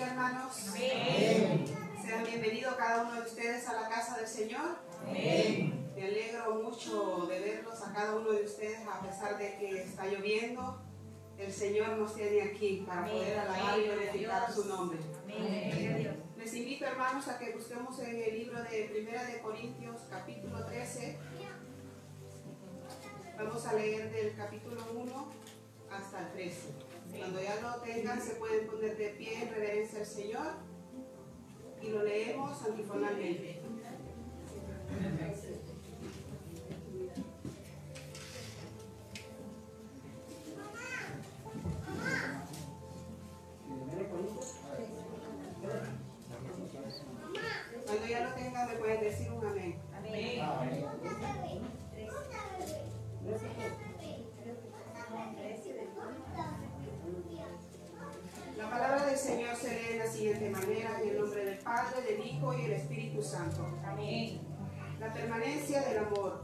hermanos. Sean bienvenidos cada uno de ustedes a la casa del Señor. Me alegro mucho de verlos a cada uno de ustedes a pesar de que está lloviendo. El Señor nos tiene aquí para poder alabar y glorificar su nombre. Les invito hermanos a que busquemos en el libro de Primera de Corintios capítulo 13. Vamos a leer del capítulo 1 hasta el 13. Cuando ya lo tengan se pueden poner de pie en reverencia al Señor y lo leemos antifonalmente. Santo. La permanencia del amor.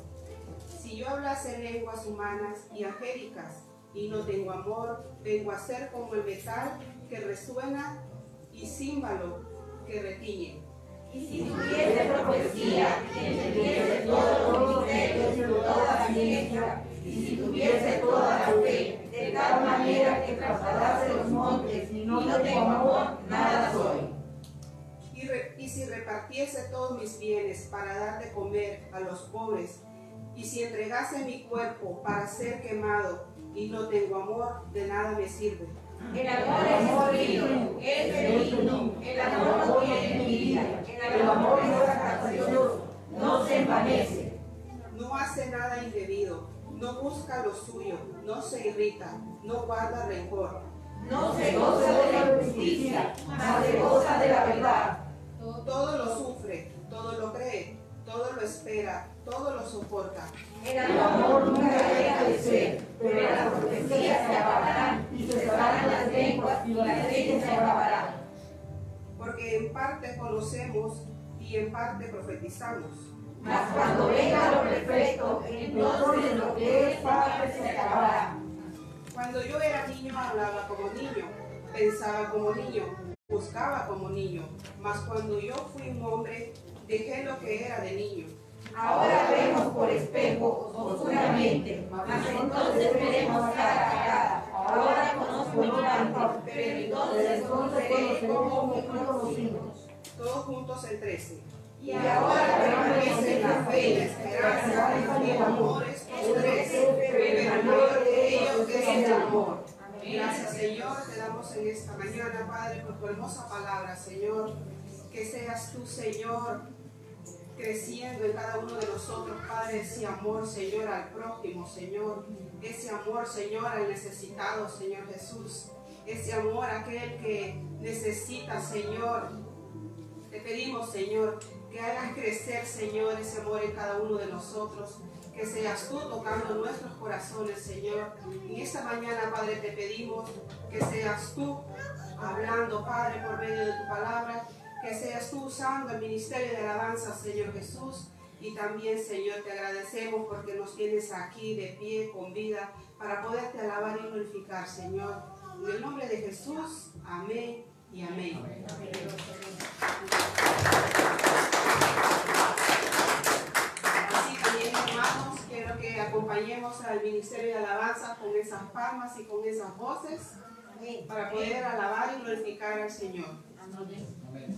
Si yo hablase lenguas humanas y angélicas y no tengo amor, vengo a ser como el metal que resuena y címbalo que retiñe. Y si tuviese profecía, y entendiese todos los misterios y toda la ciencia, y si tuviese toda la fe, de tal manera que trasladase los montes y no tengo amor, nada soy. Y, re- y si repartiese todos mis bienes para dar de comer a los pobres, y si entregase mi cuerpo para ser quemado y no tengo amor, de nada me sirve. El amor es espíritu, es benigno, el amor no tiene envidia, el amor es no se envanece. No hace nada indebido, no busca lo suyo, no se irrita, no guarda rencor. No se goza de la justicia, mas se goza de la verdad. Todo lo sufre, todo lo cree, todo lo espera, todo lo soporta. El amor nunca deja de ser, pero las profecías se acabarán y cesarán las lenguas y las leyes se acabarán. Porque en parte conocemos y en parte profetizamos. Mas cuando venga lo perfecto, entonces lo que es parte se acabará. Cuando yo era niño hablaba como niño, pensaba como niño, buscaba como niño. Mas cuando yo fui un hombre, dejé lo que era de niño. Ahora vemos por espejo oscuramente, mas entonces veremos cara a cara. Ahora conozco en parte, pero entonces conoceré como me conocimos. Todos juntos en trece. Y ahora permanecen la fe, la esperanza y el amor estos tres, pero el mayor de ellos es el amor. Gracias Señor, te damos en esta mañana, Padre, por tu hermosa palabra, Señor. Que seas tú, Señor, creciendo en cada uno de nosotros, Padre, ese amor, Señor, al prójimo, Señor. Ese amor, Señor, al necesitado, Señor Jesús. Ese amor a aquel que necesita, Señor. Te pedimos, Señor, que hagas crecer, Señor, ese amor en cada uno de nosotros. Que seas tú tocando nuestros corazones, Señor. En esta mañana, Padre, te pedimos que seas tú hablando, Padre, por medio de tu palabra. Que seas tú usando el ministerio de alabanza, Señor Jesús. Y también, Señor, te agradecemos porque nos tienes aquí de pie, con vida, para poderte alabar y glorificar, Señor. En el nombre de Jesús, amén y amén. También, hermanos, quiero que acompañemos al ministerio de alabanza con esas palmas y con esas voces para poder alabar y glorificar al Señor. Pues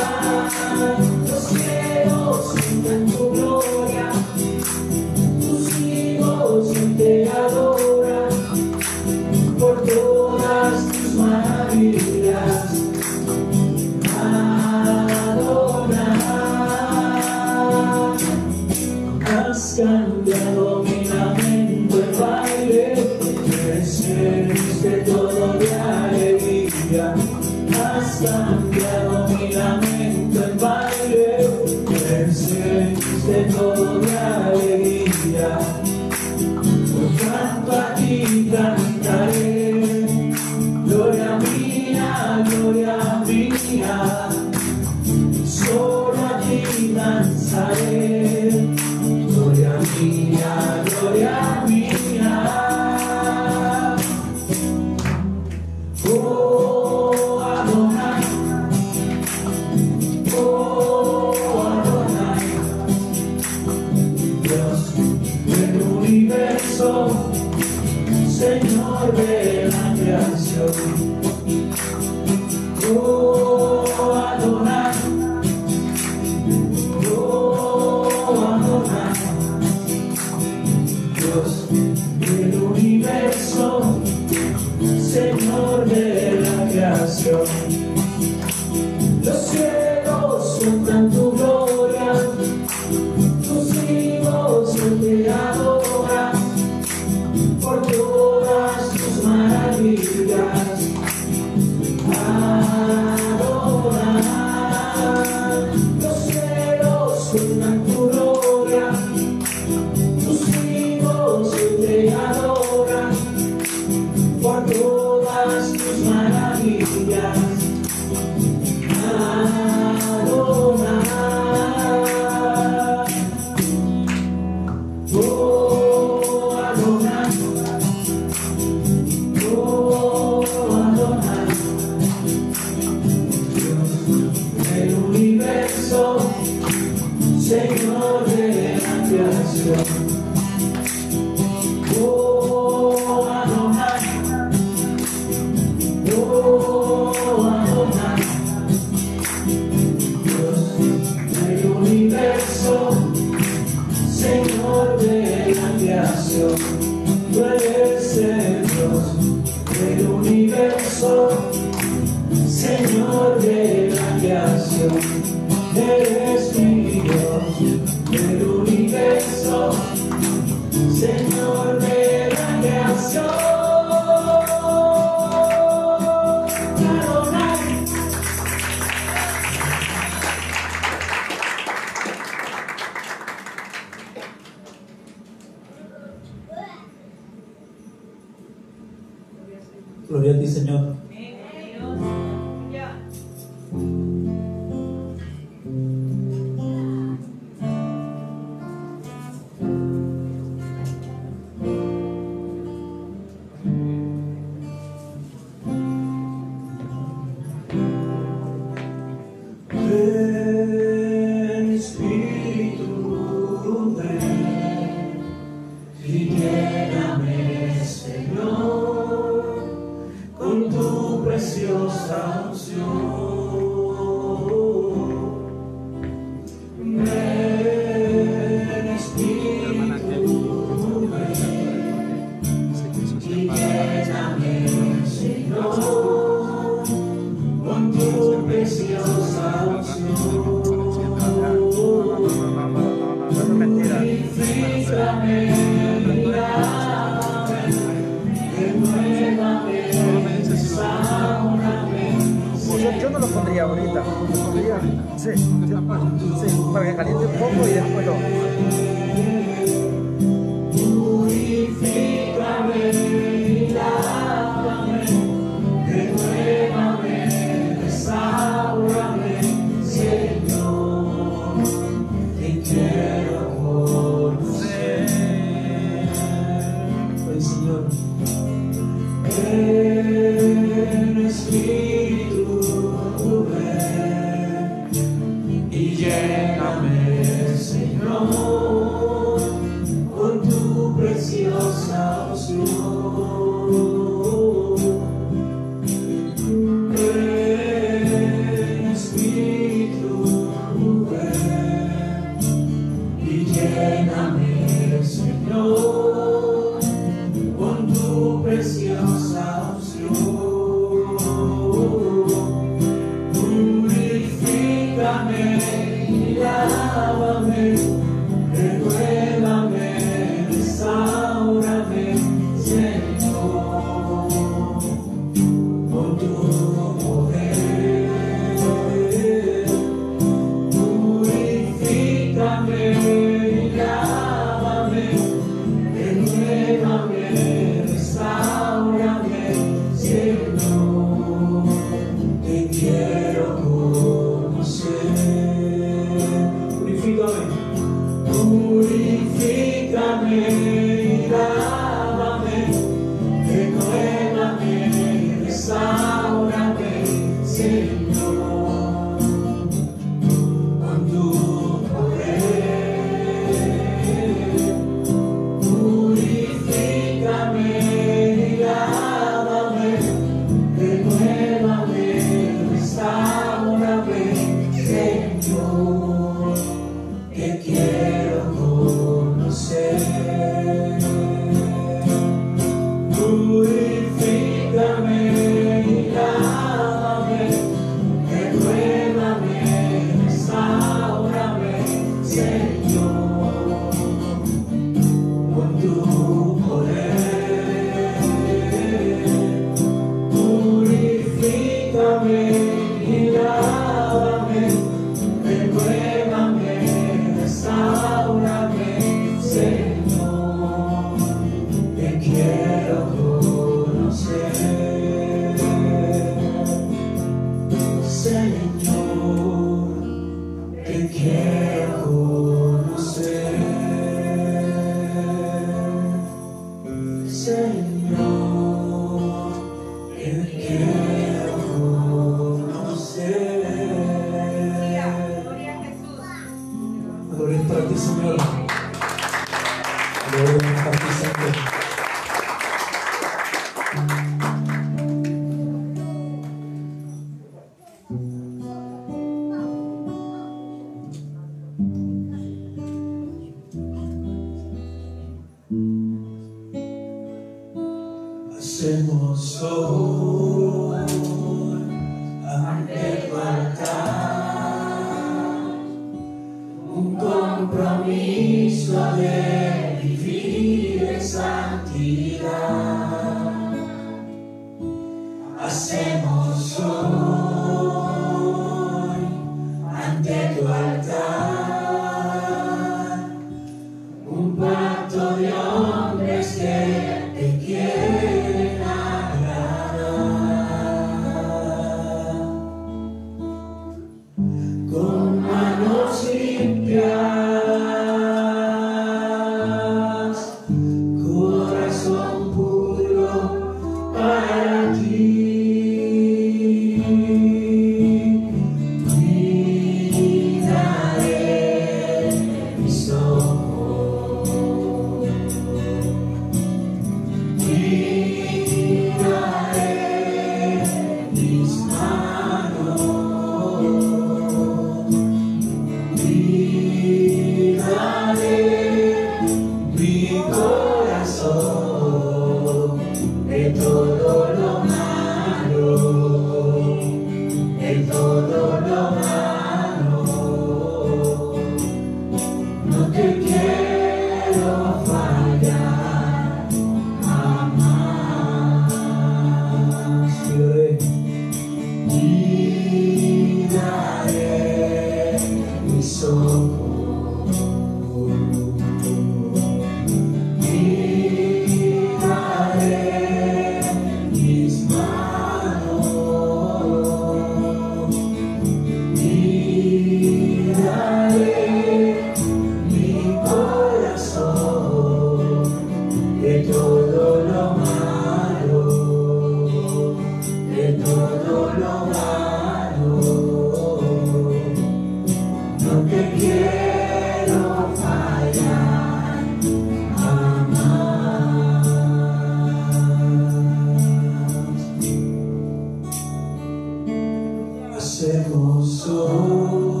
ser sou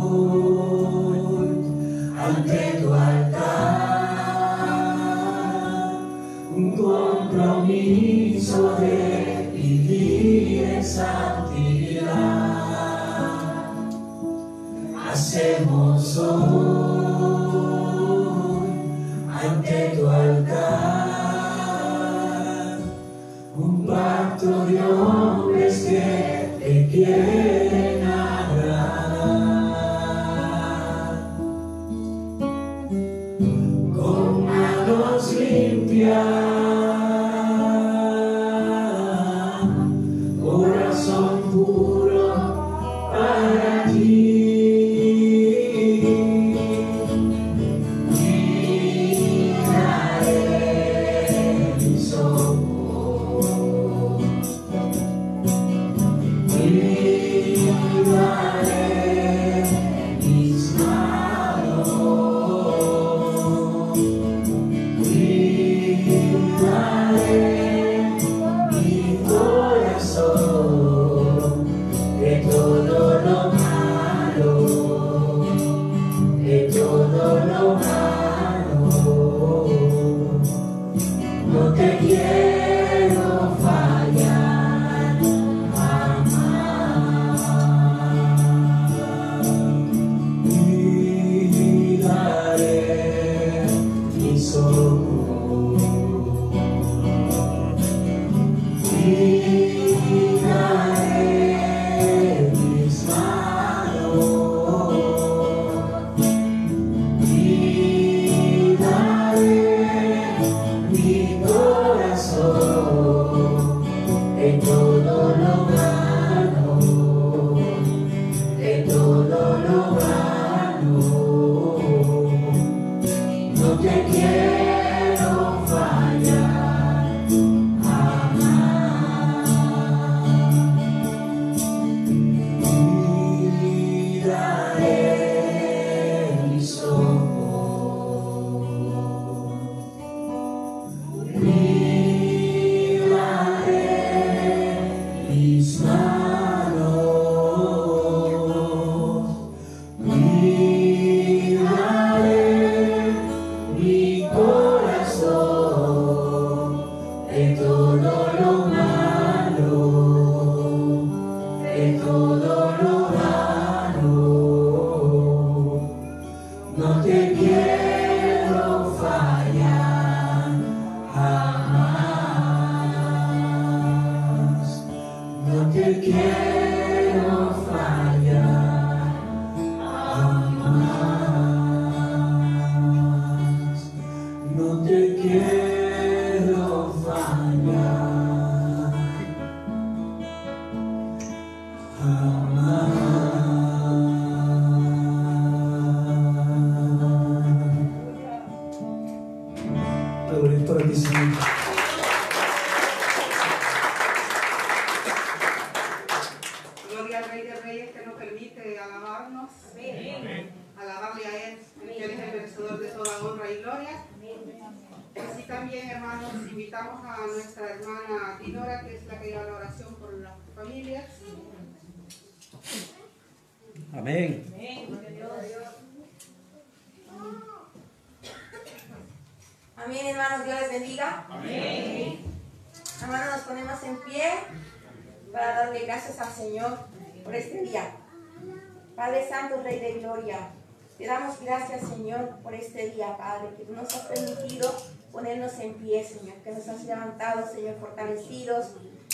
has levantado, Señor, fortalecidos,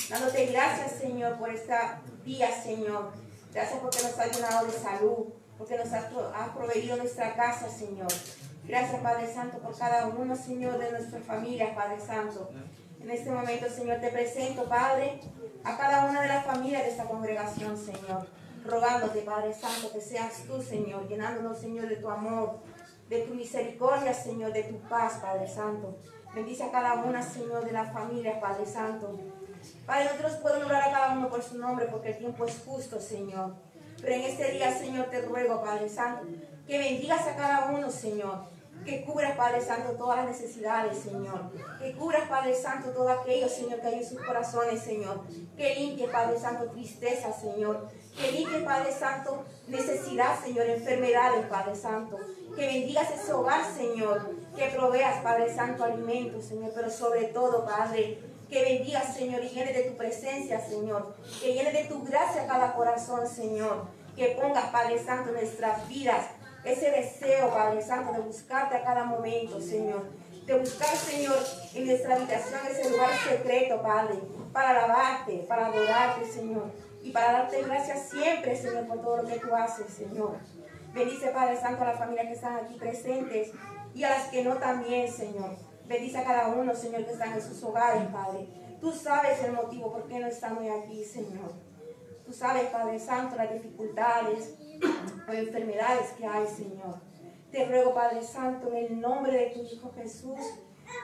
dándote gracias, Señor, por este día, Señor. Gracias porque nos has llenado de salud, porque nos has, pro- has proveído nuestra casa, Señor. Gracias, Padre Santo, por cada uno, Señor, de nuestra familia, Padre Santo. En este momento, Señor, te presento, Padre, a cada una de las familias de esta congregación, Señor. Rogándote, Padre Santo, que seas tú, Señor, llenándonos, Señor, de tu amor, de tu misericordia, Señor, de tu paz, Padre Santo. Bendice a cada una, Señor, de las familias, Padre Santo. Padre, nosotros podemos nombrar a cada uno por su nombre porque el tiempo es justo, Señor. Pero en este día, Señor, te ruego, Padre Santo, que bendigas a cada uno, Señor. Que cubras, Padre Santo, todas las necesidades, Señor. Que cubras, Padre Santo, todo aquello, Señor, que hay en sus corazones, Señor. Que limpie, Padre Santo, tristeza, Señor. Que limpie, Padre Santo, necesidad, Señor, enfermedades, Padre Santo. Que bendigas ese hogar, Señor. Que proveas, Padre Santo, alimentos, Señor. Pero sobre todo, Padre, Que bendigas, Señor, y llene de tu presencia, Señor. Que llene de tu gracia cada corazón, Señor. Que pongas, Padre Santo, en nuestras vidas ese deseo, Padre Santo, de buscarte a cada momento, Señor. De buscar, Señor, en nuestra habitación ese lugar secreto, Padre, para alabarte, para adorarte, Señor. Y para darte gracias siempre, Señor, por todo lo que tú haces, Señor. Bendice, Padre Santo, a las familias que están aquí presentes y a las que no también, Señor. Bendice a cada uno, Señor, que están en sus hogares, Padre. Tú sabes el motivo por qué no estamos aquí, Señor. Tú sabes, Padre Santo, las dificultades o enfermedades que hay, Señor. Te ruego, Padre Santo, en el nombre de tu Hijo Jesús,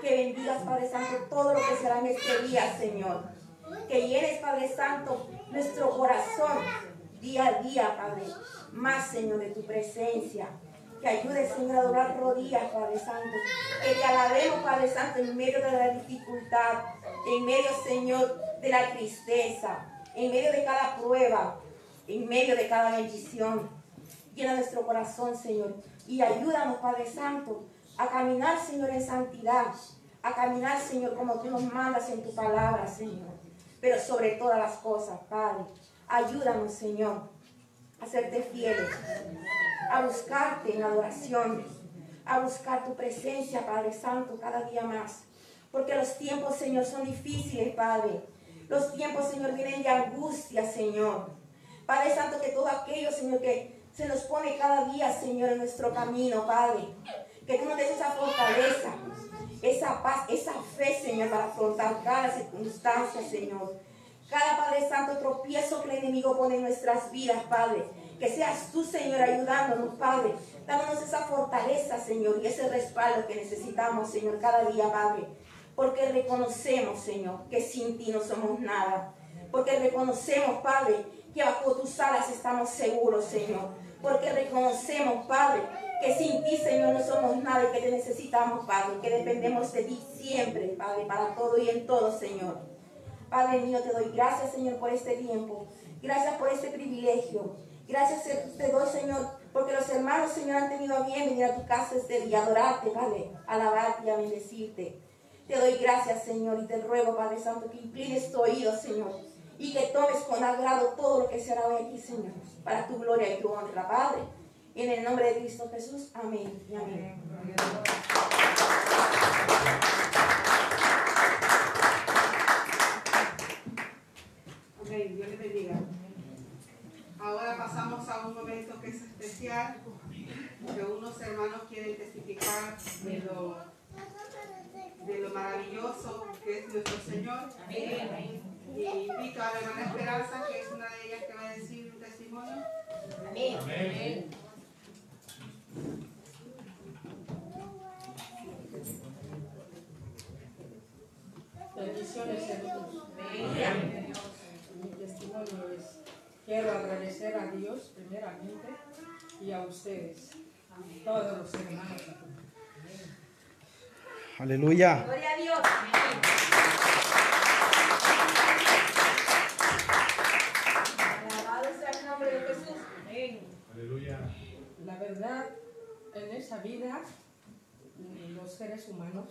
que bendigas, Padre Santo, todo lo que será en este día, Señor. Que llenes, Padre Santo, nuestro corazón día a día, Padre. Más, Señor, de tu presencia. Que ayudes, Señor, a doblar rodillas, Padre Santo. Que te alabemos, Padre Santo, en medio de la dificultad. En medio, Señor, de la tristeza. En medio de cada prueba. En medio de cada bendición. Llena nuestro corazón, Señor. Y ayúdanos, Padre Santo, a caminar, Señor, en santidad. A caminar, Señor, como tú nos mandas en tu palabra, Señor. Pero sobre todas las cosas, Padre. Ayúdanos, Señor, a serte fieles, a buscarte en adoración, a buscar tu presencia, Padre Santo, cada día más. Porque los tiempos, Señor, son difíciles, Padre. Los tiempos, Señor, vienen de angustia, Señor. Padre Santo, que todo aquello, Señor, que se nos pone cada día, Señor, en nuestro camino, Padre. Que tú nos des esa fortaleza, esa paz, esa fe, Señor, para afrontar cada circunstancia, Señor. Cada Padre Santo tropiezo que el enemigo pone en nuestras vidas, Padre. Que seas tú, Señor, ayudándonos, Padre. Dándonos esa fortaleza, Señor, y ese respaldo que necesitamos, Señor, cada día, Padre. Porque reconocemos, Señor, que sin ti no somos nada. Porque reconocemos, Padre, que bajo tus alas estamos seguros, Señor. Porque reconocemos, Padre, que sin ti, Señor, no somos nada y que te necesitamos, Padre. Que dependemos de ti siempre, Padre, para todo y en todo, Señor. Padre mío, te doy gracias, Señor, por este tiempo. Gracias por este privilegio. Gracias te doy, Señor, porque los hermanos, Señor, han tenido a bien venir a tu casa este día, adorarte, Padre, alabarte y a bendecirte. Te doy gracias, Señor, y te ruego, Padre Santo, que inclines tu oído, Señor, y que tomes con agrado todo lo que se hará hoy aquí, Señor, para tu gloria y tu honra, Padre. En el nombre de Cristo Jesús, amén y amén. Amén, Dios les bendiga. Ahora pasamos a un momento que es especial, que unos hermanos quieren testificar de lo, de lo maravilloso que es nuestro Señor. Y invito a la hermana Esperanza, que es una de ellas que va a decir un testimonio. Amén. Bendiciones hermanos. Mi testimonio es, quiero agradecer a Dios primeramente y a ustedes, todos los hermanos. Aleluya. Gloria a Dios. Alabado sea el nombre de Jesús. La verdad, en esa vida, los seres humanos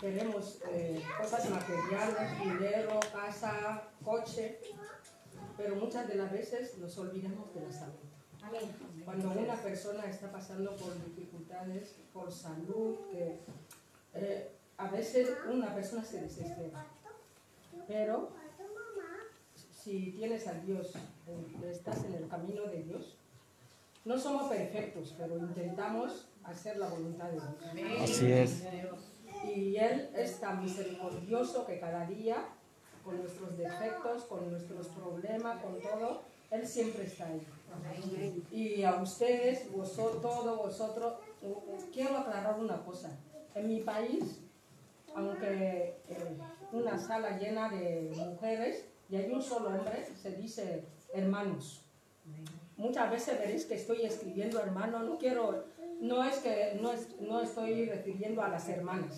queremos eh, cosas materiales, dinero, casa, coche, pero muchas de las veces nos olvidamos de la salud. Cuando una persona está pasando por dificultades, por salud, que eh, a veces una persona se desespera. Pero si tienes a Dios, eh, estás en el camino de Dios, no somos perfectos, pero intentamos hacer la voluntad de Dios. Así es. Y Él es tan misericordioso que cada día, con nuestros defectos, con nuestros problemas, con todo, Él siempre está ahí. Y a ustedes, vosotros, todos vosotros, quiero aclarar una cosa. En mi país, aunque eh, una sala llena de mujeres y hay un solo hombre, se dice hermanos. Muchas veces veréis que estoy escribiendo hermano, no quiero, no es que no, es- no estoy refiriendo a las hermanas.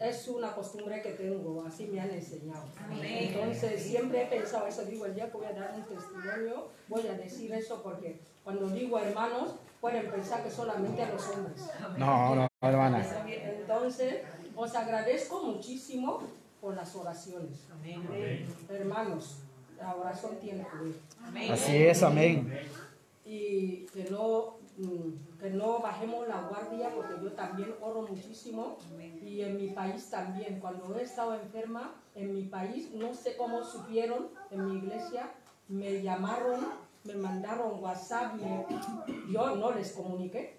Es una costumbre que tengo, así me han enseñado. Entonces siempre he pensado eso, digo, el día que voy a dar un testimonio, voy a decir eso porque cuando digo hermanos, pueden pensar que solamente a los hombres. No, no, hermana. Entonces, os agradezco muchísimo con las oraciones. Hermanos, la oración tiene poder. Así es, amén. y que no, que no bajemos la guardia porque yo también oro muchísimo y en mi país también. Cuando he estado enferma, en mi país, no sé cómo supieron en mi iglesia, me llamaron, me mandaron WhatsApp, me- yo no les comuniqué,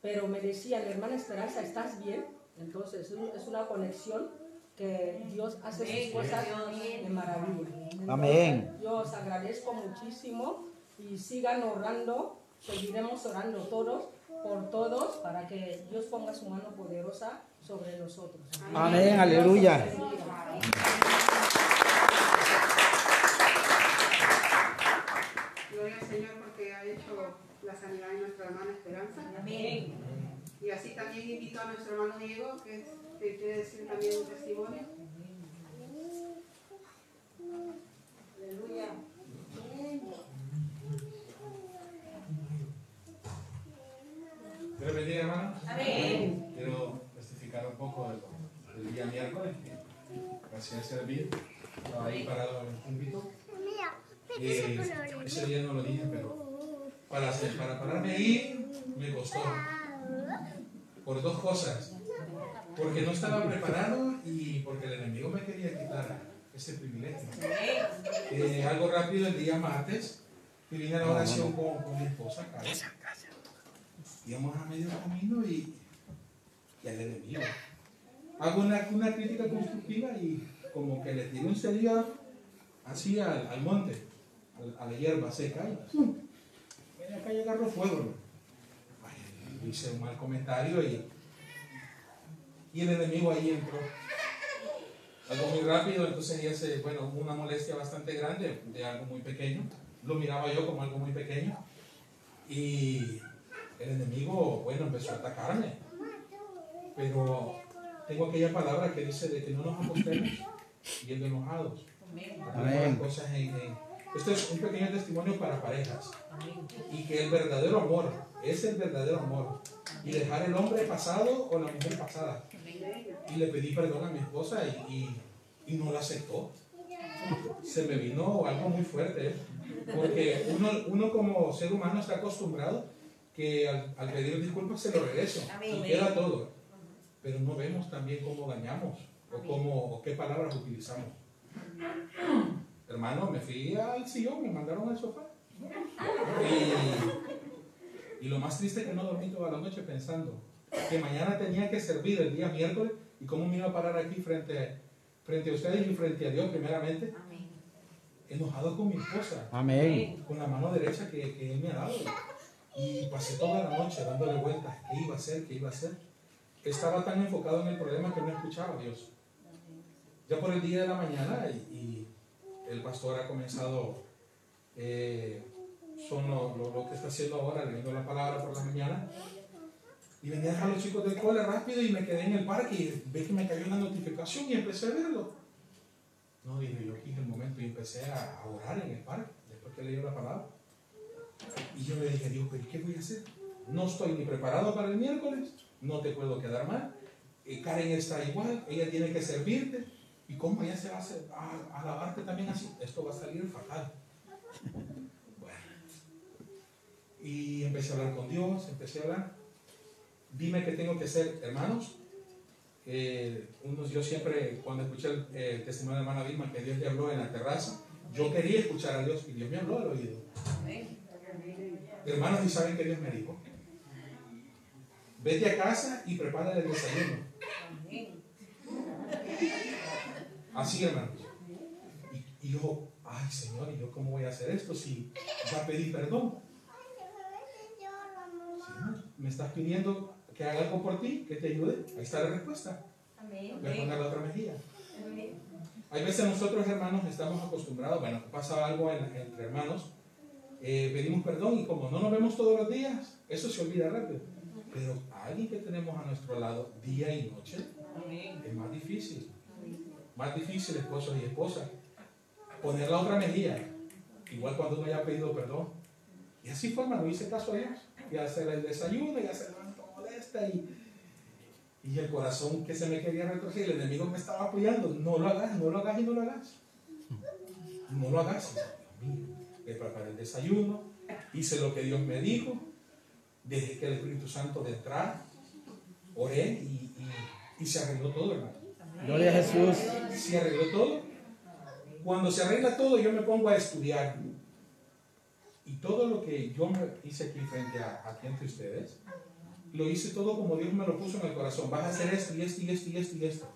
pero me decían, hermana Esperanza, ¿estás bien? Entonces es un- es una conexión que Dios hace sus cosas de maravilla. Entonces, Amén. Yo os agradezco muchísimo y sigan orando, seguiremos orando todos por todos para que Dios ponga su mano poderosa sobre nosotros. Amén, aleluya. Os bendiga. Gloria al Señor porque ha hecho la sanidad en nuestra hermana Esperanza. Amén. Y así también invito a nuestro hermano Diego, que, que quiere decir también un testimonio. Aleluya. Dios bendiga, hermanos. Amén. Quiero testificar un poco del, del día miércoles. que Gracias a servir. Estaba ahí parado en el púlpito. Eh, ese día no lo dije, pero para, hacer- para pararme ahí me costó. Por dos cosas. Porque no estaba preparado y porque el enemigo me quería quitar ese privilegio. Eh, algo rápido el día martes, que vine a la oración con, con mi esposa, Carla. Íbamos a medio camino y, y al enemigo. Hago una, una crítica constructiva y como que le tiro un sería así al, al monte, al- a la hierba seca y ¡pum! acá y agarro fuego. Ay, hice un mal comentario y, y el enemigo ahí entró. Algo muy rápido, entonces ya se, bueno, una molestia bastante grande de algo muy pequeño. Lo miraba yo como algo muy pequeño. Y el enemigo, bueno, empezó a atacarme. Pero tengo aquella palabra que dice de que no nos acostemos yendo enojados. Amén. Cosas en- en- Esto es un pequeño testimonio para parejas. Y que el verdadero amor es el verdadero amor. Y dejar el hombre pasado o la mujer pasada. Y le pedí perdón a mi esposa y, y- y no la aceptó. Se me vino algo muy fuerte. ¿eh? Porque uno, uno como ser humano está acostumbrado que al, al pedir disculpas se lo regreso. Y queda todo. Pero no vemos también cómo dañamos o, cómo, o qué palabras utilizamos. Hermano, me fui al sillón, me mandaron al sofá. Y, y lo más triste es que no dormí toda la noche pensando que mañana tenía que servir el día miércoles y cómo me iba a parar aquí frente, frente a ustedes y frente a Dios primeramente, Amén. enojado con mi esposa, Amén. con la mano derecha que, que Él me ha dado. Y pasé toda la noche dándole vueltas, qué iba a hacer, qué iba a hacer. Estaba tan enfocado en el problema que no escuchaba a Dios. Ya por el día de la mañana y, y el pastor ha comenzado, eh, son lo, que está haciendo ahora, leyendo la palabra por la mañana. Y venía a dejar a los chicos del cole rápido y me quedé en el parque y ve que me cayó una notificación y empecé a verlo. No, dije yo en el momento y empecé a orar en el parque, después que leí la palabra. Y yo le dije, Dios, pero ¿qué voy a hacer? No estoy ni preparado para el miércoles, no te puedo quedar mal. Eh, Karen está igual, ella tiene que servirte. ¿Y cómo ella se va a, a, a alabarte también así? Esto va a salir fatal. Bueno. Y empecé a hablar con Dios, empecé a hablar. Dime qué tengo que hacer, hermanos. Eh, unos, yo siempre, cuando escuché el eh, testimonio de la hermana Vilma, que Dios le habló en la terraza, yo quería escuchar a Dios y Dios me habló al oído. Hermanos, ¿y saben qué Dios me dijo? Vete a casa y prepárale el desayuno. Así, hermanos. Y, y yo, ay Señor, ¿y yo cómo voy a hacer esto si ya pedí perdón? Sí, ¿Me estás pidiendo que haga algo por ti, que te ayude? Ahí está la respuesta. Amén. Voy a poner la otra mejilla. Amén. Hay veces nosotros hermanos estamos acostumbrados, bueno, pasa algo en- entre hermanos, eh, pedimos perdón y como no nos vemos todos los días, eso se olvida rápido. Pero a alguien que tenemos a nuestro lado día y noche es más difícil. Más difícil, esposos y esposas. Poner la otra mejilla, igual cuando uno ya ha pedido perdón. Y así fue, hermano, hice caso a Dios. Y hacer el desayuno, y hacer la molesta y, Y el corazón que se me quería retorcer, el enemigo me estaba apoyando. No lo hagas, no lo hagas y no lo hagas. No lo hagas. Le preparé el desayuno, hice lo que Dios me dijo, dejé que el Espíritu Santo entrara, oré y, y, y se arregló todo, hermano. Gloria a Jesús. Se arregló todo. Cuando se arregla todo, yo me pongo a estudiar. Y todo lo que yo me hice aquí frente a, aquí ante ustedes, lo hice todo como Dios me lo puso en el corazón. Vas a hacer esto y esto y esto y esto y esto.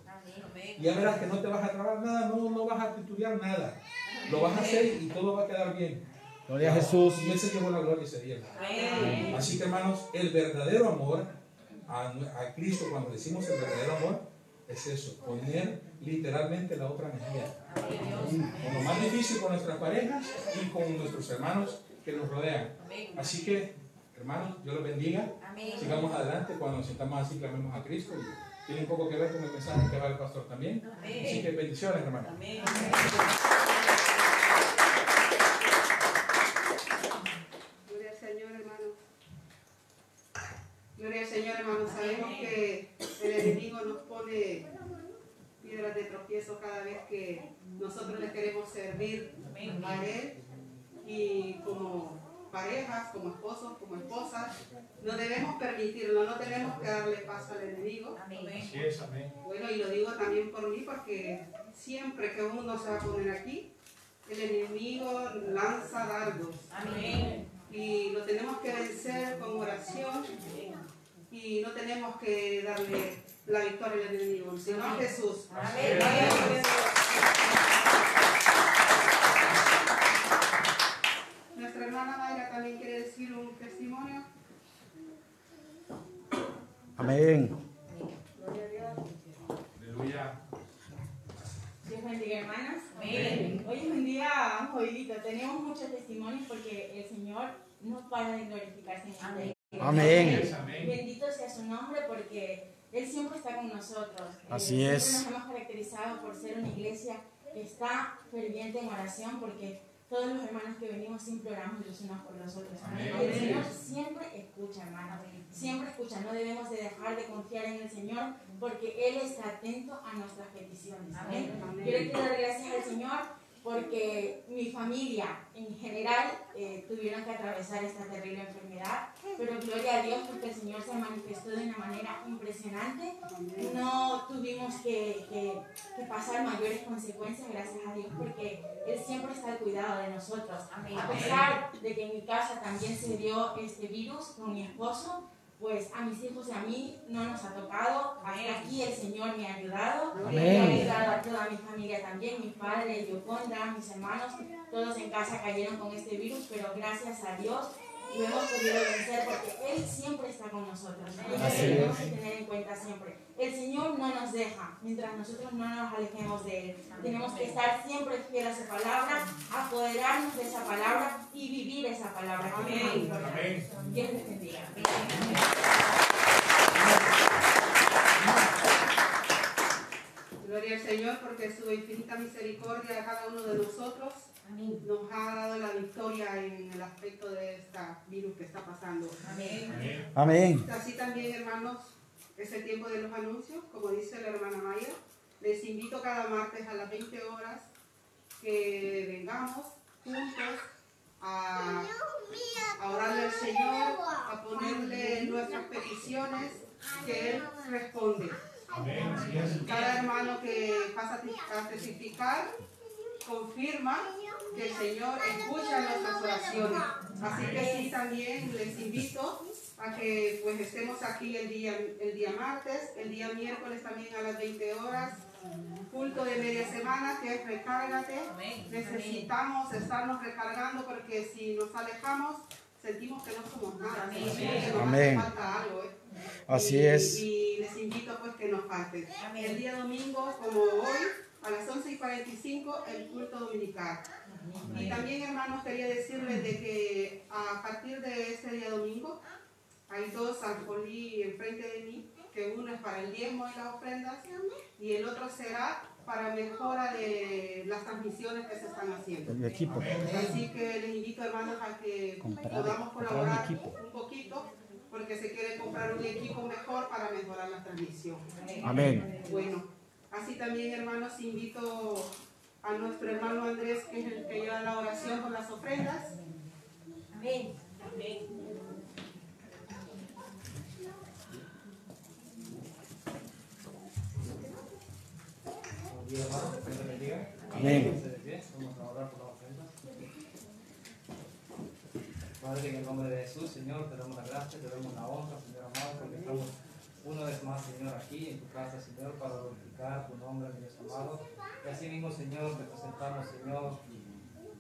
Y ya verás que no te vas a trabar nada, no, no vas a titubear nada. Lo vas a hacer y todo va a quedar bien. Gloria a Jesús. Y Él se llevó la gloria ese día. Así que hermanos, el verdadero amor a, a Cristo, cuando decimos el verdadero amor, es eso, poner literalmente la otra mejilla. Con lo más difícil con nuestras parejas y con nuestros hermanos que nos rodean. Así que, hermanos, Dios los bendiga. Sigamos adelante. Cuando nos sintamos así, clamemos a Cristo. Y tiene un poco que ver con el mensaje que va el pastor también. Así que bendiciones, hermanos. Gloria al Señor, hermano. Gloria al Señor, hermano. Sabemos que el enemigo nos pone piedras de tropiezo cada vez que nosotros le queremos servir a Él. Y como parejas, como esposos, como esposas, no debemos permitirlo, no tenemos que darle paso al enemigo. Así es, amén. Bueno, y lo digo también por mí porque siempre que uno se va a poner aquí, el enemigo lanza dardos. Y lo tenemos que vencer con oración y no tenemos que darle la victoria al enemigo, sino a Jesús. Nuestra hermana Mayra también quiere decir un testimonio. Amén. Gloria a Dios. Aleluya. Dios bendiga, hermanas. Hoy es un día jodidito. Tenemos muchos testimonios porque el Señor no para de glorificarse en iglesia. Amén. Bendito sea su nombre porque Él siempre está con nosotros. Eh, Así siempre es. Nos hemos caracterizado por ser una iglesia que está ferviente en oración porque todos los hermanos que venimos siempre oramos los unos por los otros. Amén. Amén. El Señor siempre escucha, hermanos. Siempre escucha. No debemos de dejar de confiar en el Señor porque Él está atento a nuestras peticiones. Amén. Amén. Yo le quiero dar gracias al Señor porque mi familia en general eh, tuvieron que atravesar esta terrible enfermedad, pero gloria a Dios porque el Señor se manifestó de una manera impresionante. No tuvimos que, que- que pasar mayores consecuencias, gracias a Dios, porque Él siempre está al cuidado de nosotros. A pesar de que en mi casa también se dio este virus con mi esposo, pues a mis hijos y a mí no nos ha tocado. Hasta aquí el Señor me ha ayudado. Amén. Me ha ayudado a toda mi familia también, mi padre, Yoconda, mis hermanos, todos en casa cayeron con este virus, pero gracias a Dios lo hemos podido vencer porque Él siempre está con nosotros. Eso tenemos que tener en cuenta siempre. El Señor no nos deja mientras nosotros no nos alejemos de Él. Tenemos que estar siempre fiel a su palabra, apoderarnos de esa palabra y vivir esa palabra. Amén. Amén. Dios les bendiga. Gloria al Señor porque su infinita misericordia a cada uno de nosotros nos ha dado la victoria en el aspecto de este virus que está pasando. Amén. Amén. Así también, hermanos, es el tiempo de los anuncios, como dice la hermana Maya. Les invito cada martes a las 20 horas que vengamos juntos a, a orarle al Señor, a ponerle nuestras peticiones, que Él responde. Cada hermano que pasa a testificar confirma que el Señor escucha nuestras oraciones. Así que sí, también les invito a que pues estemos aquí el día, el día martes, el día miércoles también a las 20 horas, culto de media semana que es recárgate. Necesitamos estarnos recargando porque si nos alejamos sentimos que no somos nada, sentimos que nos Amén. hace falta algo. ¿eh? Así Y- es. Y les invito pues que nos falten. El día domingo, como hoy, a las 11 y 45, el culto dominical. Y también, hermanos, quería decirles de que a partir de este día domingo, hay dos alfolí enfrente de mí, que uno es para el diezmo y las ofrendas, y el otro será para mejora de las transmisiones que se están haciendo. El equipo. Así que les invito, hermanos, a que Comprar- podamos un colaborar equipo. un poquito porque se quiere comprar un equipo mejor para mejorar la transmisión. Amén. Bueno, así también hermanos invito a nuestro hermano Andrés, que es el que lleva la oración con las ofrendas. Amén. Buenos días, hermanos. Que Dios les bendiga. Amén. Pónganse de pie. Vamos a orar por la ofrenda. Padre, en el nombre de Jesús, Señor, te damos la gracia, te damos la honra, Señor amado, porque estamos una vez más, Señor, aquí en tu casa, Señor, para glorificar tu nombre, mi Dios amado. Y así mismo, Señor, te Señor,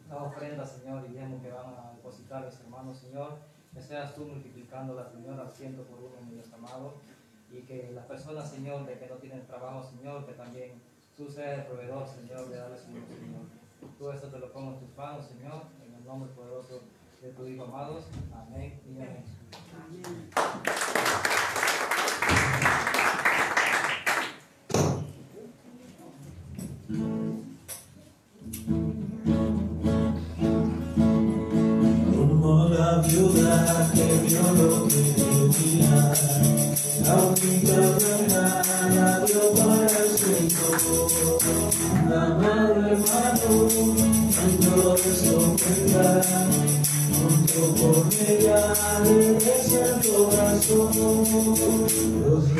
la ofrenda, Señor, y diezmo que van a depositar mis hermanos, Señor. Que seas tú multiplicándola, Señor, al ciento por uno, mi Dios amado. Y que las personas, Señor, de que no tienen trabajo, Señor, que también tú seas el proveedor, Señor, de darles un Señor. Todo esto te lo pongo en tus manos, Señor, en el nombre poderoso de tu Hijo, amados. Amén y amén. Como la viuda que vio lo que tenía,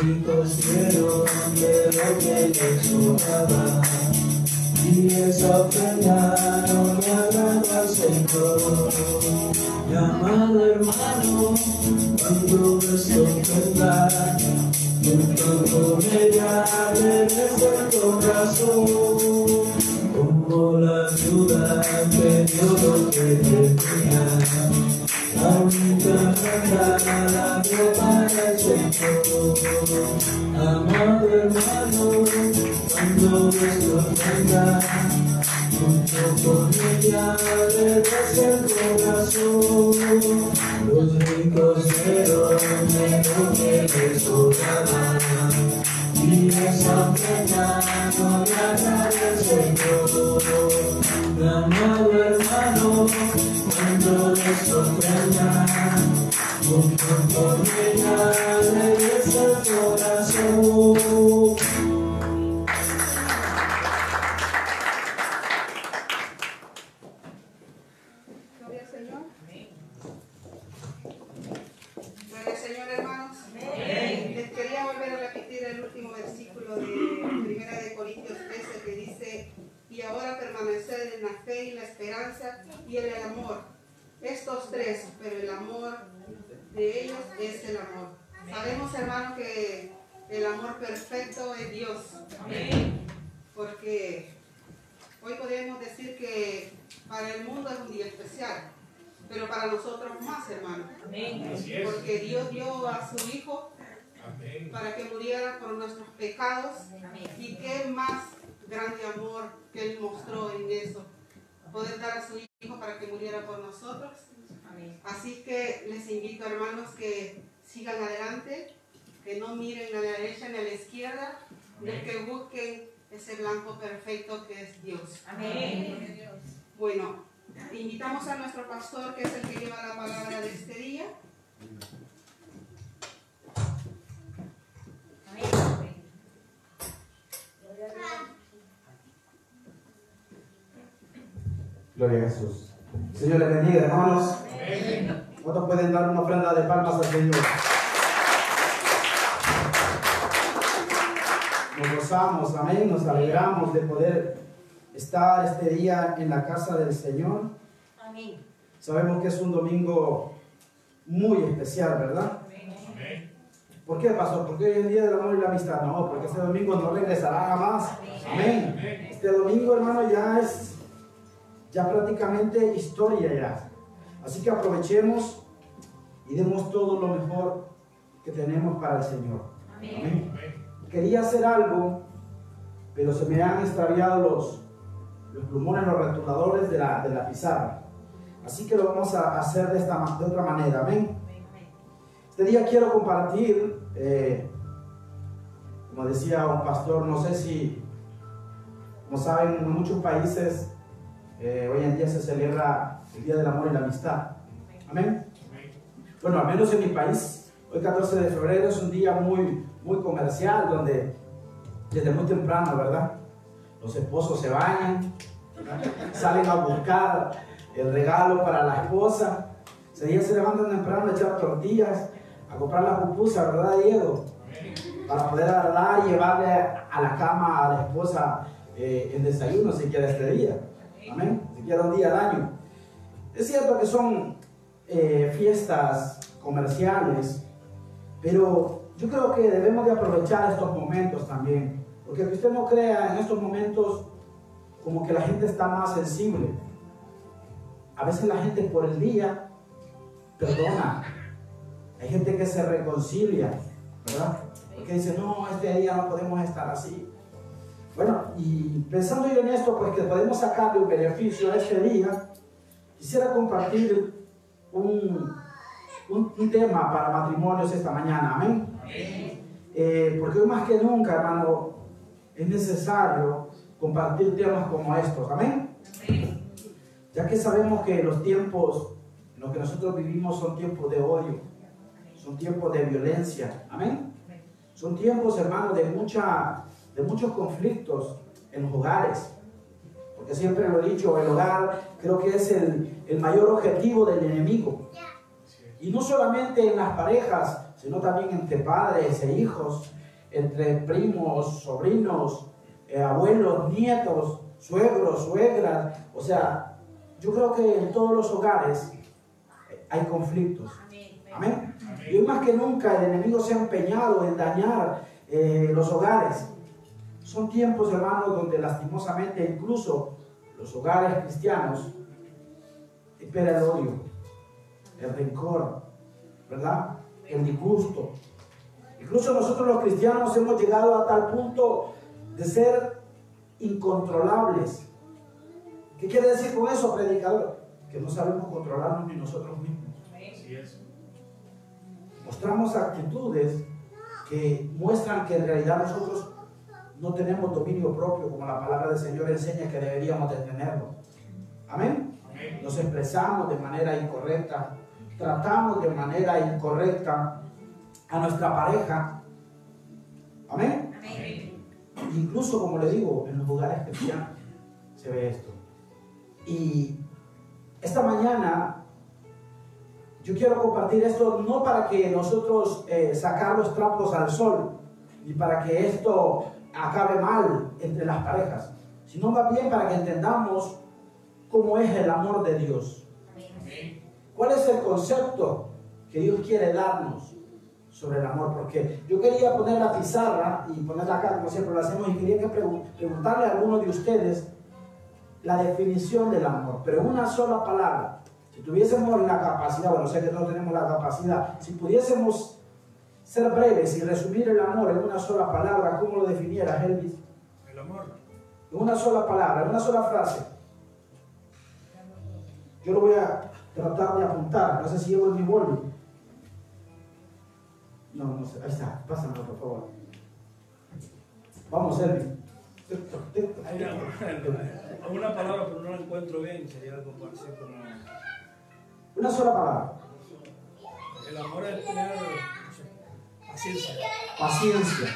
Los ricos dieron de lo que les sobraba. Y esa ofrenda no le agrada al Señor. Mi amado hermano, cuando ves ofrenda, junto día en la casa del Señor. Amén. Sabemos que es un domingo muy especial, ¿verdad? ¿Por qué, pastor? Porque hoy es el día del amor y la amistad. No, porque este domingo no regresará jamás. Amén. Este domingo, hermano, ya es ya prácticamente historia ya. Así que aprovechemos y demos todo lo mejor que tenemos para el Señor. Amén. Quería hacer algo, pero se me han extraviado los, los plumones, los retuladores de la, de la pizarra. Así que lo vamos a hacer de, esta, de otra manera. Amén. Este día quiero compartir, eh, como decía un pastor, no sé si, como saben, en muchos países eh, hoy en día se celebra el Día del Amor y la Amistad. Amén. Bueno, al menos en mi país, Hoy 14 de febrero es un día muy, muy comercial donde desde muy temprano, ¿verdad? Los esposos se bañan, salen a buscar el regalo para la esposa. Día se levantan temprano a echar tortillas, a comprar la pupusa, ¿verdad, Diego? Para poder dar y llevarle a la cama a la esposa eh, el desayuno si quiere este día. Amén. Si quiere un día al año. Es cierto que son eh, fiestas comerciales, pero yo creo que debemos de aprovechar estos momentos también. Porque que usted no crea en estos momentos como que la gente está más sensible. A veces la gente por el día perdona. Hay gente que se reconcilia, ¿verdad? Porque dice, no, este día no podemos estar así. Bueno, y pensando yo en esto, pues que podemos sacarle un beneficio a este día, quisiera compartir un, un, un tema para matrimonios esta mañana, amén. Eh, porque hoy más que nunca, hermano, es necesario compartir temas como estos, amén. Ya que sabemos que los tiempos en los que nosotros vivimos son tiempos de odio, son tiempos de violencia, amén. Son tiempos, hermano, de, mucha, de muchos conflictos en los hogares. Porque siempre lo he dicho, el hogar creo que es el, el mayor objetivo del enemigo. Y no solamente en las parejas, sino también entre padres e hijos, entre primos, sobrinos, eh, abuelos, nietos, suegros, suegras. O sea, yo creo que en todos los hogares hay conflictos. Amén. Y hoy más que nunca el enemigo se ha empeñado en dañar eh, los hogares. Son tiempos, hermanos, donde lastimosamente incluso los hogares cristianos el odio, el rencor, ¿verdad? El disgusto. Incluso nosotros los cristianos hemos llegado a tal punto de ser incontrolables. ¿Qué quiere decir con eso, predicador? Que no sabemos controlarnos ni nosotros mismos. Así es. Mostramos actitudes que muestran que en realidad nosotros no tenemos dominio propio, como la palabra del Señor enseña que deberíamos de tenerlo. Amén. Amén. Nos expresamos de manera incorrecta, tratamos de manera incorrecta a nuestra pareja. Amén. Incluso, como le digo, en los lugares cristianos se ve esto. Y esta mañana yo quiero compartir esto no para que nosotros eh, sacar los trapos al sol, ni para que esto acabe mal entre las parejas, sino más bien para que entendamos cómo es el amor de Dios. ¿Cuál es el concepto que Dios quiere darnos sobre el amor? Porque yo quería poner la pizarra y ponerla acá como siempre lo hacemos y quería que pregun- preguntarle a alguno de ustedes la definición del amor, pero en una sola palabra. Si tuviésemos la capacidad, bueno, sé que todos tenemos la capacidad, si pudiésemos ser breves y resumir el amor en una sola palabra, ¿cómo lo definieras, Elvis? El amor. En una sola palabra, en una sola frase. Yo lo voy a tratar de apuntar, no sé si llevo en mi boli. No, no sé, ahí está, pásamelo por favor. Vamos. Hay una, una palabra, pero no la encuentro bien, sería algo parecido como... Una sola palabra. El amor es tener paciencia. Paciencia.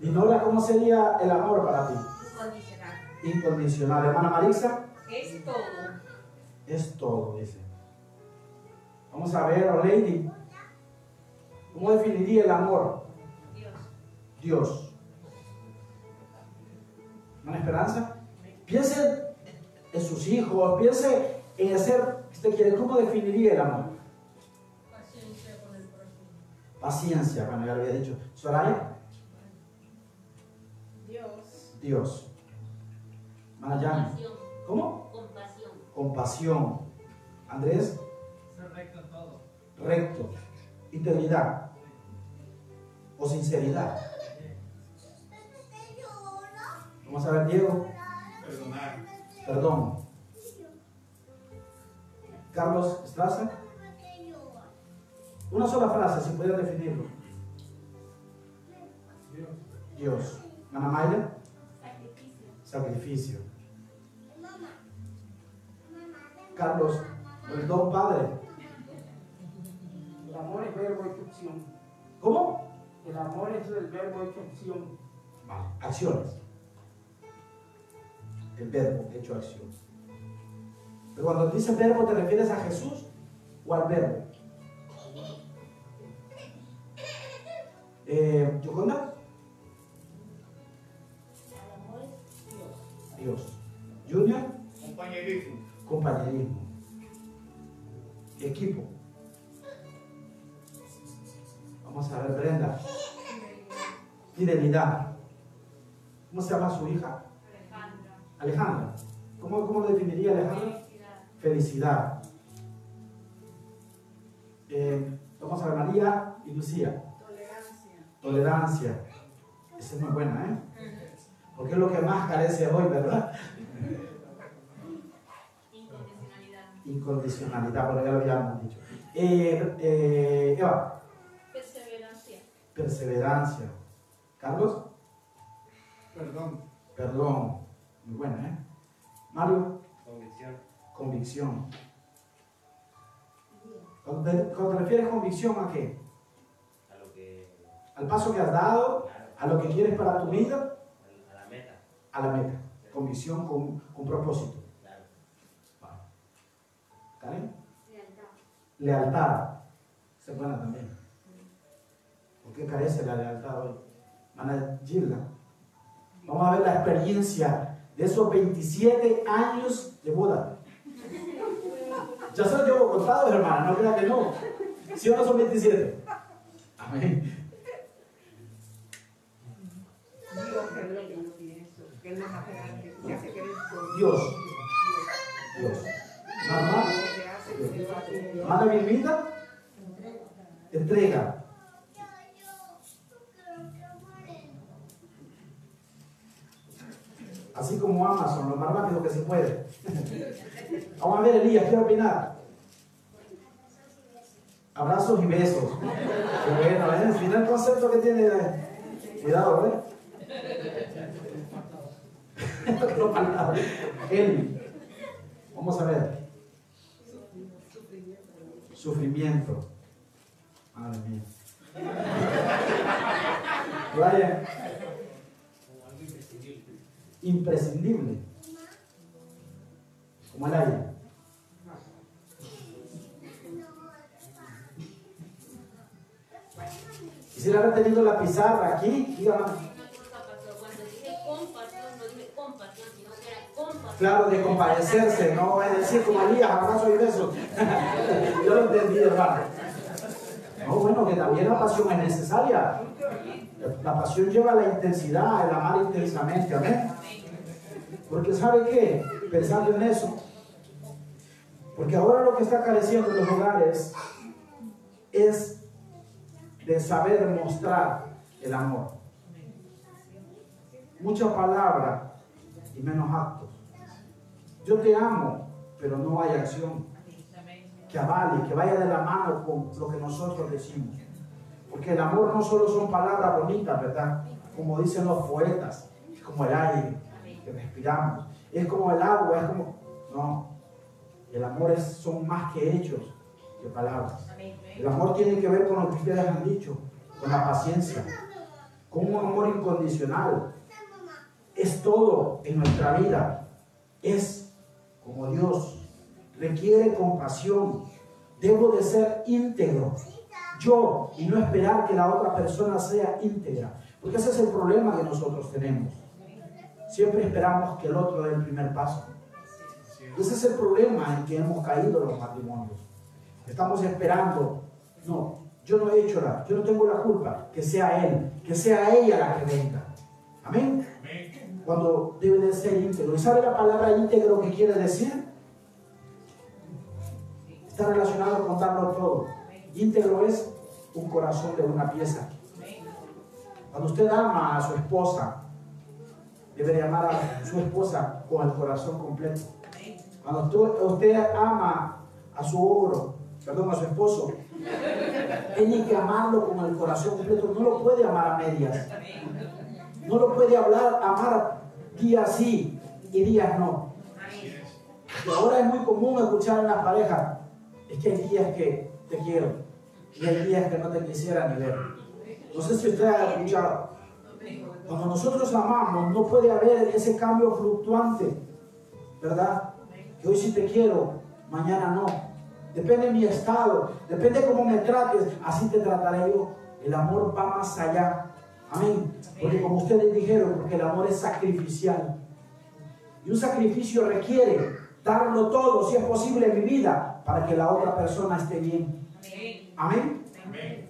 Y Nora, ¿cómo sería el amor para ti? Incondicional. Hermana Marisa, Es todo. es todo, dice. Vamos a ver, Lady, ¿cómo definiría el amor? Dios. Dios. ¿Una esperanza? Piense en sus hijos, piense en hacer, usted quiere, ¿cómo definiría el amor? Paciencia con el prójimo. Paciencia, bueno, ya lo había dicho. Soraya, Dios. Dios. Manayani, Compasión. ¿cómo? Compasión. Compasión. Andrés, Ser recto en todo. recto. Integridad. O sinceridad. Vamos a ver, Diego, Perdonar. perdón. Carlos Estraza. Una sola frase, si pudiera definirlo. Dios. Ana Mayra. Sacrificio. Carlos, el don Padre. El amor es verbo hecho opción. ¿Cómo? El amor es el verbo hecho opción. Vale, acciones. El verbo hecho acción. Pero cuando dices verbo, ¿te refieres a Jesús o al verbo? Eh, ¿Yoconda? Dios. Junior, Compañerismo. compañerismo. Equipo. Vamos a ver, Brenda. Fidelidad. ¿Cómo se llama su hija? Alejandra. ¿Cómo, cómo lo definiría Alejandra? Felicidad. Eh, vamos a ver, María y Lucía. Tolerancia. Esa es muy buena, ¿eh? Porque es lo que más carece hoy, ¿verdad? Incondicionalidad, porque ya lo habíamos dicho. Eh, eh, Eva, Perseverancia. Carlos, Perdón. perdón. Muy buena, ¿eh? Mario, Convicción. convicción. Cuando te, cuando te refieres convicción, ¿a qué? A lo que. Al paso que has dado, a lo que quieres para tu vida, A la meta. a la meta. Convicción con, con propósito. Claro. Vale. ¿Karen? Lealtad. Esa es buena también. ¿Por qué carece la lealtad hoy? Mana Gilda. Vamos a ver la experiencia de esos 27 años de boda. Ya se los llevo contados, hermana, no crean que no. ¿Sí o no son 27? Amén. Dios que es lo que yo pienso, que Él nos hace grande, que hace querer por Dios. Dios. Mamá. que hace que se va a tu Mana Vilmita. Entrega. Así como Amazon, lo más rápido que se puede. Vamos a ver, Elías, quiero opinar. Abrazos y besos. Qué bueno, ¿eh? Mira el concepto que tiene. Cuidado, ¿eh? No palabra. Eli. Vamos a ver. Sufrimiento. Madre mía. Brian. Imprescindible. Como el aire. Quisiera haber tenido la pizarra aquí. dígame. Claro, de compadecerse, no es decir como Elías, abrazo y besos. Yo lo entendí, hermano. No, bueno, que también la pasión es necesaria. La pasión lleva la intensidad, el amar intensamente, amén. Porque ¿sabe qué? Pensando en eso. Porque ahora lo que está careciendo en los hogares es de saber mostrar el amor. Mucha palabra y menos actos. Yo te amo, pero no hay acción que avale, que vaya de la mano con lo que nosotros decimos. Porque el amor no solo son palabras bonitas, ¿verdad? Como dicen los poetas, como el aire que respiramos, es como el agua, es como... No, el amor es, son más que hechos que palabras. El amor tiene que ver con lo que ustedes han dicho, con la paciencia, con un amor incondicional. Es todo en nuestra vida. Es como Dios. Requiere compasión. Debo de ser íntegro. Yo y no esperar que la otra persona sea íntegra. Porque ese es el problema que nosotros tenemos. Siempre esperamos que el otro dé el primer paso. Ese es el problema en que hemos caído los matrimonios. Estamos esperando. No, yo no he hecho nada. Yo no tengo la culpa. Que sea él, que sea ella la que venga. Amén. Cuando debe de ser íntegro. ¿Y sabe la palabra íntegro que quiere decir? Está relacionado con darlo todo. Íntegro es un corazón de una pieza. Cuando usted ama a su esposa, debe de amar a su esposa con el corazón completo. Cuando usted, ama a su ogro, perdón, a su esposo, tiene que amarlo con el corazón completo. No lo puede amar a medias. No lo puede hablar, amar días sí y días no. Y ahora es muy común escuchar en las parejas, es que hay días que te quiero y hay días que no te quisiera ni ver. No sé si usted ha escuchado. Cuando nosotros amamos, no puede haber ese cambio fluctuante, ¿verdad? Que hoy sí te quiero, mañana no. Depende de mi estado, depende de cómo me trates, así te trataré yo. El amor va más allá. Amén. Porque como ustedes dijeron, porque el amor es sacrificial. Y un sacrificio requiere darlo todo, si es posible, en mi vida, para que la otra persona esté bien. Amén.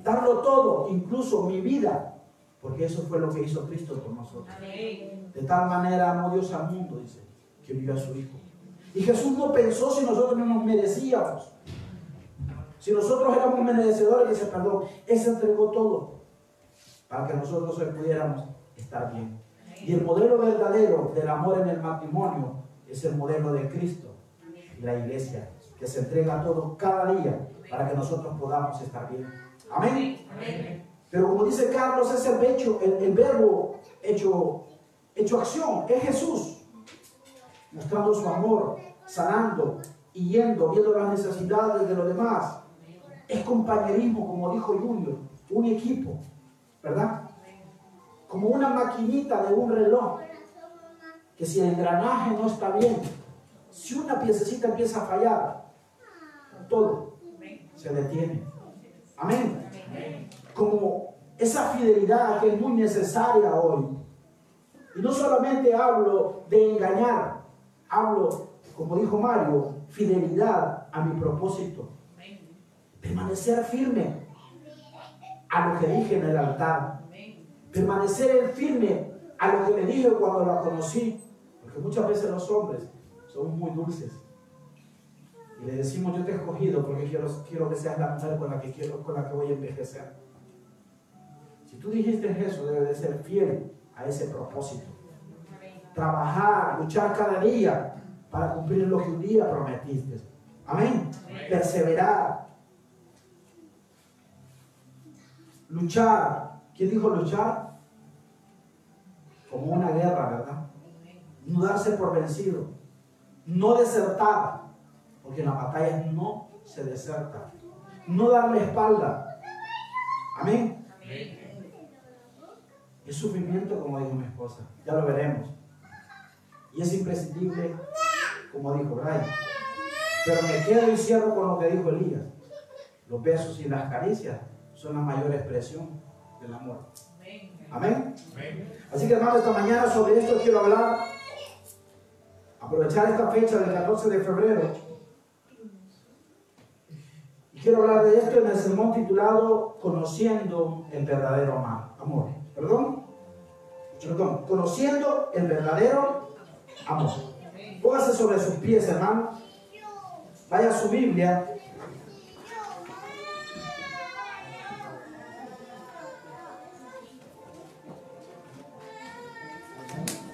Darlo todo, incluso mi vida, porque eso fue lo que hizo Cristo por nosotros. De tal manera amó Dios al mundo, dice, que envió a su Hijo. Y Jesús no pensó si nosotros no nos merecíamos. Si nosotros éramos merecedores de ese perdón, Él se entregó todo para que nosotros hoy pudiéramos estar bien. Y el modelo verdadero del amor en el matrimonio es el modelo de Cristo y la iglesia, que se entrega todo cada día para que nosotros podamos estar bien. Amén. Pero como dice Carlos, es el, hecho, el, verbo hecho, hecho acción, es Jesús, mostrando su amor, sanando y yendo, viendo las necesidades de los demás. Es compañerismo, como dijo Junior, un equipo, ¿verdad? Como una maquinita de un reloj, que si el engranaje no está bien, si una piececita empieza a fallar, todo se detiene. Amén. Como esa fidelidad que es muy necesaria hoy. Y no solamente hablo de engañar, hablo, como dijo Mario, fidelidad a mi propósito. Permanecer firme a lo que dije en el altar. Permanecer firme a lo que le dije cuando la conocí. Porque muchas veces los hombres somos muy dulces. Y le decimos, yo te he escogido porque quiero, quiero que seas la mujer con la que, quiero, con la que voy a envejecer. Si tú dijiste eso, debes de ser fiel a ese propósito. Trabajar, luchar cada día para cumplir lo que un día prometiste. Amén. Perseverar. Luchar. ¿Quién dijo luchar? Como una guerra, ¿verdad? No darse por vencido. No desertar. Porque en las batallas no se deserta. No darle espalda. Amén. Es sufrimiento, como dijo mi esposa. Ya lo veremos. Y es imprescindible, como dijo Brian. Pero me quedo y cierro con lo que dijo Elías. Los besos y las caricias son la mayor expresión del amor. Amén. Así que hermanos, esta mañana sobre esto quiero hablar. Aprovechar esta fecha del 14 de febrero. Y quiero hablar de esto en el sermón titulado Conociendo el verdadero amor. ¿Perdón? Perdón. Conociendo el verdadero amor. Póngase sobre sus pies, hermano. Vaya a su Biblia.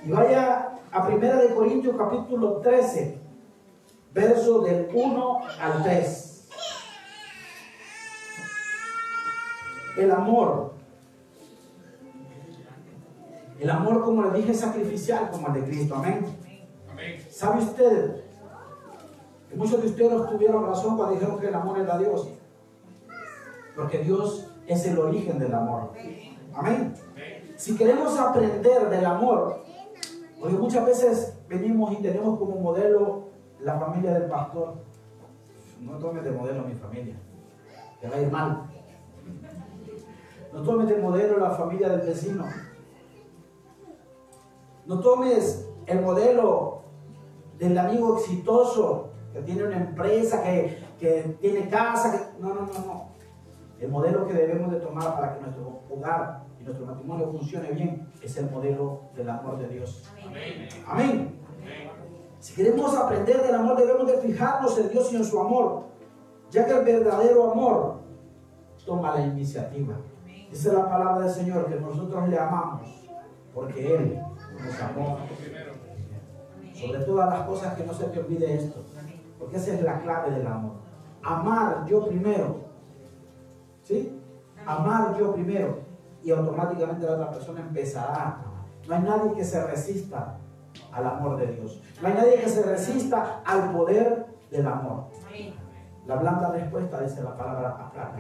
Y vaya a 1 de Corintios capítulo 13, verso del 1 al 3. El amor. El amor, como le dije, es sacrificial como el de Cristo. Amén. ¿Sabe usted? Que muchos de ustedes tuvieron razón cuando dijeron que el amor era Dios. Porque Dios es el origen del amor. Amén. Si queremos aprender del amor, porque muchas veces venimos y tenemos como modelo la familia del pastor. No tomes de modelo mi familia, te va a ir mal. No tomes de modelo la familia del vecino. No tomes el modelo del amigo exitoso que tiene una empresa, que, que tiene casa. Que... No, no, no, no. El modelo que debemos de tomar para que nuestro hogar y nuestro matrimonio funcione bien es el modelo del amor de Dios. Amén. Amén. Si queremos aprender del amor, debemos de fijarnos en Dios y en su amor, ya que el verdadero amor toma la iniciativa. Esa es la palabra del Señor, que nosotros le amamos, porque Él Sobre todas las cosas que no se te olvide esto, porque esa es la clave del amor. Amar yo primero. ¿Sí? Amar yo primero. Y automáticamente la otra persona empezará. No hay nadie que se resista al amor de Dios. No hay nadie que se resista al poder del amor. La blanda respuesta dice la palabra aplaca.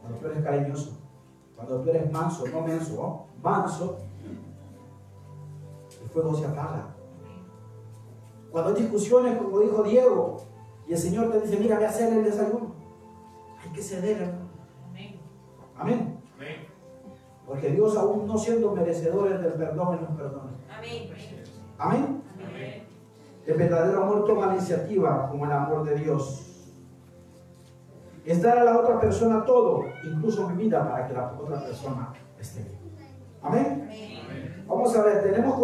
Cuando tú eres cariñoso, cuando tú eres manso, no menso, manso, fuego se apaga. Cuando hay discusiones, como dijo Diego, y el Señor te dice, mira, ve a hacer el desayuno, hay que ceder, hermano. Amén. Porque Dios aún no siendo merecedores del perdón, Él nos perdona. Amén. Amén. El verdadero amor toma la iniciativa como el amor de Dios. Es dar a la otra persona todo, incluso mi vida, para que la otra persona esté bien. Amén. Vamos a ver, tenemos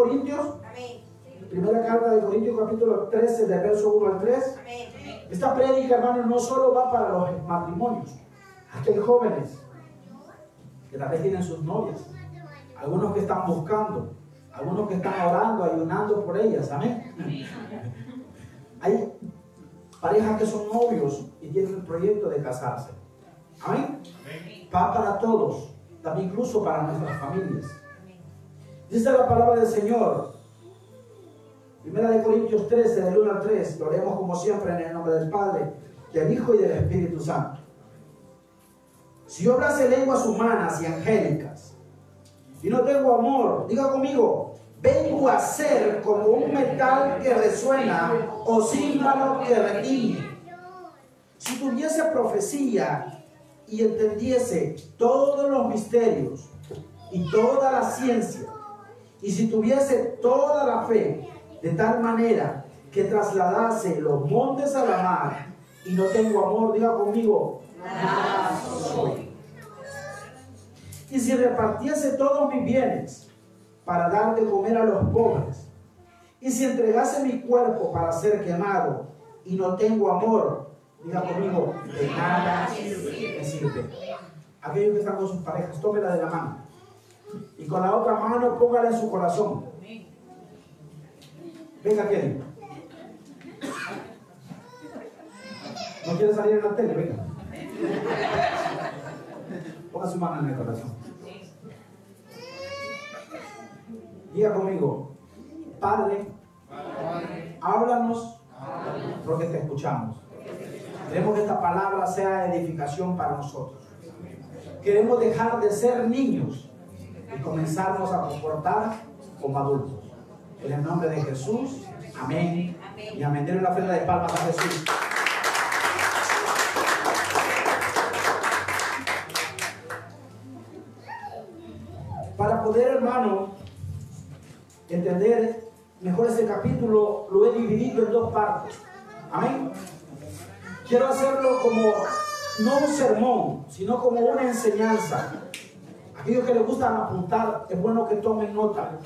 Corintios, Amén. primera carta de Corintios capítulo 13, del verso 1 al 3. Amén. Esta prédica, hermanos, no solo va para los matrimonios. Aquí hay jóvenes que tal vez tienen sus novias, algunos que están buscando, algunos que están orando, ayunando por ellas. Amén. Hay parejas que son novios y tienen el proyecto de casarse. Amén. Va para todos, también incluso para nuestras familias. Dice la palabra del Señor. Primera de Corintios 13, del 1 al 3. Lo leemos como siempre en el nombre del Padre, del Hijo y del Espíritu Santo. Si yo hablase lenguas humanas y angélicas y no tengo amor, diga conmigo, vengo a ser como un metal que resuena o símbolo que retiñe. Si tuviese profecía y entendiese todos los misterios y toda la ciencia, y si tuviese toda la fe, de tal manera que trasladase los montes a la mar, y no tengo amor, diga conmigo, nada soy. Y si repartiese todos mis bienes para dar de comer a los pobres, y si entregase mi cuerpo para ser quemado, y no tengo amor, diga conmigo, de nada me sirve. Aquellos que están con sus parejas, tómela de la mano. Y con la otra mano póngala en su corazón. Venga, Kelly. ¿No quiere salir en la tele? Venga. Ponga su mano en el corazón. Diga conmigo, Padre, háblanos porque te escuchamos. Queremos que esta palabra sea edificación para nosotros. Queremos dejar de ser niños y comenzarnos a comportar como adultos. En el nombre de Jesús, amén. Y amén. Denle una ofrenda de palmas a Jesús. Para poder, hermano, entender mejor ese capítulo, lo he dividido en dos partes. Amén. Quiero hacerlo como no un sermón, sino como una enseñanza. Aquellos que les gustan apuntar, es bueno que tomen nota.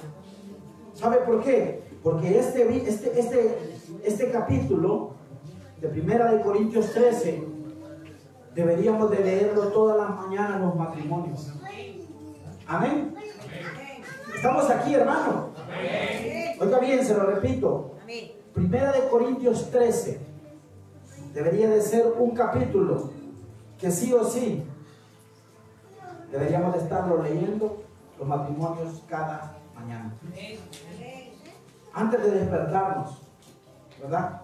¿Sabe por qué? Porque este, este, este, este capítulo de Primera de Corintios 13 deberíamos de leerlo todas las mañanas en los matrimonios. Amén. Estamos aquí, hermano. Oiga bien, se lo repito. Primera de Corintios 13 debería de ser un capítulo que sí o sí deberíamos de estarlo leyendo los matrimonios cada mañana. Antes de despertarnos, ¿verdad?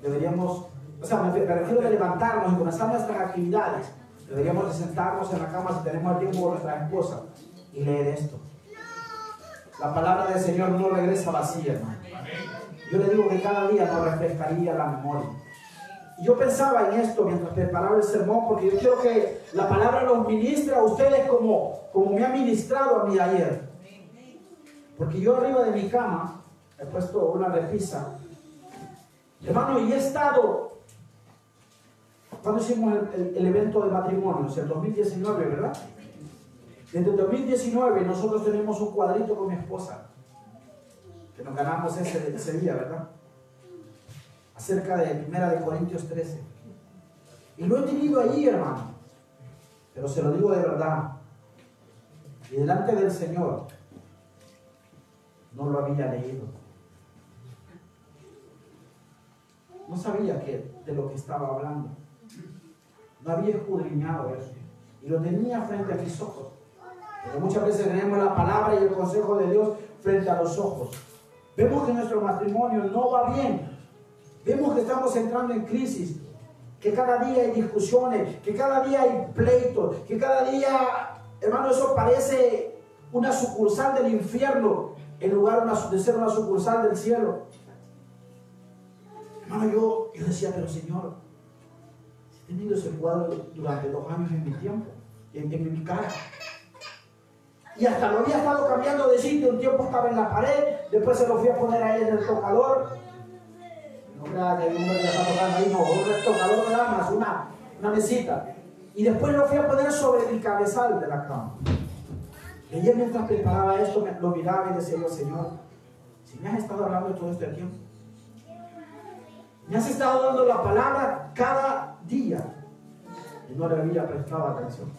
Deberíamos, o sea, me, refiero de levantarnos y comenzar nuestras actividades. Deberíamos de sentarnos en la cama si tenemos el tiempo con nuestra esposa y leer esto. La palabra del Señor no regresa vacía, hermano. Yo le digo que cada día nos refrescaría la memoria. Yo pensaba en esto mientras preparaba el sermón, porque yo quiero que la palabra los ministre a ustedes como, como me ha ministrado a mí ayer. Porque yo arriba de mi cama he puesto una repisa. Hermano, y he estado, cuando hicimos el, el- el evento de matrimonios, el 2019, ¿verdad? Desde el 2019 nosotros tenemos un cuadrito con mi esposa, que nos ganamos ese, ese día, ¿verdad? Acerca de Primera de Corintios 13. Y lo he tenido ahí, hermano. Pero se lo digo de verdad. Y delante del Señor no lo había leído. No sabía que, de lo que estaba hablando. No había escudriñado eso. Y lo tenía frente a mis ojos. Pero muchas veces tenemos la palabra y el consejo de Dios frente a los ojos. Vemos que nuestro matrimonio no va bien. Vemos que estamos entrando en crisis. que cada día hay discusiones, que cada día hay pleitos, que cada día, hermano, eso parece una sucursal del infierno en lugar de ser una sucursal del cielo. Hermano, yo, yo decía, pero Señor, he tenido ese cuadro durante dos años en mi tiempo, en, en mi cara. Y hasta lo había estado cambiando de sitio, un tiempo estaba en la pared, después se lo fui a poner ahí en el tocador. No crea que un hombre ya está tocando ahí, no, un de damas, una, una mesita. Y después lo fui a poner sobre el cabezal de la cama. Mientras preparaba esto, lo miraba y decía Señor, si me has estado hablando todo este tiempo, me has estado dando la palabra cada día. Y no le había prestado atención.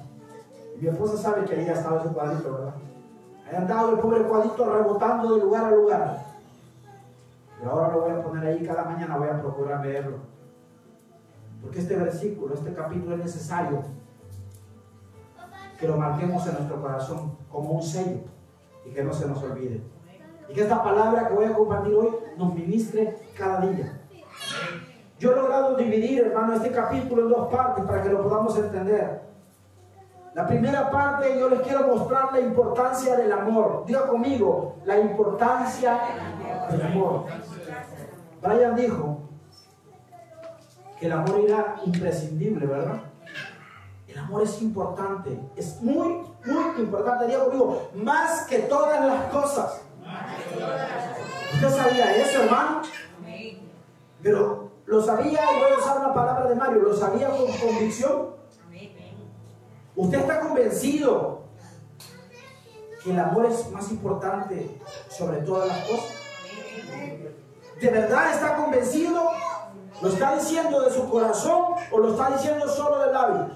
Y mi esposa sabe que ahí ha estado ese cuadrito, ¿verdad? Ahí andado el pobre cuadrito rebotando de lugar a lugar. Pero ahora lo voy a poner ahí cada mañana, voy a procurar leerlo. Porque este versículo, este capítulo es necesario que lo marquemos en nuestro corazón como un sello y que no se nos olvide. Y que esta palabra que voy a compartir hoy nos ministre cada día. Yo he logrado dividir, hermano, este capítulo en dos partes para que lo podamos entender. La primera parte yo les quiero mostrar la importancia del amor. Diga conmigo, la importancia del amor. Brian dijo que el amor era imprescindible, ¿verdad? El amor es importante, es muy, muy importante. Diga conmigo, más que todas las cosas. ¿Usted sabía eso, hermano? Pero lo sabía, y voy a usar una palabra de Mario, lo sabía con convicción. Usted está convencido que el amor es más importante sobre todas las cosas. ¿De verdad está convencido? ¿Lo está diciendo de su corazón o lo está diciendo solo de labios?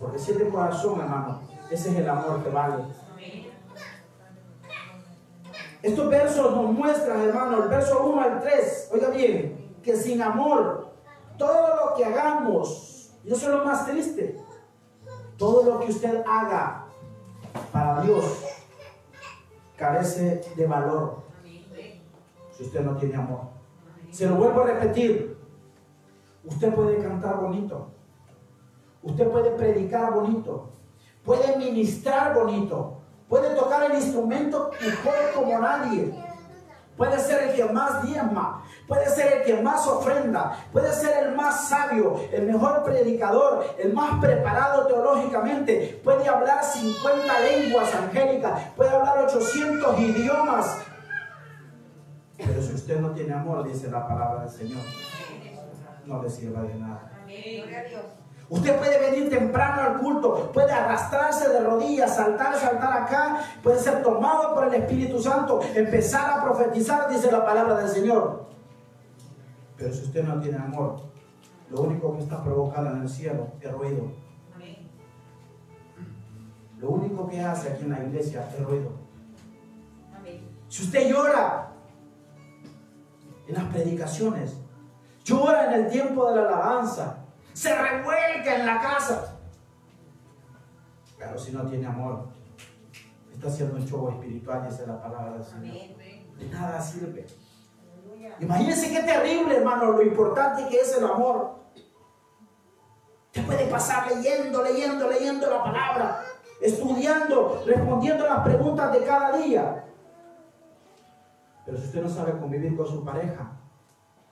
Porque si es de corazón, hermano, ese es el amor que vale. Estos versos nos muestran, hermano, el verso 1 al 3, oiga bien, que sin amor, todo lo que hagamos, y eso es lo más triste, todo lo que usted haga para Dios carece de valor si usted no tiene amor. Se lo vuelvo a repetir, usted puede cantar bonito, usted puede predicar bonito, puede ministrar bonito, Puede tocar el instrumento mejor como nadie. Puede ser el que más diezma. Puede ser el que más ofrenda. Puede ser el más sabio, el mejor predicador, el más preparado teológicamente. Puede hablar 50 lenguas angélicas. Puede hablar 800 idiomas. Pero si usted no tiene amor, dice la palabra del Señor, no le sirva de nada. Usted puede venir temprano al culto, puede arrastrarse de rodillas, saltar, saltar acá, puede ser tomado por el Espíritu Santo, empezar a profetizar, dice la palabra del Señor. Pero si usted no tiene amor, lo único que está provocando en el cielo es ruido. Lo único que hace aquí en la iglesia es ruido. Si usted llora en las predicaciones, llora en el tiempo de la alabanza, se revuelca en la casa. Pero si no tiene amor, está haciendo un show espiritual, dice la palabra del Señor. De nada sirve. Imagínense qué terrible, hermano, lo importante que es el amor. Te puede pasar leyendo, leyendo, leyendo la palabra, estudiando, respondiendo las preguntas de cada día. Pero si usted no sabe convivir con su pareja,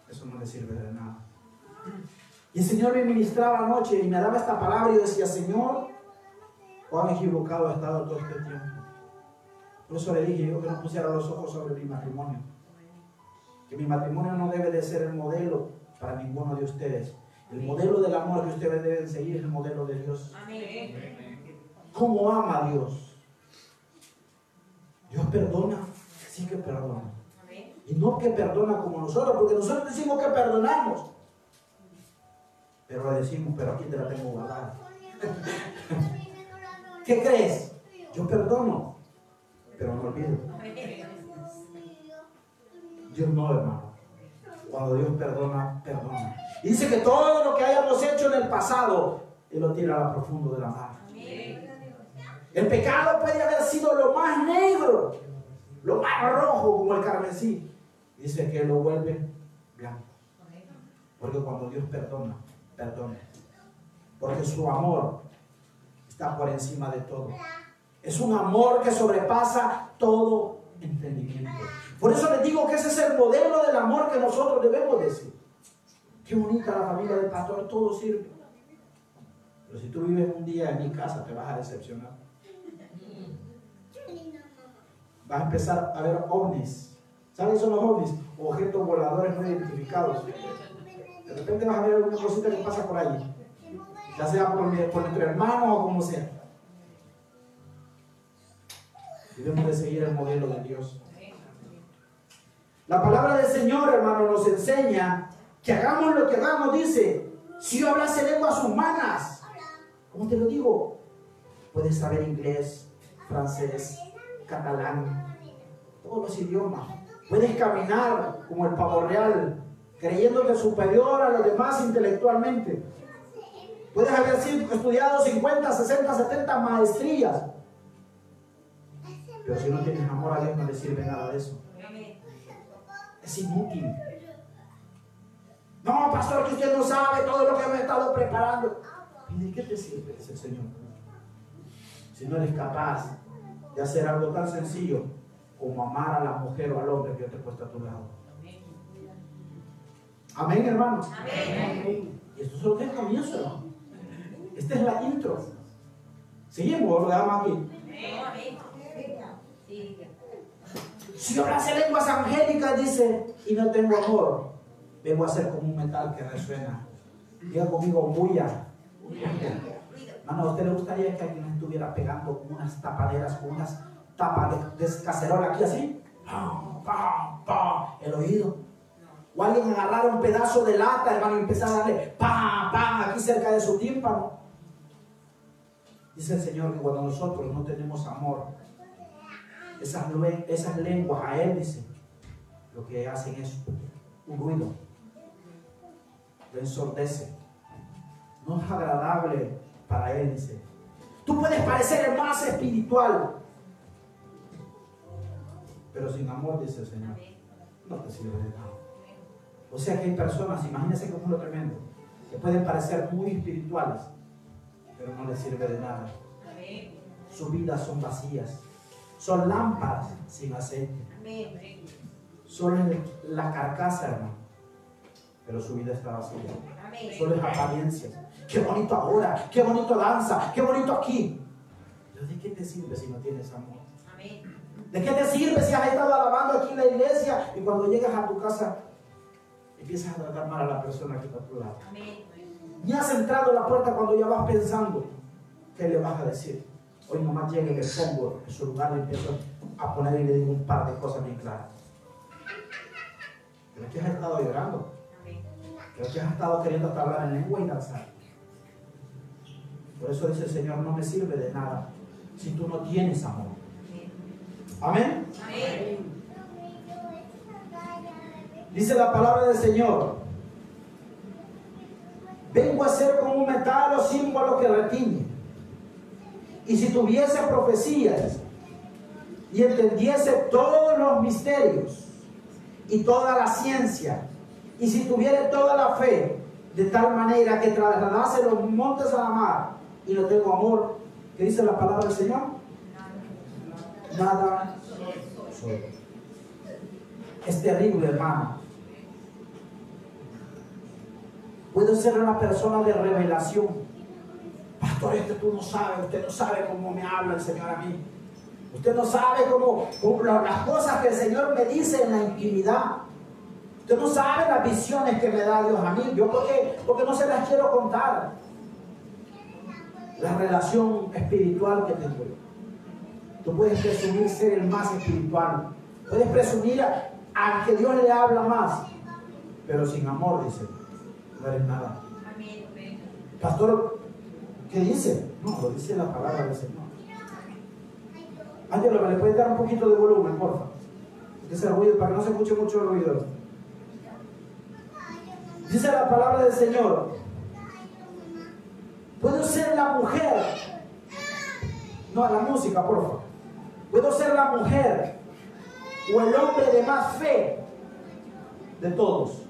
eso no le sirve de nada. Y el Señor me ministraba anoche y me daba esta palabra y decía, Señor, cuán equivocado he estado todo este tiempo. Por eso le dije yo que no pusiera los ojos sobre mi matrimonio. Que mi matrimonio no debe de ser el modelo para ninguno de ustedes. El modelo del amor que ustedes deben seguir es el modelo de Dios. ¿Cómo ama a Dios? Dios perdona, sí que perdona. Y no que perdona como nosotros, porque nosotros decimos que perdonamos. Pero le decimos, pero aquí te la tengo guardada. ¿Qué crees? Yo perdono, pero no olvido. Dios no, hermano. Cuando Dios perdona, perdona. Dice que todo lo que hayamos hecho en el pasado, Él lo tira a la profundo de la mar. El pecado puede haber sido lo más negro, lo más rojo como el carmesí. Dice que lo vuelve blanco. Porque cuando Dios perdona, perdona. Porque su amor está por encima de todo. Es un amor que sobrepasa todo entendimiento. Por eso les digo que ese es el modelo del amor que nosotros debemos decir. Qué bonita la familia del pastor, todo sirve. Pero si tú vives un día en mi casa, te vas a decepcionar. Vas a empezar a ver ovnis. ¿Sabes qué son los ovnis? Objetos voladores no identificados. De repente vas a ver alguna cosita que pasa por allí. Ya sea por, por nuestro hermano o como sea. Debemos de seguir el modelo de Dios. La palabra del Señor, hermano, nos enseña que hagamos lo que hagamos, dice, si yo hablase lenguas humanas, ¿cómo te lo digo? Puedes saber inglés, francés, catalán, todos los idiomas. Puedes caminar como el pavo real, creyéndote superior a los demás intelectualmente. Puedes haber sido estudiado 50, 60, 70 maestrías. Pero si no tienes amor a Dios no le sirve nada de eso. Es inútil. No, pastor, que usted no sabe todo lo que me he estado preparando. ¿Y de qué te sirve? El Señor. Si no eres capaz de hacer algo tan sencillo como amar a la mujer o al hombre que yo te he puesto a tu lado. Amén, hermanos. Y esto es el comienzo, hermano. Esta es la intro. Seguimos, lo dejamos aquí. Si yo hablase lenguas angélicas, dice, y no tengo amor, vengo a ser como un metal que resuena. Diga conmigo, bulla. Mano, ¿a usted le gustaría que alguien estuviera pegando unas tapaderas, con unas tapas de, de cacerola aquí así? ¡Pam, pam, pam! El oído. O alguien agarrara un pedazo de lata, hermano, y empezar a darle pam, pam, aquí cerca de su tímpano. Dice el Señor que cuando nosotros no tenemos amor, esas, esas lenguas a Él, dice, lo que hacen es un ruido, lo ensordece. No es agradable para Él, dice. Tú puedes parecer el más espiritual, pero sin amor, dice el Señor, no te sirve de nada. O sea que hay personas, imagínense cómo es lo tremendo, que pueden parecer muy espirituales, pero no les sirve de nada. Sus vidas son vacías, son lámparas sin aceite, son la carcasa, hermano, pero su vida está vacía. Solo es apariencia. Qué bonito ahora, qué bonito danza, qué bonito aquí. Pero ¿de qué te sirve si no tienes amor? ¿De qué te sirve si has estado alabando aquí en la iglesia y cuando llegas a tu casa empiezas a tratar mal a la persona que está a tu lado? Ni has entrado a la puerta cuando ya vas pensando qué le vas a decir. Hoy nomás llegue y le pongo en su lugar y empiezo a poner y le digo un par de cosas bien claras. Pero que has estado llorando. Pero que has estado queriendo hasta hablar en lengua y danzar. Por eso dice el Señor, no me sirve de nada si tú no tienes amor. Amén. Dice la palabra del Señor. Vengo a ser como un metal o símbolo que retiñe. Y si tuviese profecías y entendiese todos los misterios y toda la ciencia, y si tuviere toda la fe, de tal manera que trasladase los montes a la mar y no tengo amor, ¿qué dice la palabra del Señor? Nada Es terrible, hermano. Puedo ser una persona de revelación. Pastor, este tú no sabes, usted no sabe cómo me habla el Señor a mí. Usted no sabe cómo, cómo la- las cosas que el Señor me dice en la intimidad. Usted no sabe las visiones que me da Dios a mí. Yo porque, porque no se las quiero contar. La relación espiritual que tengo. Tú puedes presumir ser el más espiritual. Puedes presumir a, a que Dios le habla más. Pero sin amor, dice, no eres nada. Pastor, ¿qué dice? No, lo dice la palabra del Señor. Ángelo, ¿me le puedes dar un poquito de volumen, por favor? Ese ruido, para que no se escuche mucho el ruido. Dice la palabra del Señor. Puedo ser la mujer. No, a la música, por favor. Puedo ser la mujer o el hombre de más fe de todos.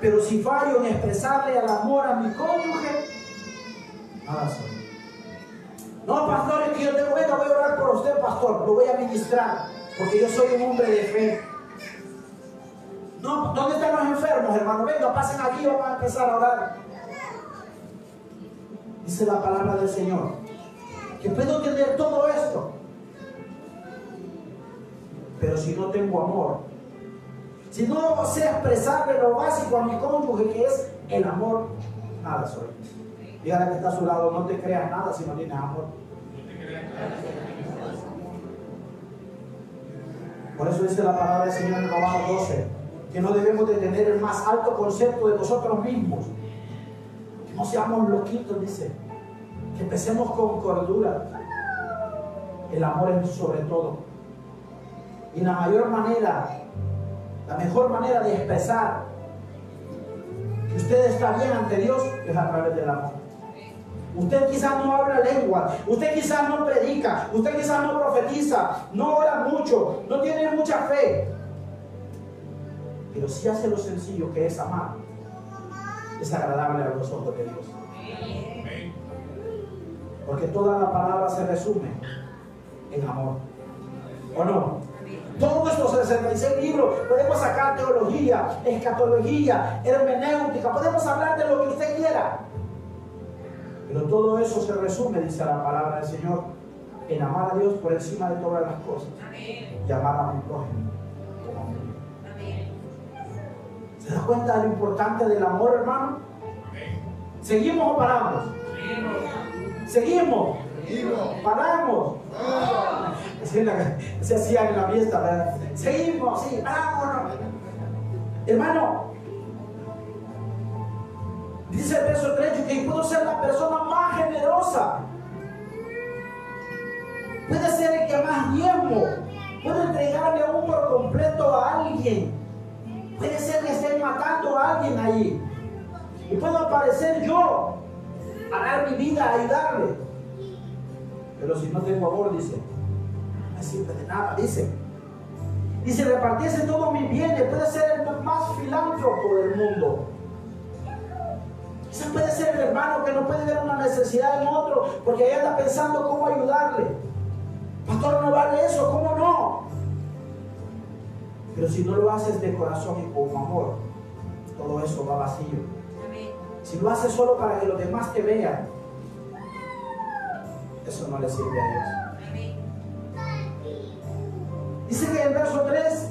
Pero si fallo en expresarle el amor a mi cónyuge, nada soy. No, pastor, es que yo tengo, venga, voy a orar por usted, pastor, lo voy a ministrar, porque yo soy un hombre de fe. No, ¿dónde están los enfermos, hermano? Venga, pasen aquí, vamos a empezar a orar. Dice la palabra del Señor, que puedo tener todo esto, pero si no tengo amor, si no sé expresarle lo básico a mi cónyuge, que es el amor, nada soy. Dígale que está a su lado, no te creas nada si no tienes amor. Por eso dice la palabra del Señor en Romanos 12, que no debemos de tener el más alto concepto de nosotros mismos. Que no seamos loquitos, dice. Que empecemos con cordura. El amor es sobre todo. Y la mayor manera, la mejor manera de expresar que usted está bien ante Dios es a través del amor. Usted quizás no habla lengua, usted quizás no predica, usted quizás no profetiza, no ora mucho, no tiene mucha fe. Pero si hace lo sencillo que es amar, es agradable a los ojos de Dios. Porque toda la palabra se resume en amor. ¿O no? Todos estos 66 libros podemos sacar teología, escatología, hermenéutica, podemos hablar de lo que usted quiera. Pero todo eso se resume, dice la palabra del Señor, en amar a Dios por encima de todas las cosas. Y amar a mi prójimo como a. ¿Se da cuenta de lo importante del amor, hermano? ¿Seguimos o paramos? ¿Seguimos? ¿Paramos? En la- Se hacía en la fiesta, ¿verdad? Seguimos, sí, paramos. Hermano, Dice el verso 3 que puedo ser la persona más generosa. Puede ser el que más diezmo. Puedo entregarle aún por completo a alguien. Puede ser que esté matando a alguien ahí. Y puedo aparecer yo a dar mi vida, a ayudarle. Pero si no tengo amor, dice, no me sirve de nada, dice. Dice, repartiese todos mis bienes, puede ser el más filántropo del mundo. Ese puede ser el hermano que no puede ver una necesidad en otro porque ahí anda pensando cómo ayudarle. Pastor, no vale eso, ¿cómo no? Pero si no lo haces de corazón y con amor, todo eso va vacío. Si lo haces solo para que los demás te vean, eso no le sirve a Dios. Dice que en el verso 3,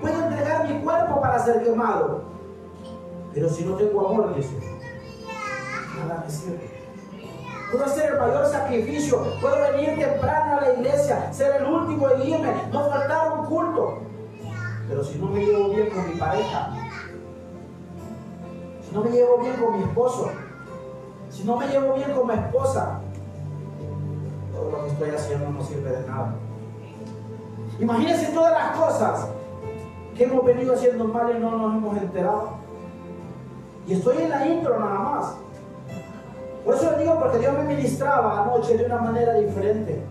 puedo entregar mi cuerpo para ser quemado. Pero si no tengo amor, dice, nada me sirve. Puedo hacer el mayor sacrificio, puedo venir temprano a la iglesia, ser el último en irme, no faltar un culto. Pero si no me llevo bien con mi pareja, si no me llevo bien con mi esposo, si no me llevo bien con mi esposa, todo lo que estoy haciendo no sirve de nada. Imagínense todas las cosas que hemos venido haciendo mal y no nos hemos enterado. Y estoy en la intro nada más. Por eso le digo, porque Dios me ministraba anoche de una manera diferente.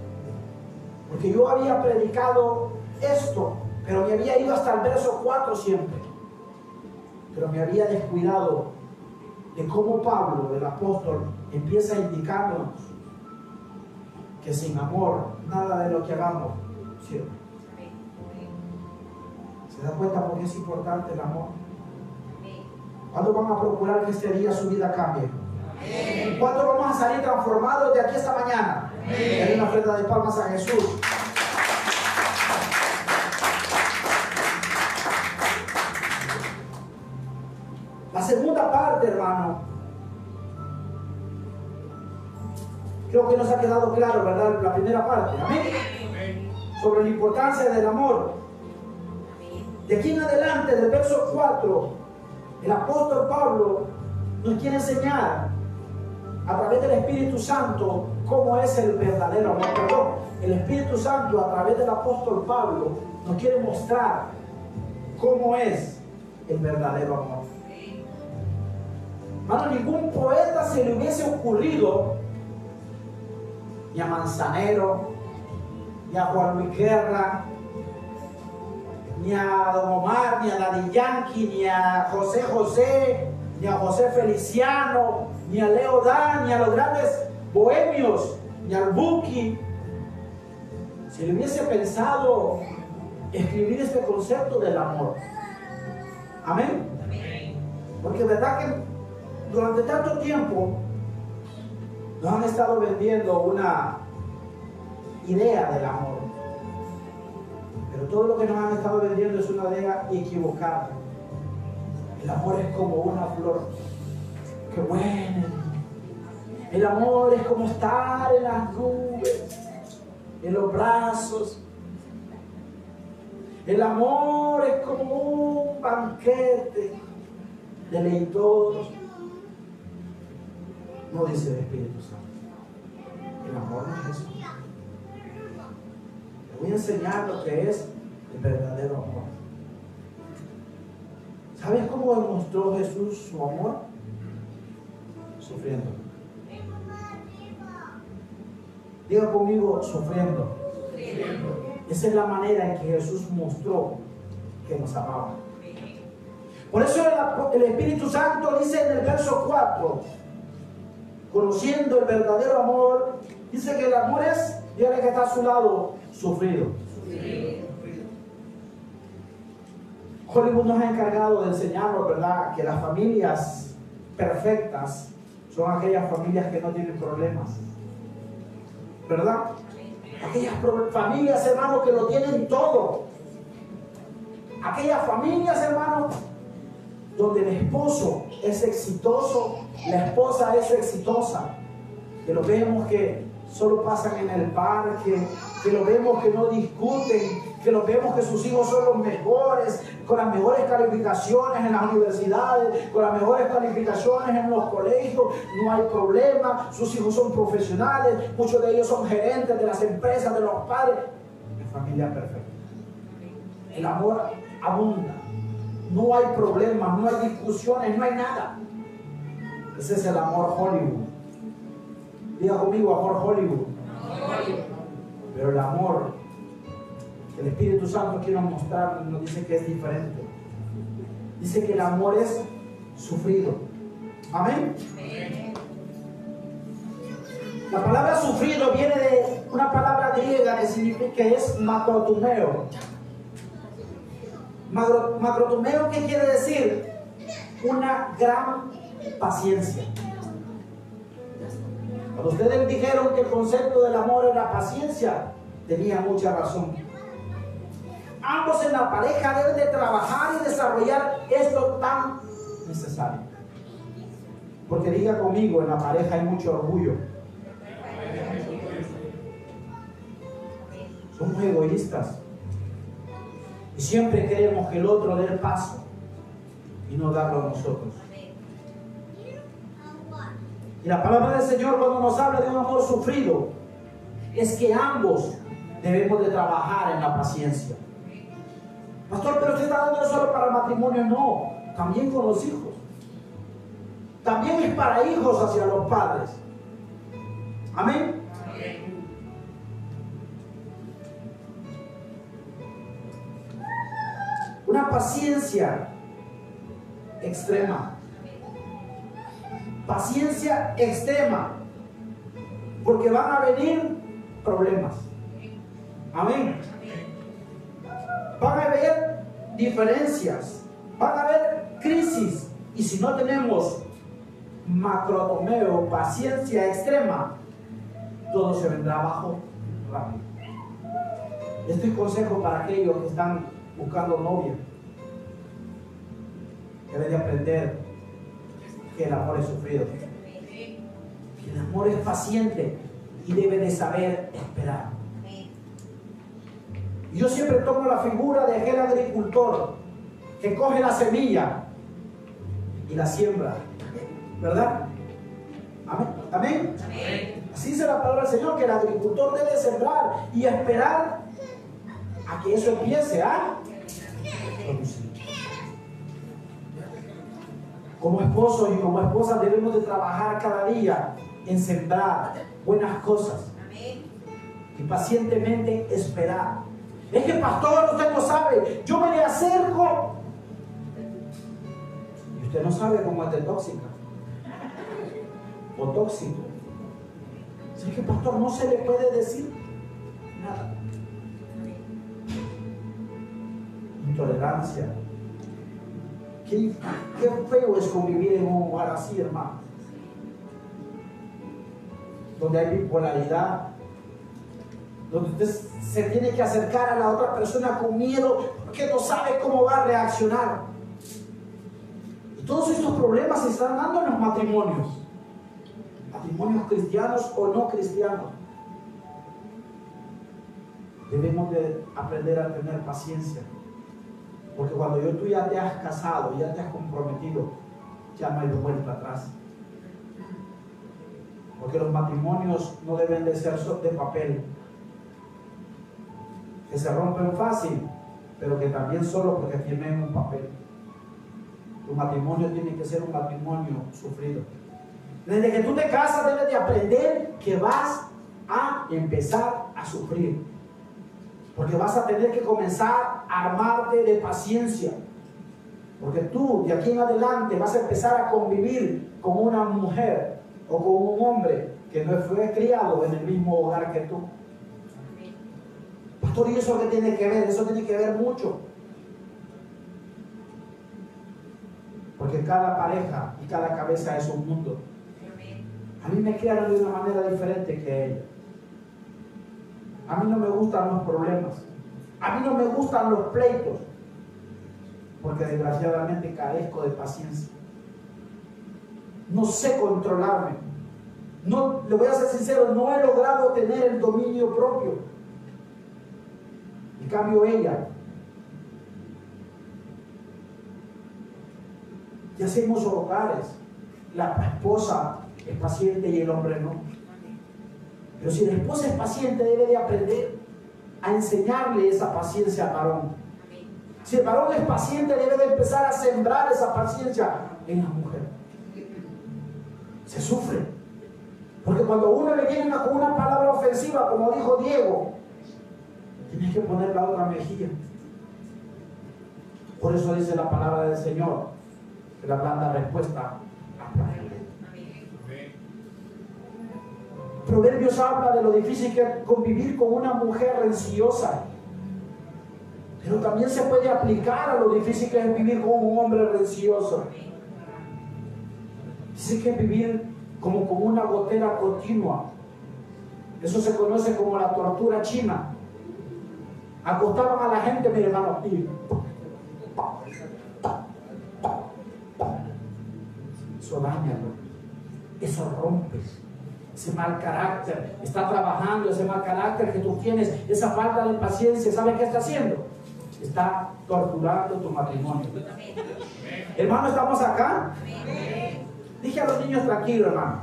Porque yo había predicado esto, pero me había ido hasta el verso 4 siempre. Pero me había descuidado de cómo Pablo, el apóstol, empieza indicándonos que sin amor nada de lo que hagamos sirve. ¿Se da cuenta por qué es importante el amor? ¿Cuándo van a procurar que este día su vida cambie? ¿Cuándo vamos a salir transformados de aquí esta mañana? Hay una ofrenda de palmas a Jesús. Que nos ha quedado claro, ¿verdad? La primera parte. Amén. Sobre la importancia del amor. De aquí en adelante, del verso 4, el apóstol Pablo nos quiere enseñar a través del Espíritu Santo cómo es el verdadero amor. Perdón, el Espíritu Santo a través del apóstol Pablo nos quiere mostrar cómo es el verdadero amor. Hermano, ningún poeta se le hubiese ocurrido, ni a Manzanero, ni a Juan Luis Guerra, ni a Don Omar, ni a Daddy Yankee, ni a José José, ni a José Feliciano, ni a Leo Dan, ni a los grandes bohemios, ni al Buki. Si le hubiese pensado escribir este concepto del amor. Amén. Porque verdad que durante tanto tiempo nos han estado vendiendo una idea del amor. Pero todo lo que nos han estado vendiendo es una idea equivocada. El amor es como una flor que huele. El amor es como estar en las nubes, en los brazos. El amor es como un banquete deleitoso. No dice el Espíritu Santo. El amor no es eso. Le voy a enseñar lo que es el verdadero amor. ¿Sabes cómo demostró Jesús su amor? Sufriendo. Diga conmigo, sufriendo. Esa es la manera en que Jesús mostró que nos amaba. Por eso el, el Espíritu Santo dice en el verso 4, conociendo el verdadero amor, dice que el amor es, dígale que está a su lado, sufrido. Hollywood nos ha encargado de enseñarnos, ¿verdad?, que las familias perfectas son aquellas familias que no tienen problemas. ¿Verdad? Aquellas familias, hermanos, que lo tienen todo. Aquellas familias, hermanos, donde el esposo es exitoso, la esposa es exitosa, que lo vemos que solo pasan en el parque, que lo vemos que no discuten, que lo vemos que sus hijos son los mejores, con las mejores calificaciones en las universidades, con las mejores calificaciones en los colegios, no hay problema, sus hijos son profesionales, muchos de ellos son gerentes de las empresas, de los padres, la familia perfecta. El amor abunda. No hay problemas, no hay discusiones, no hay nada. Ese es el amor Hollywood. Diga conmigo, amor Hollywood. Pero el amor el Espíritu Santo quiere mostrar nos dice que es diferente. Dice que el amor es sufrido. Amén. La palabra sufrido viene de una palabra griega que significa es macrotumeo. Macro- Macrotumeo, ¿qué quiere decir? Una gran paciencia. Cuando ustedes dijeron que el concepto del amor era paciencia, tenía mucha razón. Ambos en la pareja deben de trabajar y desarrollar esto tan necesario. Porque diga conmigo, en la pareja hay mucho orgullo. Somos egoístas. Y siempre queremos que el otro dé el paso y no darlo a nosotros. Y la palabra del Señor cuando nos habla de un amor sufrido es que ambos debemos de trabajar en la paciencia. Pastor, pero usted está dando solo para matrimonio. No, también con los hijos. También es para hijos hacia los padres. Amén. Una paciencia extrema. Paciencia extrema. Porque van a venir problemas. Amén. Van a haber diferencias. Van a haber crisis. Y si no tenemos macrotomeo, paciencia extrema, todo se vendrá abajo rápido. Este es consejo para aquellos que están buscando novia. Deben de aprender que el amor es sufrido. Que el amor es paciente y debe de saber esperar. Yo siempre tomo la figura de aquel agricultor que coge la semilla y la siembra. ¿Verdad? Amén. Amén. Así dice la palabra del Señor, que el agricultor debe sembrar y esperar a que eso empiece a. Como esposos y como esposas debemos de trabajar cada día en sembrar buenas cosas y pacientemente esperar. Es que pastor, usted no sabe. Yo me le acerco. Y usted no sabe cómo es de tóxica. O tóxico. Es que pastor, no se le puede decir nada. Intolerancia. Qué, feo es convivir en un hogar así, hermano. Donde hay bipolaridad, donde usted se tiene que acercar a la otra persona con miedo porque no sabe cómo va a reaccionar. Y todos estos problemas se están dando en los matrimonios, matrimonios cristianos o no cristianos. Debemos de aprender a tener paciencia, porque cuando yo, tú ya te has casado, ya te has comprometido, ya no hay vuelta atrás. Porque los matrimonios no deben de ser de papel, que se rompen fácil, pero que también solo porque tienen un papel. Tu matrimonio tiene que ser un matrimonio sufrido. Desde que tú te casas debes de aprender que vas a empezar a sufrir. Porque vas a tener que comenzar armarte de paciencia. Porque tú de aquí en adelante vas a empezar a convivir con una mujer o con un hombre que no fue criado en el mismo hogar que tú. Pastor, ¿y eso qué tiene que ver? Eso tiene que ver mucho. Porque cada pareja y cada cabeza es un mundo. A mí me criaron de una manera diferente que ella. A mí no me gustan los problemas. A mí no me gustan los pleitos. Porque desgraciadamente carezco de paciencia. No sé controlarme. No, le voy a ser sincero, no he logrado tener el dominio propio. En cambio ella, ya hacemos hogares, la esposa es paciente y el hombre no. Pero si la esposa es paciente, debe de aprender a enseñarle esa paciencia al varón. Si el varón es paciente, debe de empezar a sembrar esa paciencia en la mujer. Se sufre. Porque cuando uno le viene con una palabra ofensiva, como dijo Diego, tienes que poner la otra mejilla. Por eso dice la palabra del Señor, la blanda respuesta Proverbios habla de lo difícil que es convivir con una mujer renciosa. Pero también se puede aplicar a lo difícil que es vivir con un hombre rencioso. Dice que vivir como con una gotera continua. Eso se conoce como la tortura china. Acostaban a la gente, mi hermano, y eso daña, eso rompes ese mal carácter, está trabajando ese mal carácter que tú tienes, esa falta de paciencia, ¿sabes qué está haciendo? Está torturando tu matrimonio. Hermano, ¿estamos acá? Dije a los niños tranquilo, hermano.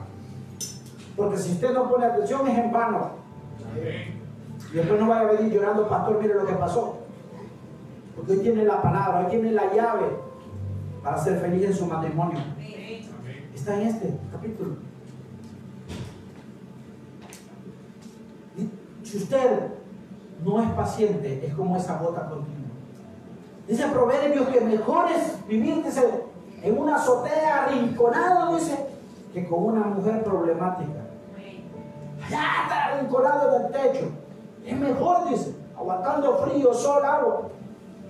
Porque si usted no pone atención es en vano. Y después no vaya a venir llorando, pastor, mire lo que pasó. Porque hoy tiene la palabra, hoy tiene la llave para ser feliz en su matrimonio. Está en este capítulo. Si usted no es paciente, es como esa gota continua. Dice Proverbios que mejor es vivir en una azotea arrinconado, dice, que con una mujer problemática. Allá está arrinconado en el techo. Es mejor, dice, aguantando frío, sol, agua,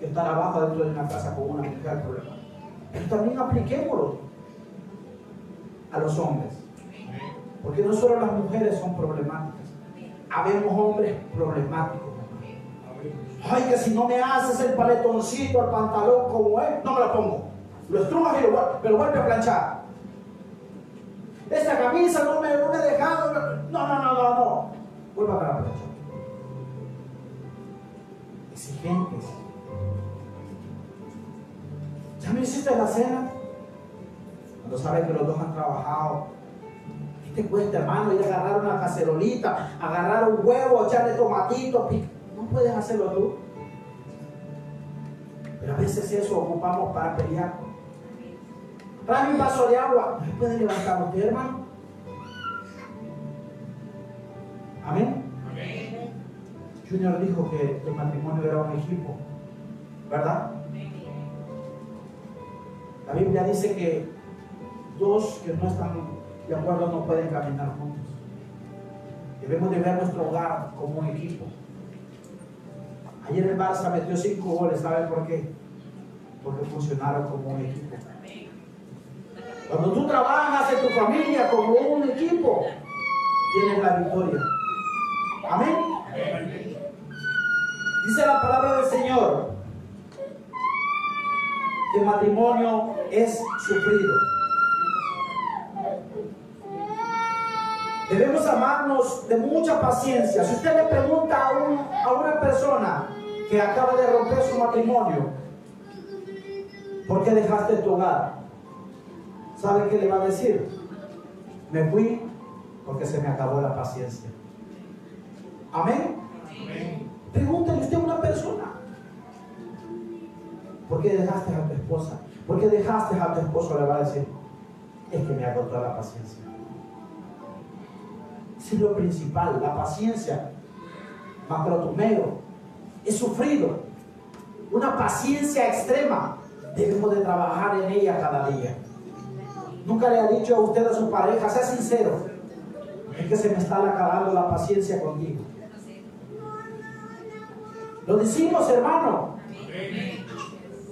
que estar abajo dentro de una casa con una mujer problemática. Pero también apliquémoslo a los hombres. Porque no solo las mujeres son problemáticas habemos hombres problemáticos. Ay, que si no me haces el paletoncito, el pantalón como es, no me lo pongo. Lo estrujas y lo, me lo vuelve a planchar. Esta camisa no me, no me he dejado. No, no, no, no, no. Vuelva a la plancha. Exigentes. ¿Ya me hiciste la cena? Cuando sabes que los dos han trabajado te cuesta, hermano, ir a agarrar una cacerolita, agarrar un huevo, echarle tomatitos. No puedes hacerlo tú. Pero a veces eso ocupamos para pelear. Trae un vaso de agua. No puede levantar usted, hermano. Amén. Junior dijo que el matrimonio era un equipo, ¿verdad? La Biblia dice que dos que no están de acuerdo no pueden caminar juntos. Debemos de ver nuestro hogar como un equipo. Ayer el Barça metió cinco goles, ¿saben por qué? Porque funcionaron como un equipo. Cuando tú trabajas en tu familia como un equipo, tienes la victoria. Amén. Dice la palabra del Señor que matrimonio es sufrido. Debemos amarnos de mucha paciencia. Si usted le pregunta a, un- a una persona que acaba de romper su matrimonio, ¿por qué dejaste tu hogar? ¿Sabe qué le va a decir? Me fui porque se me acabó la paciencia. Amén. Pregúntale usted a una persona. ¿Por qué dejaste a tu esposa? ¿Por qué dejaste a tu esposo? Le va a decir, es que me agotó la paciencia. Eso es lo principal, la paciencia. Macrotumero. He sufrido una paciencia extrema. Debemos de trabajar en ella cada día. Nunca le ha dicho a usted a su pareja, sea sincero, es que se me está acabando la paciencia contigo. Lo decimos, hermano.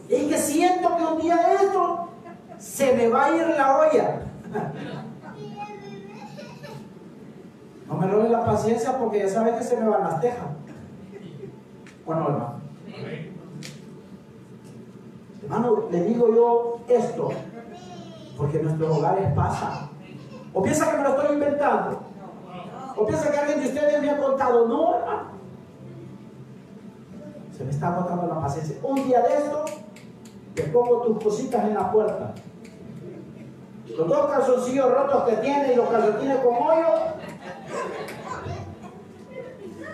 Es que siento que un día esto se me va a ir la olla. No me roben la paciencia porque ya saben que se me van las tejas. ¿O no, hermano? Hermano, le digo yo esto porque nuestros hogares pasa. ¿O piensa que me lo estoy inventando? ¿O piensa que alguien de ustedes me ha contado? No, hermano. Se me está agotando la paciencia. Un día de esto, te pongo tus cositas en la puerta. Los dos calzoncillos rotos que tiene y los calcetines con hoyo.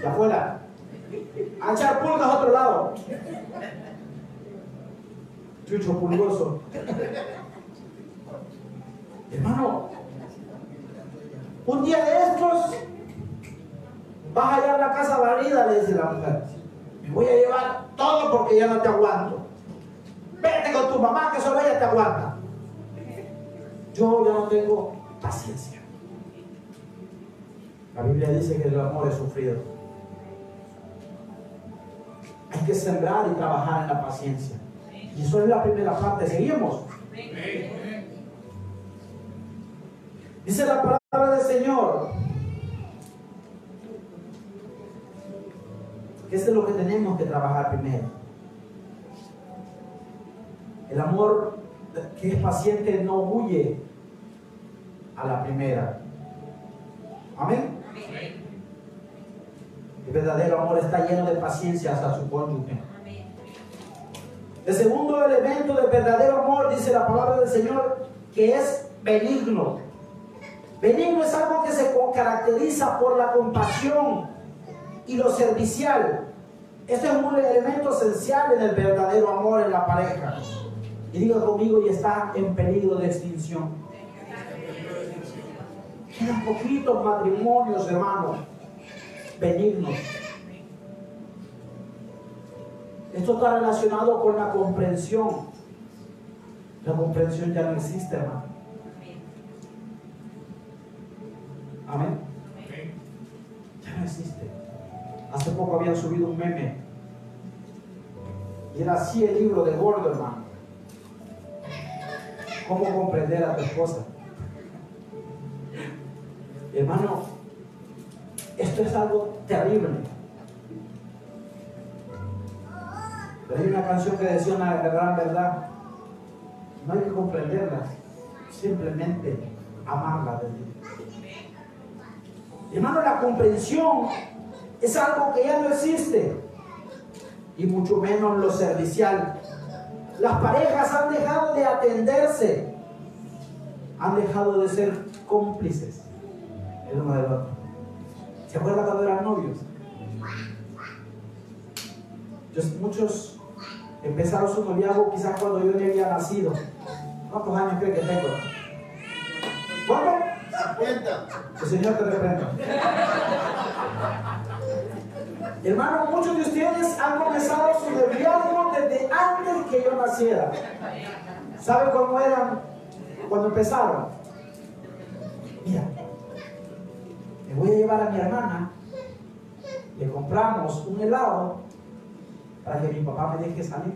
Y afuera. A echar pulgas a otro lado. Chucho pulgoso. Hermano, un día de estos vas a hallar la casa barrida, le dice la mujer. Me voy a llevar todo porque ya no te aguanto. Vete con tu mamá que solo ella te aguanta. Yo ya no tengo paciencia. La Biblia dice que el amor es sufrido. Sembrar y trabajar en la paciencia. Y eso es la primera parte. Seguimos. Dice la palabra del Señor. Que es lo que tenemos que trabajar primero. El amor que es paciente no huye a la primera. Amén. El verdadero amor está lleno de paciencia hacia su cónyuge. El segundo elemento del verdadero amor, dice la palabra del Señor, que es benigno. Benigno es algo que se caracteriza por la compasión y lo servicial. Este es un elemento esencial en el verdadero amor en la pareja. Y diga conmigo, y está en peligro de extinción. Quedan poquitos matrimonios, hermanos, benignos. Esto está relacionado con la comprensión. La comprensión ya no existe, hermano. Amén. Ya no existe. Hace poco habían subido un meme. Y era así el libro de gordo, hermano. ¿Cómo comprender a tu esposa? Hermano, esto es algo terrible. Pero hay una canción que decía una gran verdad. No hay que comprenderla, simplemente amarla de Dios. Hermano, la comprensión es algo que ya no existe. Y mucho menos lo servicial. Las parejas han dejado de atenderse. Han dejado de ser cómplices el uno del otro. ¿Se acuerdan cuando eran novios? Muchos empezaron su noviazgo quizás cuando yo ni había nacido. ¿Cuántos años cree que tengo? ¿Cuánto? 50. El Señor te reprenda. Hermano, muchos de ustedes han comenzado su noviazgo desde antes que yo naciera. ¿Sabe cómo eran cuando empezaron? Mira, me voy a llevar a mi hermana, le compramos un helado para que mi papá me deje salir,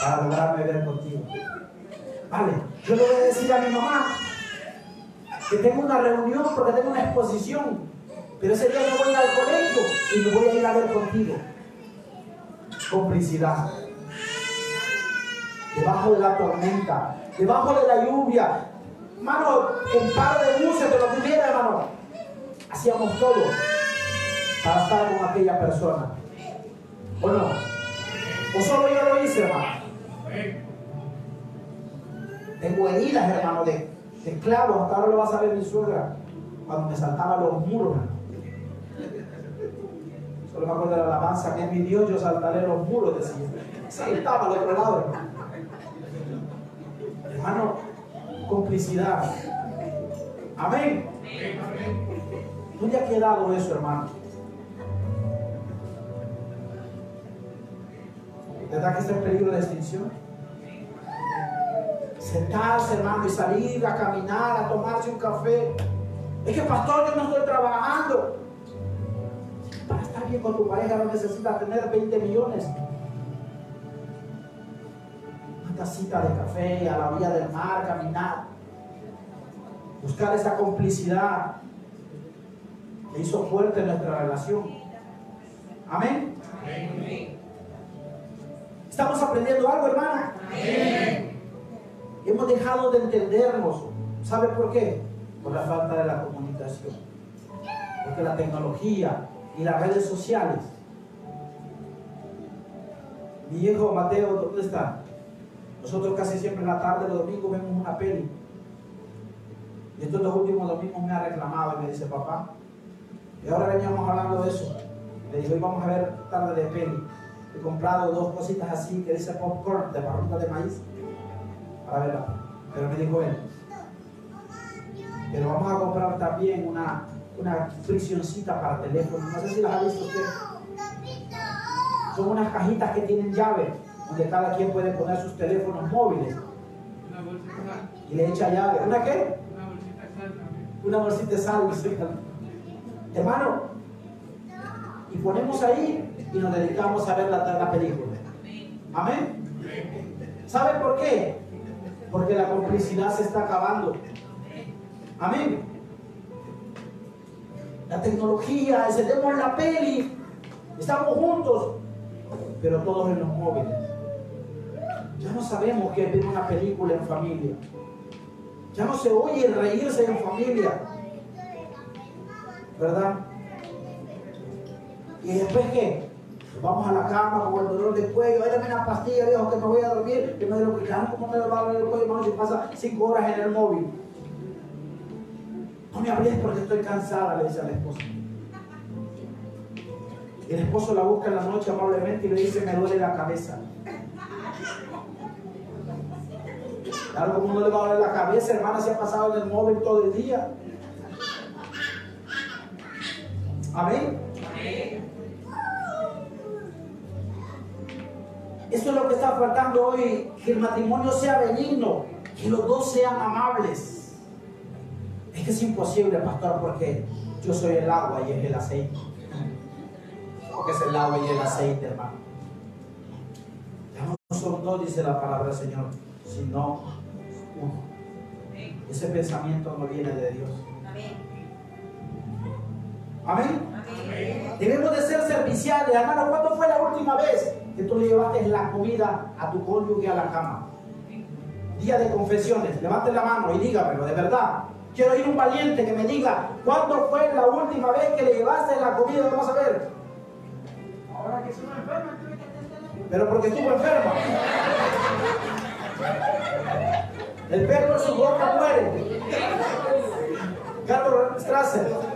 para lograrme ver contigo. Vale, yo le voy a decir a mi mamá que tengo una reunión porque tengo una exposición, pero ese día no voy al colegio y me voy a ir a ver contigo. Complicidad. Debajo de la tormenta, debajo de la lluvia, hermano, un par de buses de lo que hubiera, hermano. Hacíamos todo para estar con aquella persona. ¿O no? ¿O solo yo lo hice, hermano? Tengo heridas, hermano, de, de clavos. Hasta lo va a saber mi suegra. Cuando me saltaba los muros. Solo me acuerdo de la alabanza que es mi Dios, yo saltaré los muros, decía. Saltaba al otro lado, hermano. Hermano, complicidad. Amén. ¿Dónde ha quedado eso, hermano? ¿Verdad que está en peligro de extinción? Sentarse, hermano, y salir a caminar, a tomarse un café. Es que, pastor, yo no estoy trabajando. Para estar bien con tu pareja no necesitas tener 20 millones. Una tacita de café a la orilla del mar, caminar. Buscar esa complicidad que hizo fuerte nuestra relación. Amén. ¿Estamos aprendiendo algo, hermano? Hemos dejado de entendernos. ¿Sabe por qué? Por la falta de la comunicación. Porque la tecnología y las redes sociales. Mi hijo Mateo, ¿dónde está? Nosotros casi siempre en la tarde, los domingos, vemos una peli. Y estos dos últimos domingos me ha reclamado y me dice, papá, y ahora veníamos hablando de eso. Le digo, hoy vamos a ver tarde de peli. He comprado dos cositas así que dice popcorn de barrita de maíz para verla. Pero me dijo él, pero vamos a comprar también una, una prisioncita para teléfono. No sé si las ha visto usted. Son unas cajitas que tienen llave, donde cada quien puede poner sus teléfonos móviles. Y le echa llave. ¿Una qué? Una bolsita de sal. Hermano, y ponemos ahí y nos dedicamos a ver la, la película. Amén. ¿Sabe por qué? Porque la complicidad se está acabando. Amén. La tecnología, encendemos la peli, estamos juntos, pero todos en los móviles. Ya no sabemos qué es ver una película en familia. Ya no se oye reírse en familia. ¿Verdad? ¿Y después qué? Vamos a la cama con el dolor de cuello, dame una pastilla, viejo, que me voy a dormir, que me lo claro, ¿cómo me va a doler el cuello, hermano, si pasa cinco horas en el móvil? No me hables porque estoy cansada, le dice a la esposa. Y el esposo la busca en la noche amablemente y le dice, me duele la cabeza. Claro, como no le va a doler la cabeza, hermana, se ha pasado en el móvil todo el día. Amén. Eso es lo que está faltando hoy, que el matrimonio sea benigno, que los dos sean amables. Es que es imposible, pastor, porque yo soy el agua y es el aceite. Porque es el agua y el aceite, hermano. Ya no son dos, dice la palabra del Señor, sino uno. Ese pensamiento no viene de Dios. Amén. Debemos de ser serviciales. Hermano, ¿cuándo fue la última vez que tú le llevaste la comida a tu cónyuge a la cama? Día de confesiones. Levante la mano y dígamelo, de verdad. Quiero ir un valiente que me diga, ¿cuándo fue la última vez que le llevaste la comida? Vamos a ver. Ahora que estuvo enferma, Pero porque estuvo enferma. El perro en su boca muere. Carlos Strasser.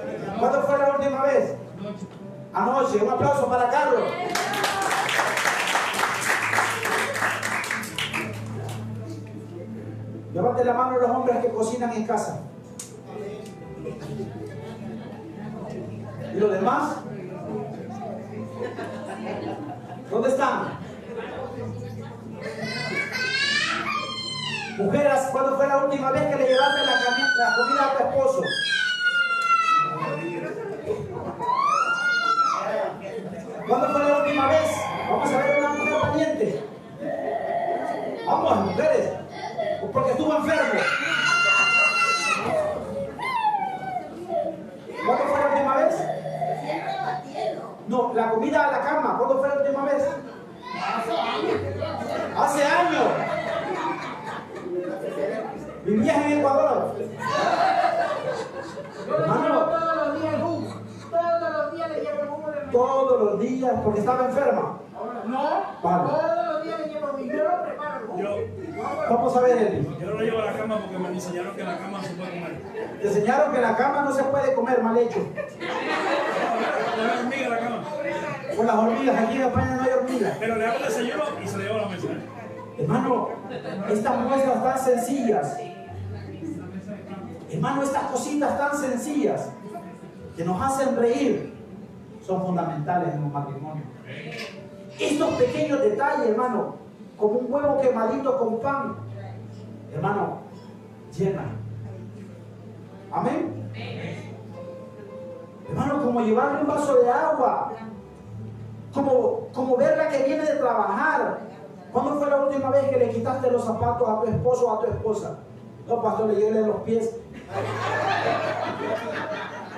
¿Cuándo fue la última vez? Anoche. Un aplauso para Carlos. Levante la mano los hombres que cocinan en casa. ¿Y los demás? están? Mujeres, ¿cuándo fue la última vez que le llevaste la, la comida a tu esposo? ¿Cuándo fue la última vez? Vamos a ver una mujer valiente. Vamos, mujeres. Porque estuvo enfermo. ¿Cuándo fue la última vez? No, la comida a la cama. ¿Cuándo fue la última vez? Hace años. ¿Vivías en Ecuador? Hermano, Todos los días el jugo. Todos los días le llevo el jugo de mañana. Todos los días porque estaba enferma. No, Vale. todos los días le llevo jugo. Yo lo preparo. Vamos a ver, Eli. Yo no lo llevo a la cama porque me enseñaron que en la cama no se puede comer. Te enseñaron que en la cama no se puede comer mal hecho. Le hago hormiga a la cama. Con las hormigas, aquí en España no hay hormigas. Pero le hago el desayuno y se lo llevo a la mesa. Hermano, estas muestras tan sencillas. Hermano, estas cositas tan sencillas que nos hacen reír son fundamentales en un matrimonio. Estos pequeños detalles, hermano, como un huevo quemadito con pan, hermano, llenan. Amén. Hermano, como llevarle un vaso de agua, como, como verla que viene de trabajar. ¿Cuándo fue la última vez que le quitaste los zapatos a tu esposo o a tu esposa? No, pastor, le llegué los pies.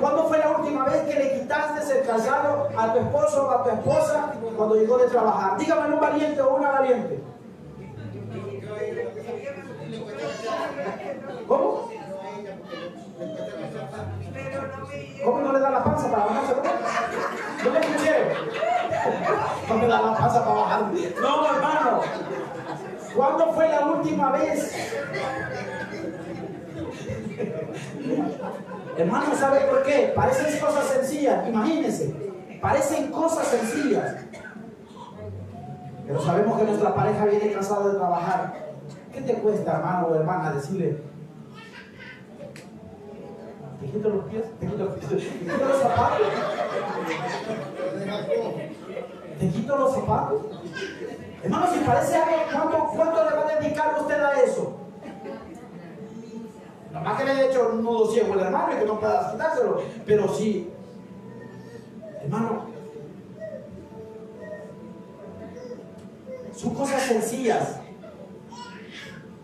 ¿Cuándo fue la última vez que le quitaste el calzado a tu esposo o a tu esposa cuando llegó de trabajar? Dígame un valiente o una valiente. ¿Cómo? ¿Cómo no le da la panza para bajarse? No le escuché. No me da la panza para bajar. No, hermano. ¿Cuándo fue la última vez? Hermano, ¿sabe por qué? Parecen cosas sencillas, imagínense. Parecen cosas sencillas. Pero sabemos que nuestra pareja viene cansada de trabajar. ¿Qué te cuesta, hermano o hermana, decirle, te quito los pies, te quito, te quito los zapatos? ¿Te quito los zapatos? Hermano, si parece algo, ¿cuánto, cuánto le va a dedicar usted a eso? Nada más que le haya hecho un nudo ciego al hermano y que no pueda quitárselo. Pero sí, hermano, son cosas sencillas.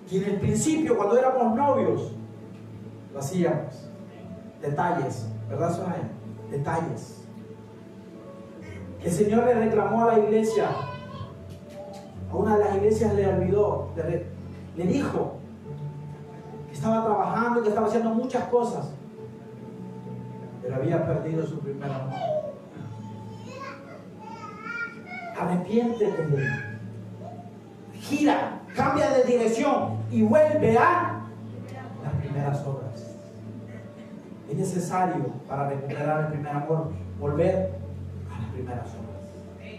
Que en el principio, cuando éramos novios, lo hacíamos. Detalles, ¿verdad, Soraya? Detalles. El Señor le reclamó a la iglesia, a una de las iglesias le olvidó, le, dijo estaba trabajando que estaba haciendo muchas cosas, pero había perdido su primer amor. Arrepiéntete. Gira, cambia de dirección y vuelve a las primeras obras. Es necesario para recuperar el primer amor volver a las primeras obras.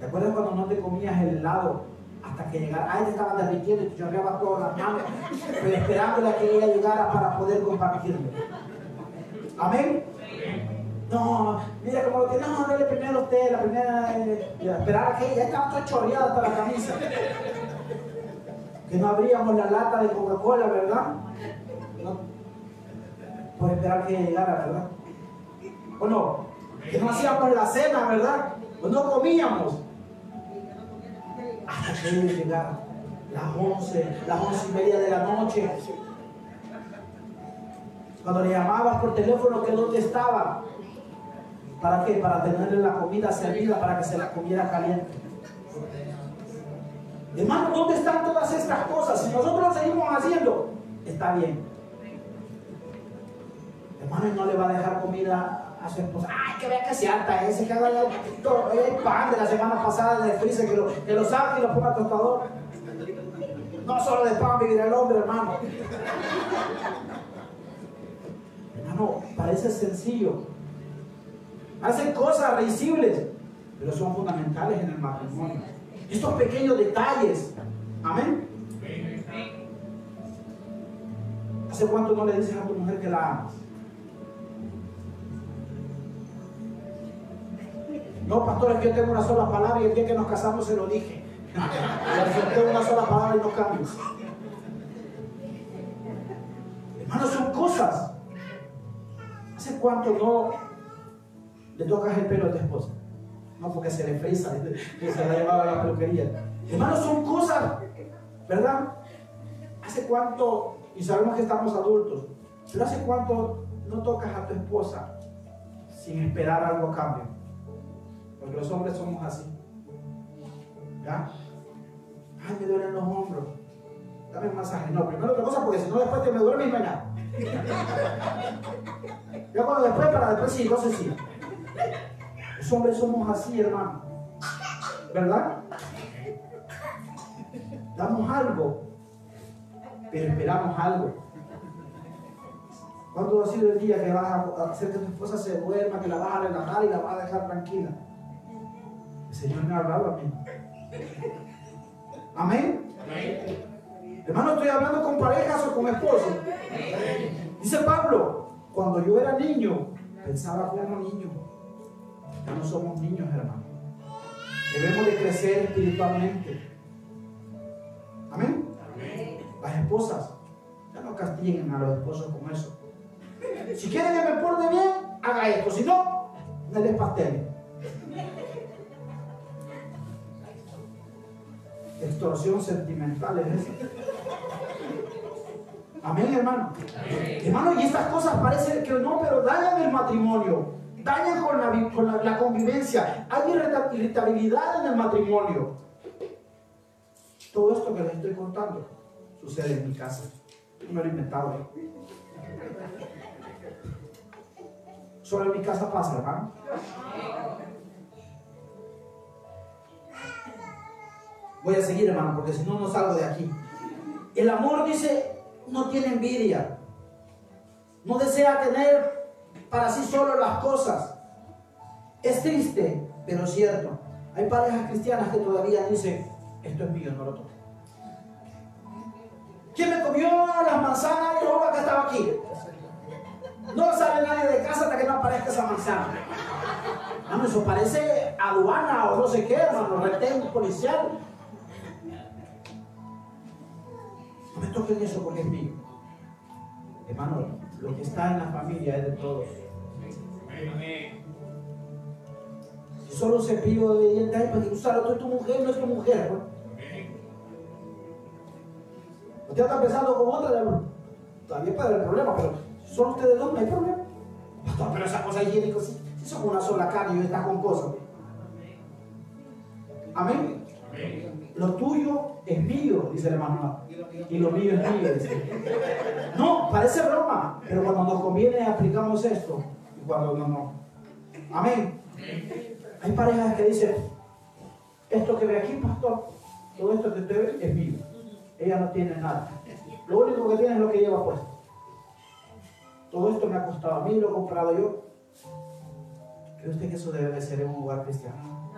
¿Te acuerdas cuando no te comías el helado hasta que llegara? Te estaban derritiendo y te chorreabas todas las manos, pero esperándole a que ella llegara para poder compartirlo. Amén. No, mira como lo que no, dale primero a usted, la primera, eh, esperar a que ella estaba toda chorreada hasta la camisa. Que no abríamos la lata de Coca-Cola, ¿verdad? No, por esperar que ella llegara, ¿verdad? ¿O no? Que no hacíamos la cena, ¿verdad? O no comíamos. Hasta que ella llegara. Las 11, las once y media de la noche. Cuando le llamabas por teléfono, que dónde estaba. ¿Para qué? Para tenerle la comida servida, para que se la comiera caliente. Hermano, ¿dónde están todas estas cosas? Si nosotros lo seguimos haciendo, está bien. Hermano, no le va a dejar comida a su esposa. Ay, que vea que se harta ese, que haga el, el pan de la semana pasada del freezer, que lo, que lo saque y lo ponga al tostador. No solo de pan vivirá el hombre, hermano. Hermano, parece sencillo. Hacen cosas risibles, pero son fundamentales en el matrimonio. Estos pequeños detalles. Amén. ¿Hace cuánto no le dices a tu mujer que la amas? No, pastor, es que yo tengo una sola palabra y el día que nos casamos se lo dije. Tengo una sola palabra y no cambies. Hermanos, son cosas. ¿Hace cuánto no le tocas el pelo a tu esposa? No, porque se le frisa, se la llevaba a la peluquería. Hermanos, son cosas, ¿verdad? ¿Hace cuánto, y sabemos que estamos adultos, pero hace cuánto no tocas a tu esposa sin esperar algo a cambio? Porque los hombres somos así. ¿Ya? Ay, me duelen los hombros. Dame un masaje. No, primero otra cosa, porque si no después te me duerme y mañana. Ya cuando después, para después sí, entonces sí. Los hombres somos así, hermano. ¿Verdad? Damos algo, pero esperamos algo. ¿Cuándo ha sido el día que vas a hacer que tu esposa se duerma, que la vas a relajar y la vas a dejar tranquila? Señor me ha hablado a mí. Amén. Hermano, estoy hablando con parejas o con esposos. Dice Pablo, cuando yo era niño, pensaba como niño. Ya no somos niños, hermano. Debemos de crecer espiritualmente. Amén. Las esposas, ya no castiguen a los esposos con eso. Si quieren que me porte bien, haga esto. Si no, les pastel. Extorsión sentimental es esa. Amén, hermano. Hermano, y estas cosas parecen que no, pero dañan el matrimonio, dañan con la, con la, la convivencia. Hay irrita- irritabilidad en el matrimonio. Todo esto que les estoy contando sucede en mi casa. No lo he inventado. Solo en mi casa pasa, hermano. Voy a seguir, hermano, porque si no, no salgo de aquí. El amor dice, no tiene envidia. No desea tener para sí solo las cosas. Es triste, pero cierto. Hay parejas cristianas que todavía dicen, esto es mío, no lo toques. ¿Quién me comió las manzanas y roba que estaba aquí? No sale nadie de casa hasta que no aparezca esa manzana. Hermano, eso parece aduana o no sé qué, hermano, retén policial. Me toquen eso porque es mío. Hermano, lo que está en la familia es de todos. Si solo un cepillo de hay para que usarlo, tú es tu mujer, no es tu mujer. pues. Usted está pensando con otra, hermano. También puede haber problema, pero si son ustedes dos, no hay problema. Pero esa cosa higiénica, si, si son una sola carne y está con cosas. Amén. Lo tuyo es mío, dice el hermano. Y lo mío es mío, dice. No, parece broma, pero cuando nos conviene aplicamos esto. Y cuando no, no. Amén. Hay parejas que dicen, esto que ve aquí, pastor, todo esto que usted ve es mío. Ella no tiene nada. Lo único que tiene es lo que lleva puesto. Todo esto me ha costado a mí, lo he comprado yo. ¿Cree usted que eso debe de ser en un lugar cristiano?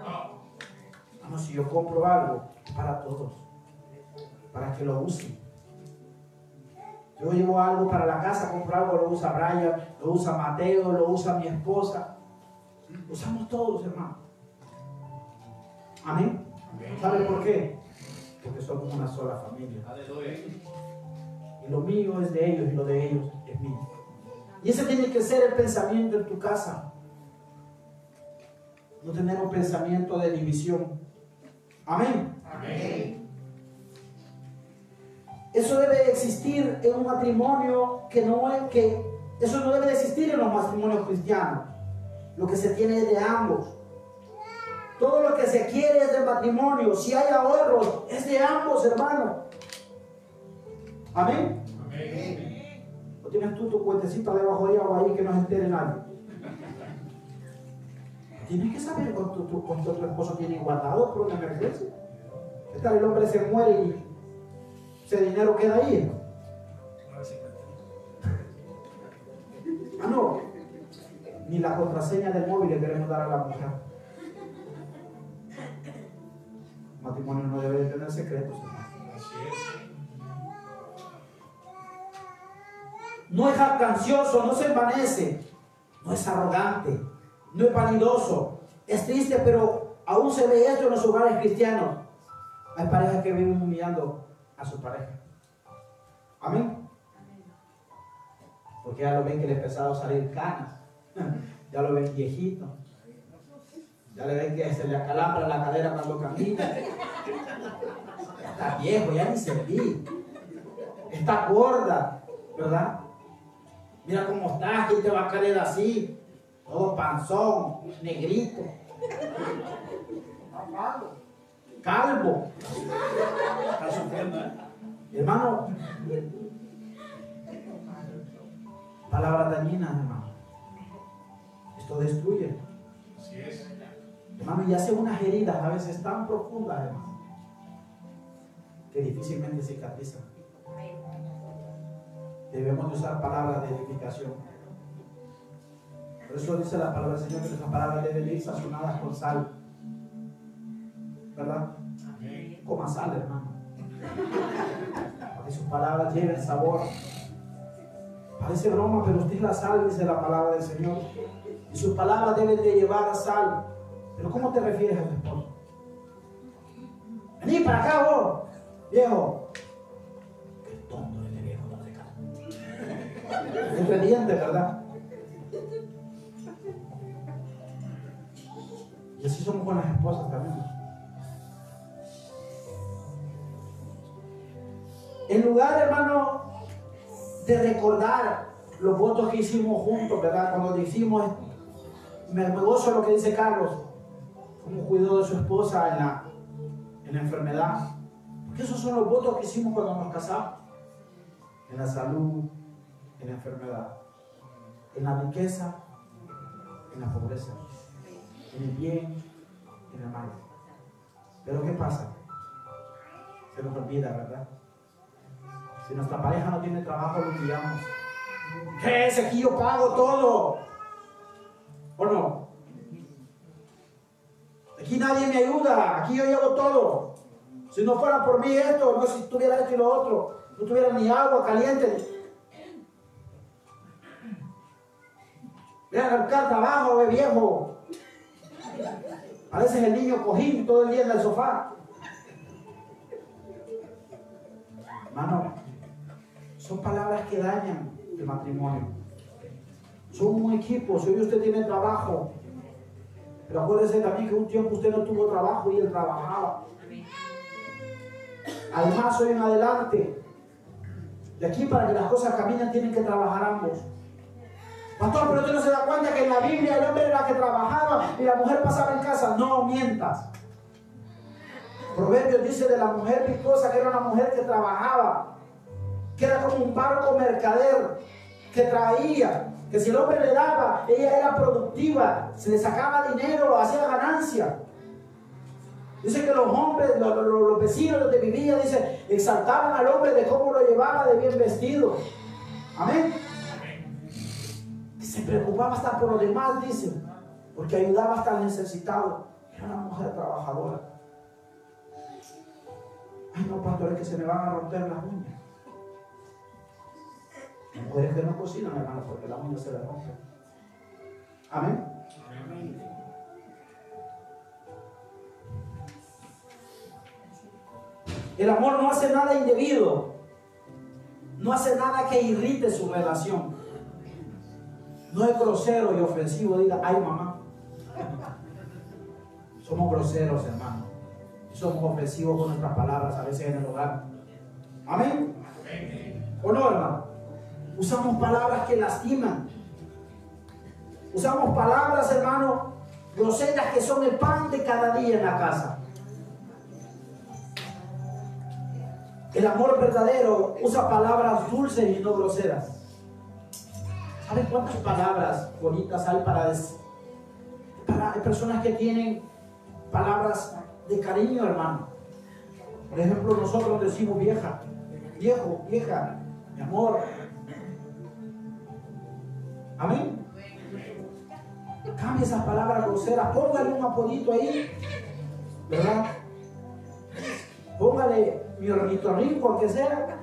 No, si yo compro algo, para todos, para que lo usen. Yo llevo algo para la casa, compro algo, lo usa Brian, lo usa Mateo, lo usa mi esposa. Usamos todos, hermano. Amén. ¿Sabe por qué? Porque somos una sola familia. Y lo mío es de ellos y lo de ellos es mío. Y ese tiene que ser el pensamiento en tu casa. No tener un pensamiento de división. Amén. Eso debe existir en un matrimonio que no es que eso no debe de existir en los matrimonios cristianos. Lo que se tiene es de ambos. Todo lo que se quiere es del matrimonio. Si hay ahorros, es de ambos, hermano. Amén. ¿O tienes tú tu cuentecita debajo de agua ahí que no se entere nadie? Tienes que saber cuánto tu, cuánto tu esposo tiene guardado por una emergencia. ¿Qué el hombre se muere y ese dinero queda ahí? Ah, no. Ni la contraseña del móvil le queremos dar a la mujer. El matrimonio no debe de tener secretos. No es jactancioso, no se envanece, no es arrogante, no es vanidoso, Es triste, pero aún se ve esto en los hogares cristianos. Hay parejas que viven humillando a su pareja. Amén. Porque ya lo ven que le empezado a salir canas. Ya lo ven viejito. Ya le ven que se le acalambra la cadera cuando camina. Está viejo, ya ni serví. Está gorda, ¿verdad? Mira cómo estás, ¿quién te va a querer así? Todo panzón, negrito. Calvo. Está sufriendo, ¿eh? Hermano, palabras dañinas, hermano. Esto destruye. Así es. Hermano, y hace unas heridas a veces tan profundas, hermano, que difícilmente cicatrizan. Debemos de usar palabras de edificación. Por eso dice la palabra del Señor que nuestras palabras deben ir sazonadas con sal. ¿Verdad? Coma sal, hermano. Para que sus palabras lleven sabor. Parece broma, pero usted es la sal, dice la palabra del Señor. Y sus palabras deben de llevar sal. Pero ¿cómo te refieres a tu esposo? Vení para acá vos, viejo. Qué tonto este viejo, no te. Es obediente, ¿verdad? Y así somos con las esposas también. En lugar, hermano, de recordar los votos que hicimos juntos, ¿verdad? Cuando decimos, me gozo lo que dice Carlos, cómo cuidó de su esposa en la, en enfermedad. Porque esos son los votos que hicimos cuando nos casamos. En la salud, en la enfermedad, en la riqueza, en la pobreza, en el bien, en el mal. Pero ¿qué pasa? Se nos olvida, ¿verdad? Si nuestra pareja no tiene trabajo, lo olvidamos. ¿Qué es? Aquí yo pago todo. ¿O no? Aquí nadie me ayuda, aquí yo llevo todo. Si no fuera por mí esto, no si tuviera esto y lo otro, no tuviera ni agua caliente. Vean a buscar trabajo, ve viejo. Pareces el niño cojín todo el día en el sofá. Hermano, son palabras que dañan el matrimonio. Son un equipo, si hoy usted tiene trabajo, pero acuérdese también que un tiempo usted no tuvo trabajo y él trabajaba. Además, hoy en adelante, de aquí para que las cosas caminen, tienen que trabajar ambos. Pastor, pero usted no se da cuenta que en la Biblia el hombre era que trabajaba y la mujer pasaba en casa. No mientas. Proverbios dice de la mujer virtuosa que era una mujer que trabajaba, que era como un barco mercader que traía, que si el hombre le daba, ella era productiva, se le sacaba dinero, hacía ganancia. Dice que los hombres, los, los- los vecinos donde vivía, dice, exaltaban al hombre de cómo lo llevaba de bien vestido. Amén. Se preocupaba hasta por los demás, dice, porque ayudaba hasta al necesitado. Era una mujer trabajadora. Ay, no, pastor, es que se me van a romper las uñas. Hay Mujeres que no cocinan, hermano, porque las uñas se les rompen. Amén. El amor no hace nada indebido. No hace nada que irrite su relación. No es grosero y ofensivo. Diga, ay mamá. Somos groseros, hermano. Somos ofensivos con nuestras palabras a veces en el hogar. Amén. ¿O no, hermano? Usamos palabras que lastiman. Usamos palabras, hermano, groseras que son el pan de cada día en la casa. El amor verdadero usa palabras dulces y no groseras. ¿Saben cuántas palabras bonitas hay para, des- para personas que tienen palabras de cariño, hermano? Por ejemplo, nosotros decimos vieja, viejo, vieja, mi amor. Amén. Cambie esas palabras groseras, póngale un apodito ahí, ¿verdad? Póngale mi ornitorrinco, aunque sea.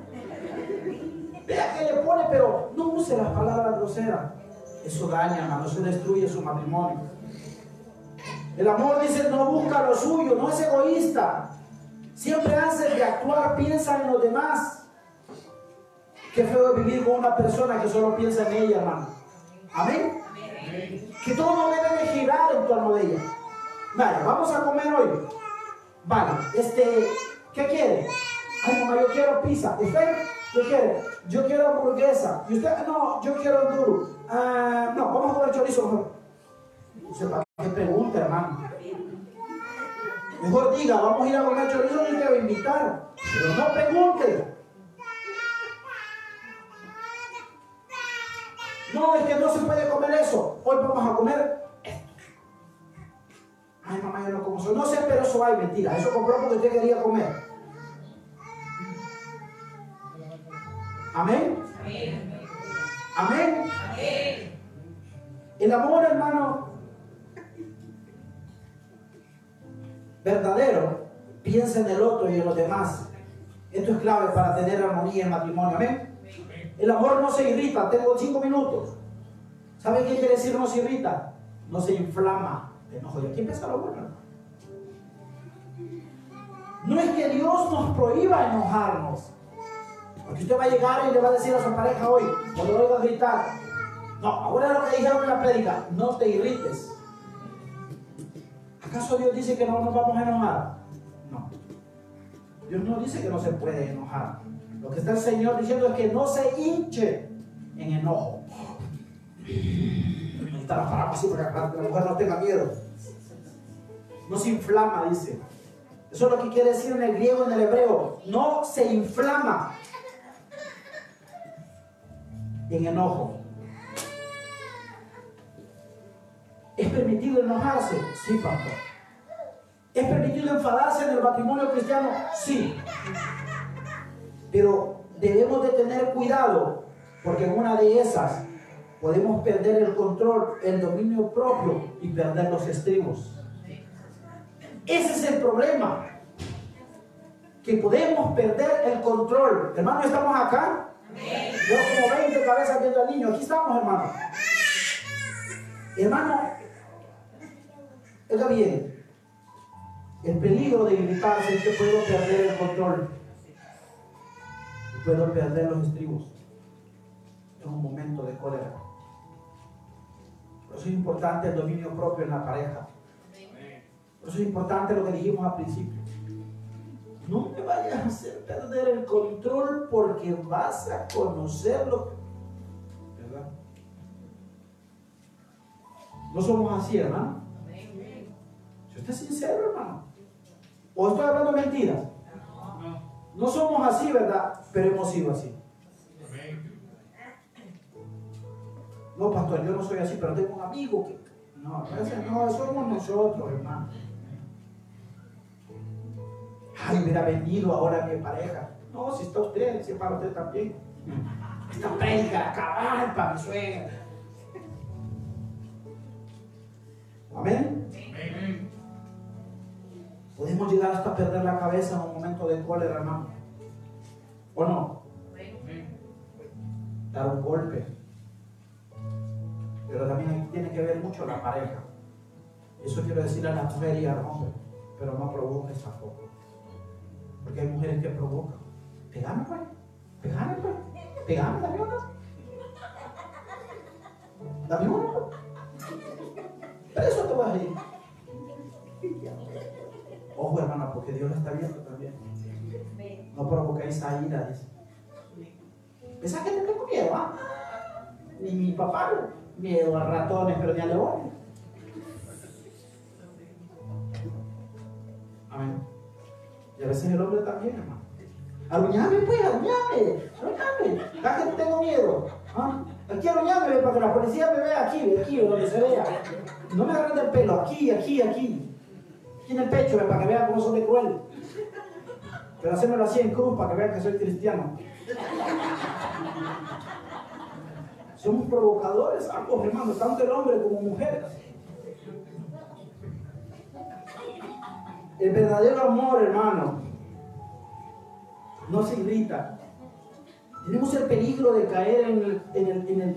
Vea que le pone, pero no use las palabras groseras. Eso daña, hermano, eso destruye su matrimonio. El amor dice no busca lo suyo, no es egoísta. Siempre antes de actuar piensa en los demás. Qué feo vivir con una persona que solo piensa en ella, hermano. Amén. Que todo debe de girar en torno de ella. Vale, vamos a comer hoy. Vale, este, ¿qué quiere? Ay, mamá, yo quiero pizza. ¿Usted qué quiere? Yo quiero hamburguesa. ¿Y usted? No, yo quiero duro. Ah, no, vamos a comer chorizo mejor. Usted para qué pregunta, hermano. Mejor diga, vamos a ir a comer chorizo y te va a invitar. Pero no pregunte. No, es que no se puede comer eso. Hoy vamos a comer esto. Ay, mamá, yo no como eso. No sé, pero eso hay mentira. Eso compró porque usted quería comer. Amén. Amén. El amor, hermano, verdadero, piensa en el otro y en los demás. Esto es clave para tener armonía en matrimonio. Amén. El amor no se irrita. Tengo cinco minutos. ¿Saben qué quiere decir no se irrita? No se inflama de enojo. Y aquí empieza lo bueno. No es que Dios nos prohíba enojarnos. Porque usted va a llegar y le va a decir a su pareja hoy, o le va a gritar. No, ahora lo que dijeron en la prédica, no te irrites. ¿Acaso Dios dice que no nos vamos a enojar? No. Dios no dice que no se puede enojar. Lo que está el Señor diciendo es que no se hinche en enojo. Necesita la palabra así para que la mujer no tenga miedo. No se inflama, dice. Eso es lo que quiere decir en el griego, en el hebreo. No se inflama en enojo. ¿Es permitido enojarse? Sí, pastor. ¿Es permitido enfadarse en el matrimonio cristiano? Sí. Pero debemos de tener cuidado, porque en una de esas podemos perder el control, el dominio propio y perder los estribos. Ese es el problema. Que podemos perder el control. Hermano, ¿estamos acá? Yo como 20 cabezas viendo al niño. Aquí estamos, hermano. Hermano, oiga bien. El peligro de gritarse es que puedo perder el control. Puedo perder los estribos. En un momento de cólera. Por eso es importante el dominio propio en la pareja. Por eso es importante lo que dijimos al principio. No me vayas a hacer perder el control porque vas a conocerlo. ¿Verdad? No somos así, hermano. Si usted es sincero, hermano. O estoy hablando mentiras. No somos así, ¿verdad? Pero hemos sido así. No, pastor, yo no soy así, pero tengo un amigo que. No, no, somos nosotros, hermano. Ay, hubiera venido ahora mi pareja. No, si está usted, si es para usted también. Esta prédica, acabar para mi suegra. Amén. Podemos llegar hasta perder la cabeza en un momento de cólera, hermano. ¿O no? Dar un golpe. Pero también tiene que ver mucho la pareja. Eso quiero decir a la mujer y al hombre. Pero no provoques tampoco. Porque hay mujeres que provocan. Pegame, pues. Pegame, pues. Pegame, dame una. Dame una. pues. Pero eso te voy a decir. Ojo, hermana, porque Dios lo está viendo también. No provoquéis esa ira, dice. Esa que te tengo miedo, ¿ah? Ni mi papá, miedo a ratones, pero ni a leones. Amén. Y a veces el hombre también, hermano. Aruñame, pues, aruñame, aruñame. ¿A que te tengo miedo? ¿Ah? Aquí aruñame, para que la policía me vea aquí, aquí, donde se vea. No me agarren del pelo, aquí, aquí, aquí. Aquí en el pecho, para que vean cómo soy de cruel. Pero hacémelo así en cruz para que vean que soy cristiano. Somos provocadores, ambos hermanos, tanto el hombre como mujer. El verdadero amor, hermano, no se irrita. Tenemos el peligro de caer en el, en el, en el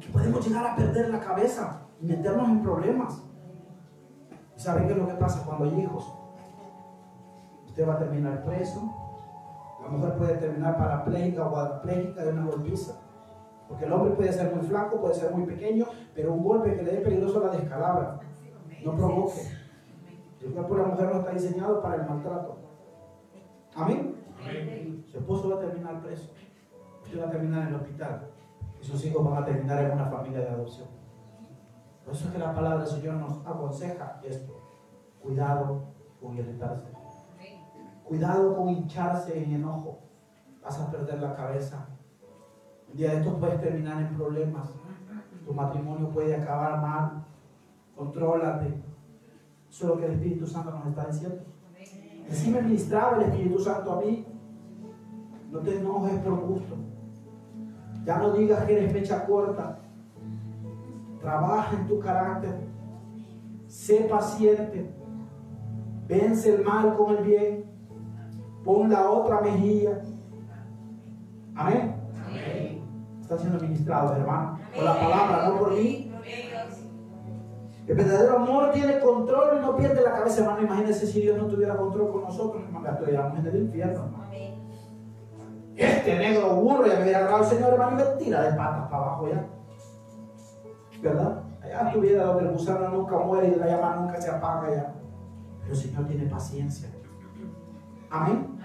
que podemos llegar a perder la cabeza y meternos en problemas. ¿Y ¿Saben qué es lo que pasa cuando hay hijos? Usted va a terminar preso, la mujer puede terminar parapléjica o cuadripléjica de una golpiza. Porque el hombre puede ser muy flaco, puede ser muy pequeño, pero un golpe que le dé peligroso la descalabra. No provoque. El cuerpo de la mujer no está diseñado para el maltrato. Amén. Su esposo va a terminar preso. Usted va a terminar en el hospital. Y sus hijos van a terminar en una familia de adopción. Por eso es que la palabra del Señor nos aconseja esto. Cuidado con irritarse. Cuidado con hincharse en enojo. Vas a perder la cabeza. Un día de estos puedes terminar en problemas. Tu matrimonio puede acabar mal. Contrólate. Eso es lo que el Espíritu Santo nos está diciendo. Así me ministraba el Espíritu Santo a mí. No te enojes por gusto. Ya no digas que eres mecha corta. Trabaja en tu carácter. Sé paciente. Vence el mal con el bien. Pon la otra mejilla. Amén. Está siendo ministrado, hermano. Por la palabra, no por mí. El verdadero amor tiene control y no pierde la cabeza, hermano. Imagínense si Dios no tuviera control con nosotros, hermano. Estuviéramos en el infierno, hermano. Este negro burro ya me hubiera agarrado el Señor, hermano, y me tira de patas para abajo ya. ¿Verdad? Allá estuviera donde el gusano nunca muere y la llama nunca se apaga ya. Pero el Señor tiene paciencia. Amén.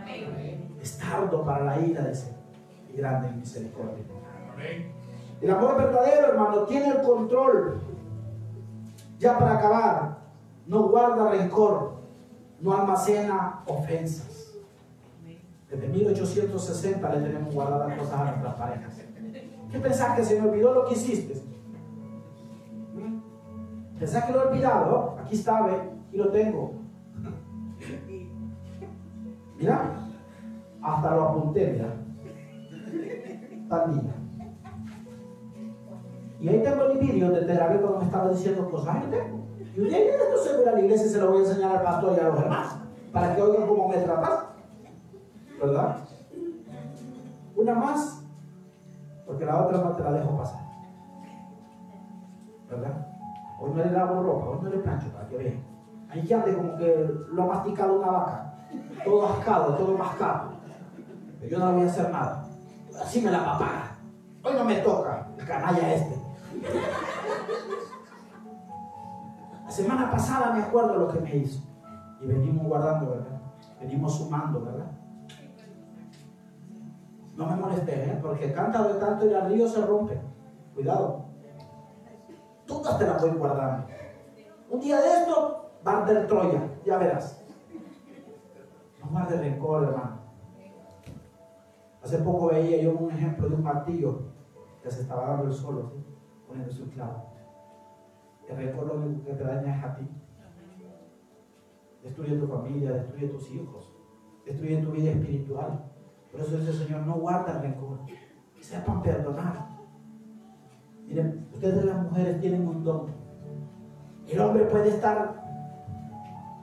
Es tardo para la ira de Señor y grande en misericordia. El amor verdadero, hermano, tiene el control. Ya para acabar, no guarda rencor, no almacena ofensas. Desde 1860 le tenemos guardadas cosas a nuestras parejas. ¿Qué pensás que se me olvidó lo que hiciste? ¿Mm? ¿Pensás que lo he olvidado? Aquí está, ve, y lo tengo. Mira, hasta lo apunté, mira. Tal. Y ahí tengo el vídeo de terapia cuando me estaba diciendo cosas. Y un día esto se ve a la iglesia se lo voy a enseñar al pastor y a los demás. Para que oigan cómo me tratas. ¿Verdad? Una más. Porque la otra no te la dejo pasar. ¿Verdad? Hoy no le lavo ropa, hoy no le plancho para que vean. Ahí que ande como que lo ha masticado una vaca. Todo ascado, todo mascado. Yo no voy a hacer nada. Así me la va a pagar. Hoy no me toca, el canalla este. La semana pasada me acuerdo lo que me hizo. Y venimos guardando, ¿verdad? Venimos sumando, ¿verdad? No me molesté, ¿eh? Porque el cántaro de tanto ir al río se rompe. Cuidado. Todas te las voy guardando. Un día de esto va a arder Troya, ya verás. No guarde rencor, hermano. Hace poco veía yo un ejemplo de un martillo que se estaba dando el solo, ¿sí? poniendo su clavo. El rencor lo único que te daña es a ti. Destruye tu familia, destruye tus hijos, destruye tu vida espiritual. Por eso dice el Señor, no guarda el rencor. Sepan perdonar. Miren, ustedes las mujeres tienen un don. El hombre puede estar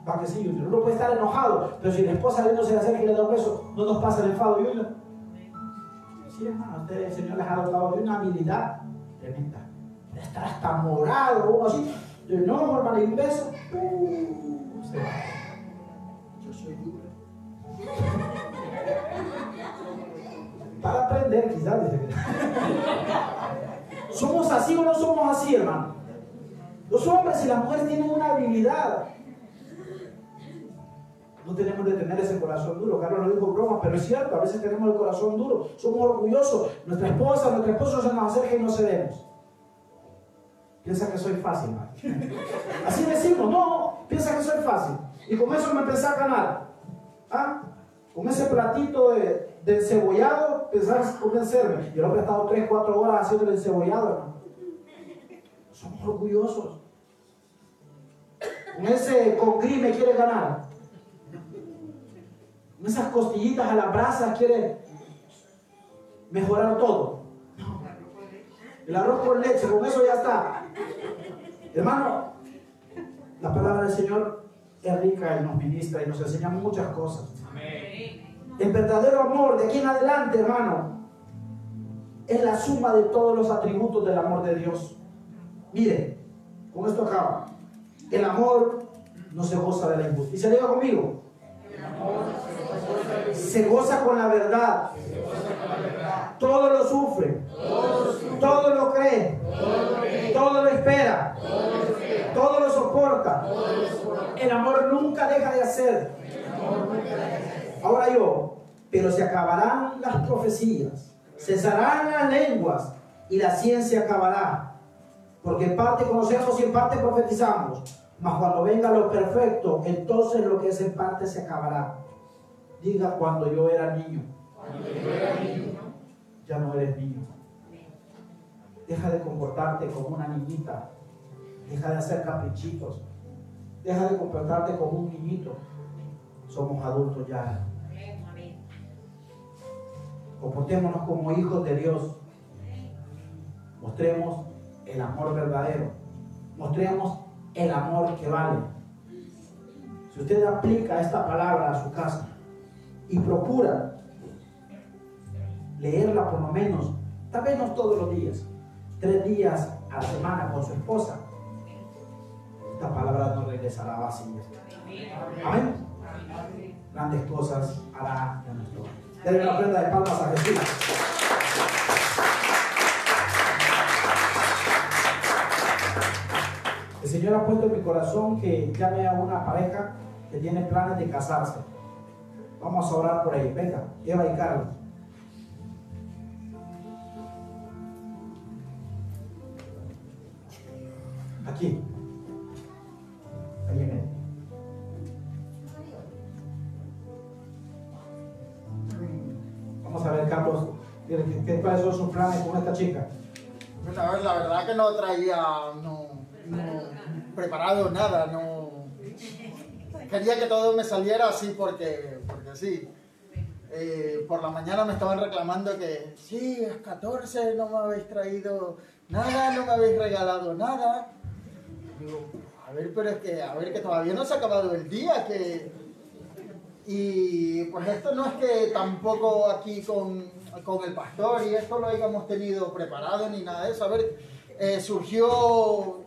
vaquecillo, uno puede estar enojado, pero si la esposa de uno se le acerca y le da un beso, no nos pasa el enfado y uno. Sí, hermano, usted, el Señor les ha dotado de una habilidad tremenda. De estar hasta morado, uno así, de no, hermano, y un beso. uh, se va. Yo soy duro. Para aprender, quizás. que- ¿Somos así o no somos así, hermano? Los hombres y las mujeres tienen una habilidad. No tenemos que tener ese corazón duro. Carlos lo dijo broma, pero es cierto, a veces tenemos el corazón duro. Somos orgullosos. Nuestra esposa, nuestro esposo se nos acerca y no cedemos. Piensa que soy fácil. Así decimos, no, piensa que soy fácil. Y con eso me empecé a ganar. ¿Ah? Con ese platito de, de encebollado, pensás convencerme. Y el hombre ha estado 3, 4 horas haciendo el encebollado, hermano. Somos orgullosos. Con ese congrí me quiere ganar. Esas costillitas a las brasas quiere mejorar todo. El arroz con leche, con eso ya está. Hermano, la palabra del Señor es rica y nos ministra y nos enseña muchas cosas. El verdadero amor de aquí en adelante, hermano, es la suma de todos los atributos del amor de Dios. Mire, con esto acaba. El amor no se goza de la injusticia. Diga conmigo. Se goza con la verdad. Todo lo sufre. Todo lo cree. Todo lo espera. Todo lo soporta. El amor nunca deja de hacer. Ahora yo, pero se acabarán las profecías, cesarán las lenguas y la ciencia acabará. Porque en parte conocemos y en parte profetizamos. Mas cuando venga lo perfecto, entonces lo que es en parte se acabará. Diga cuando yo era niño. Ya no eres niño. Deja de comportarte como una niñita. Deja de hacer caprichitos. Deja de comportarte como un niñito. Somos adultos ya. Comportémonos como hijos de Dios. Mostremos el amor verdadero. Mostremos el amor que vale. Si usted aplica esta palabra a su casa y procura leerla por lo menos, tal vez no todos los días, tres días a la semana con su esposa, esta palabra no regresará vacía. Amén. Grandes cosas hará de nuestro. Denle una prenda de palmas a Jesús. El Señor ha puesto en mi corazón que llame a una pareja que tiene planes de casarse. Vamos a orar por ahí. Venga, Eva y Carlos. Aquí. Ahí viene. Vamos a ver, Carlos, ¿qué, cuáles son sus planes con esta chica? Pues a ver, la verdad que no traía no, no preparado nada, no quería que todo me saliera así porque sí. Eh, por la mañana me estaban reclamando que sí, es 14, no me habéis traído nada, no me habéis regalado nada. Digo, a ver, pero es que, a ver, que todavía no se ha acabado el día, que... Y pues esto no es que tampoco aquí con, con el pastor y esto lo hayamos tenido preparado ni nada de eso. A ver, eh, surgió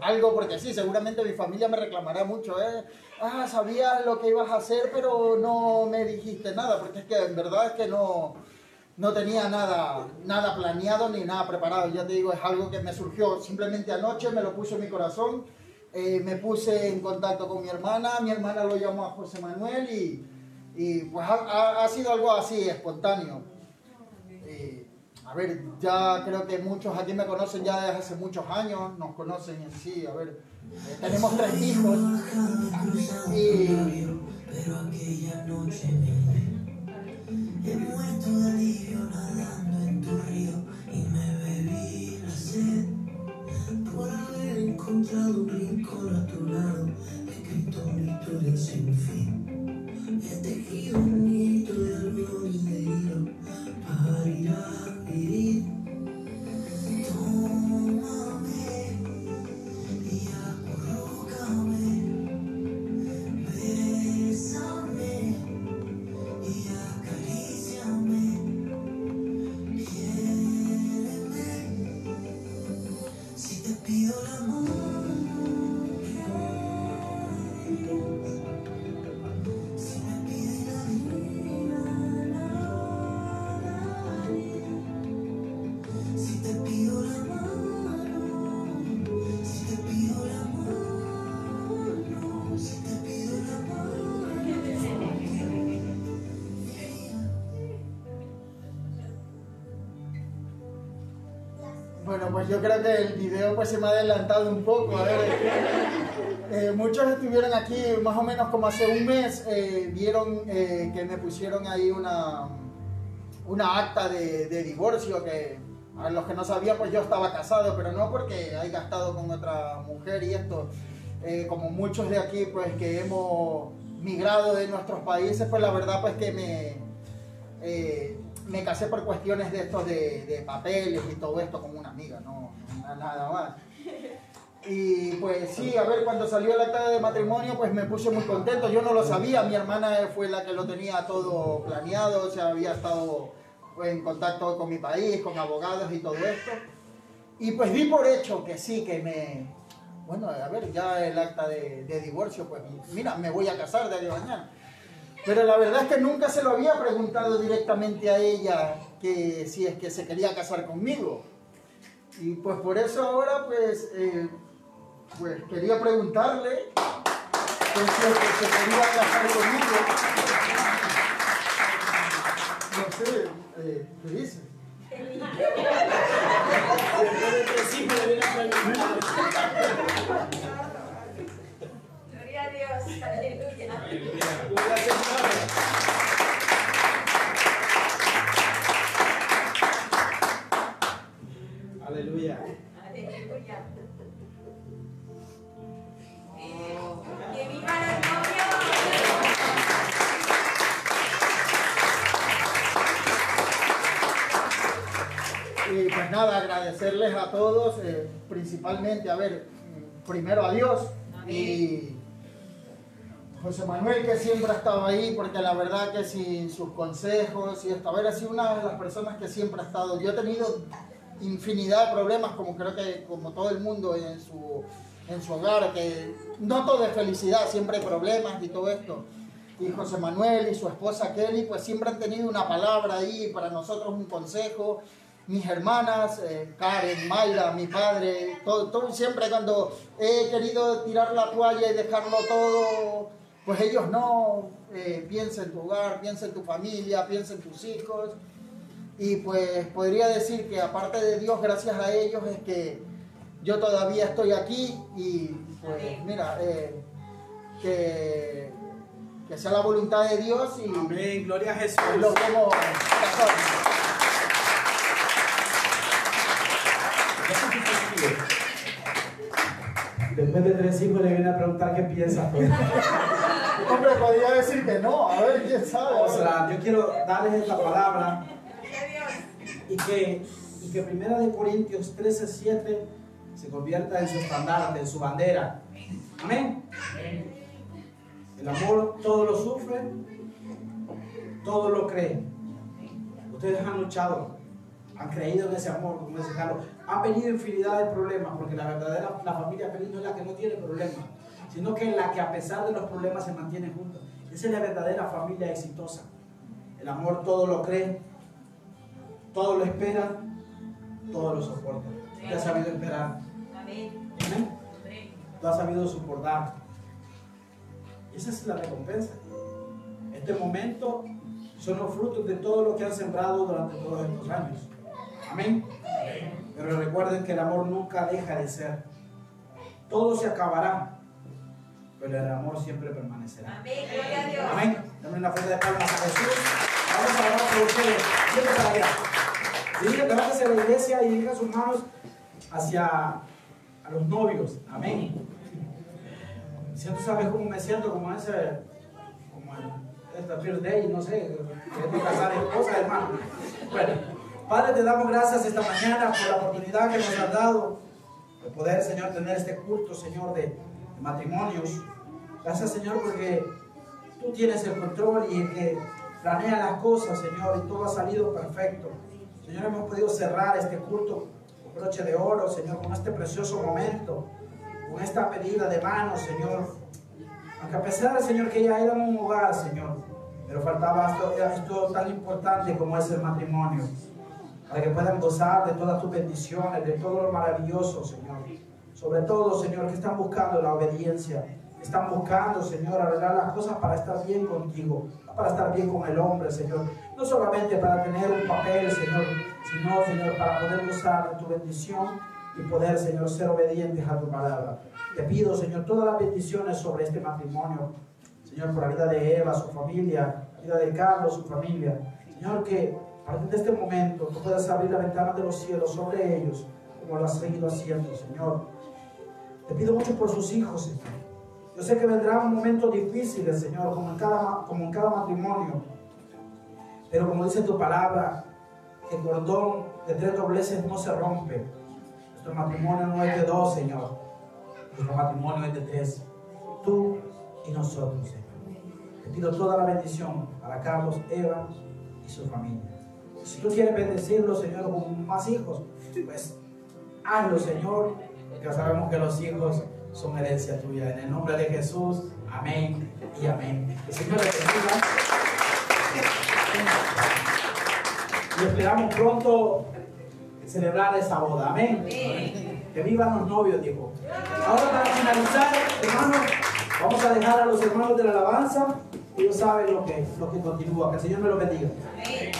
algo porque sí, seguramente mi familia me reclamará mucho, ¿eh? Ah, sabías lo que ibas a hacer, pero no me dijiste nada, porque es que en verdad es que no, no tenía nada, nada planeado ni nada preparado. Ya te digo, es algo que me surgió simplemente anoche, me lo puso en mi corazón, eh, me puse en contacto con mi hermana, mi hermana lo llamó a José Manuel y, y pues ha, ha, sido algo así, espontáneo. Y, a ver, ya creo que muchos aquí me conocen ya desde hace muchos años, nos conocen en sí, a ver, eh, tenemos tres hijos y... Pero aquella noche he muerto de alivio nadando en tu río y me bebí la sed por haber encontrado un rincón a tu lado, escrito una historia sin fin. Bueno, pues yo creo que el video pues se me ha adelantado un poco. Eh, muchos estuvieron aquí más o menos como hace un mes, eh, vieron eh, que me pusieron ahí una, una acta de, divorcio que a los que no sabían pues yo estaba casado, pero no porque haya estado con otra mujer y esto. Como muchos de aquí pues que hemos migrado de nuestros países, pues la verdad pues que me... me casé por cuestiones de estos de, de papeles y todo esto con una amiga, no, no nada más. Y pues sí, a ver, cuando salió el acta de matrimonio, pues me puse muy contento. Yo no lo sabía, mi hermana fue la que lo tenía todo planeado, o sea, había estado en contacto con mi país, con abogados y todo esto. Y pues di por hecho que sí, que me, bueno, a ver, ya el acta de, de divorcio, pues mira, me voy a casar de mañana. Pero la verdad es que nunca se lo había preguntado directamente a ella que si es que se quería casar conmigo. Y pues por eso ahora pues, eh, pues quería preguntarle si es que se quería casar conmigo. No sé, eh, ¿qué dice? nada, agradecerles a todos, eh, principalmente, a ver, primero a Dios y José Manuel que siempre ha estado ahí, porque la verdad que sin sus consejos y esto, a ver, ha sido una de las personas que siempre ha estado. Yo he tenido infinidad de problemas, como creo que como todo el mundo en su, en su hogar, que no todo es felicidad, siempre hay problemas y todo esto. Y José Manuel y su esposa Kelly, pues siempre han tenido una palabra ahí para nosotros, un consejo. Mis hermanas, eh, Karen, Mayra, mi padre, todo, todo, siempre cuando he querido tirar la toalla y dejarlo todo, pues ellos no, eh, piensa en tu hogar, piensa en tu familia, piensa en tus hijos. Y pues podría decir que aparte de Dios, gracias a ellos es que yo todavía estoy aquí y pues mira, eh, que, que sea la voluntad de Dios y Amén, gloria a Jesús. los vemos Después de tres hijos le viene a preguntar qué piensa. pues. Hombre, podría decir que no, a ver, quién sabe. O sea, yo quiero darles esta palabra y que, y que Primera de Corintios 13, 7 se convierta en su estandarte, en su bandera. Amén. El amor todo lo sufre, todo lo cree. Ustedes han luchado, han creído en ese amor, como dice Carlos. Han venido infinidad de problemas, porque la verdadera la familia feliz no es la que no tiene problemas, sino que es la que a pesar de los problemas se mantiene juntos. Esa es la verdadera familia exitosa. El amor todo lo cree, todo lo espera, todo lo soporta. Tú has sabido esperar. Amén. Tú has sabido soportar. Esa es la recompensa. Este momento son los frutos de todo lo que han sembrado durante todos estos años. Amén. Pero recuerden que el amor nunca deja de ser. Todo se acabará, pero el amor siempre permanecerá. Amén. Gloria a Dios. Amén. Dame una fuerte de palmas a Jesús. Vamos a orar por ustedes. Vete para allá. Diga, levántese a la iglesia y dirija sus manos hacia a los novios. Amén. Siento, ¿sabes cómo me siento? Como ese, como en esta first day, no sé, queriendo casar esposa, hermano. Bueno, Padre, te damos gracias esta mañana por la oportunidad que nos has dado de poder, Señor, tener este culto, Señor, de matrimonios. Gracias, Señor, porque tú tienes el control y el que planea las cosas, Señor, y todo ha salido perfecto. Señor, hemos podido cerrar este culto con broche de oro, Señor, con este precioso momento, con esta pedida de mano, Señor. Aunque a pesar, Señor, que ya éramos un hogar, Señor, pero faltaba esto, esto tan importante como es el matrimonio, para que puedan gozar de todas tus bendiciones, de todo lo maravilloso, Señor. Sobre todo, Señor, que están buscando la obediencia, están buscando, Señor, arreglar las cosas para estar bien contigo, para estar bien con el hombre, Señor. No solamente para tener un papel, Señor, sino, Señor, para poder gozar de tu bendición y poder, Señor, ser obedientes a tu palabra. Te pido, Señor, todas las bendiciones sobre este matrimonio. Señor, por la vida de Eva, su familia, la vida de Carlos, su familia. Señor, que a partir de este momento tú puedas abrir la ventana de los cielos sobre ellos, como lo has seguido haciendo, Señor. Te pido mucho por sus hijos, Señor. Yo sé que vendrán momentos difíciles, Señor, como en cada, como en cada matrimonio. Pero como dice tu palabra, que el cordón de tres dobleces no se rompe. Nuestro matrimonio no es de dos, Señor. Nuestro matrimonio es de tres. Tú y nosotros, Señor. Te pido toda la bendición para Carlos, Eva y su familia. Si tú quieres bendecirlo, Señor, con más hijos, pues hazlo, Señor, porque sabemos que los hijos son herencia tuya. En el nombre de Jesús, amén y amén. El Señor les bendiga. Y esperamos pronto celebrar esa boda. Amén. Que vivan los novios, dijo. Ahora para finalizar, hermanos, vamos a dejar a los hermanos de la alabanza. Y Ellos saben lo que, lo que continúa. Que el Señor me lo bendiga. Amén.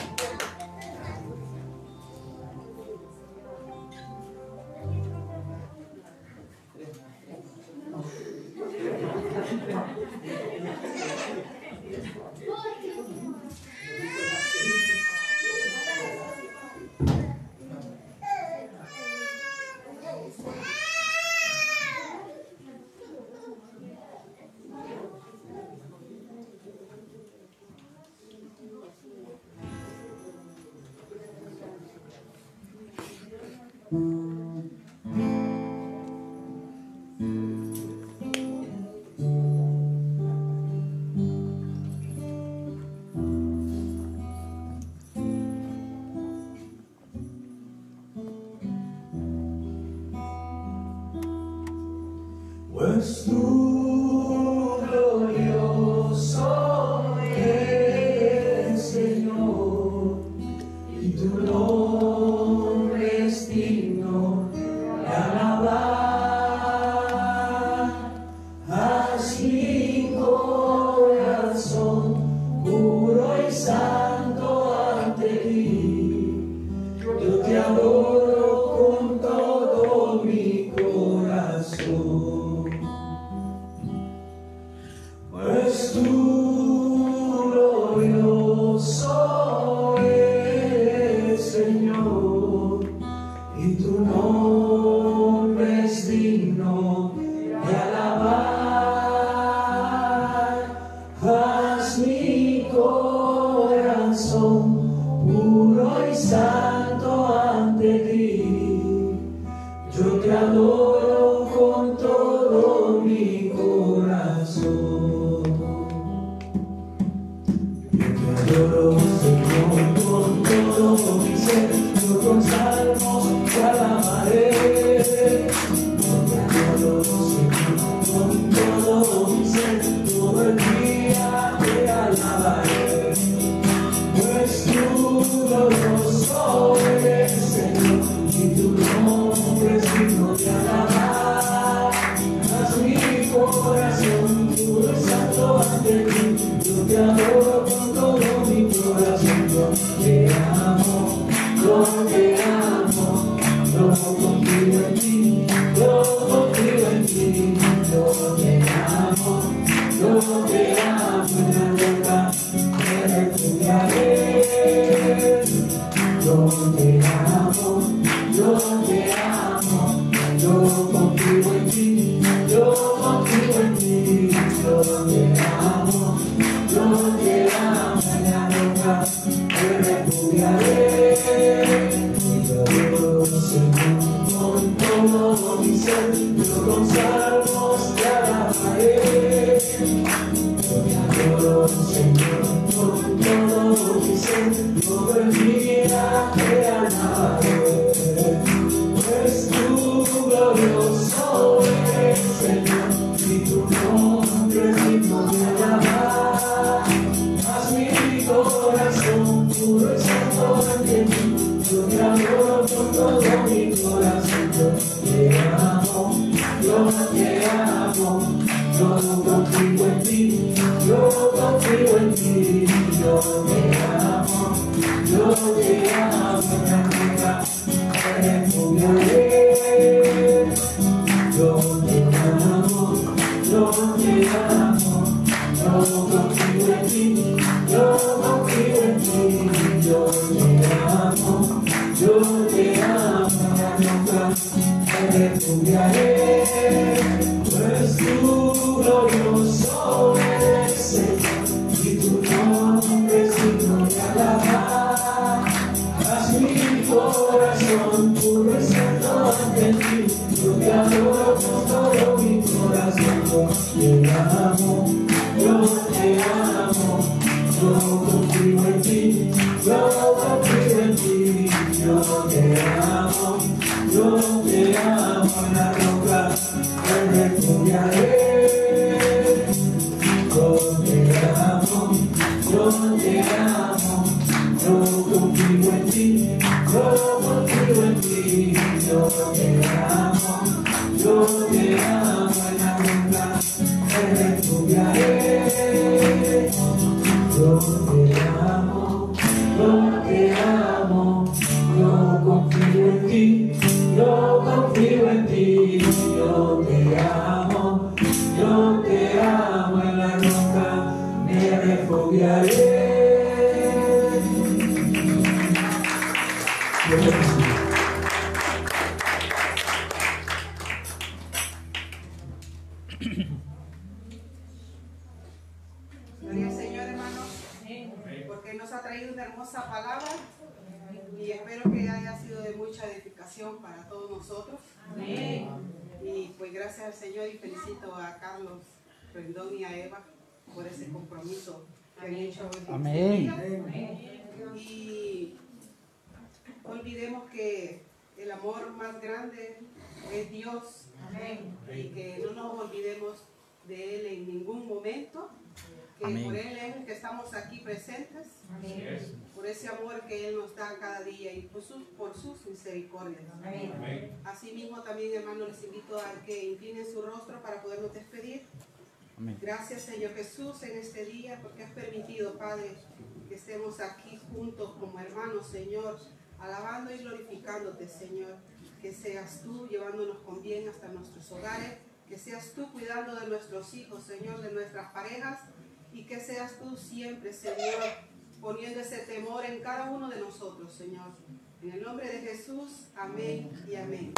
para podernos despedir. Amén. Gracias Señor Jesús en este día porque has permitido, Padre, que estemos aquí juntos como hermanos, Señor, alabando y glorificándote, Señor. Que seas tú llevándonos con bien hasta nuestros hogares, que seas tú cuidando de nuestros hijos, Señor, de nuestras parejas, y que seas tú siempre, Señor, poniendo ese temor en cada uno de nosotros, Señor. En el nombre de Jesús, amén y amén.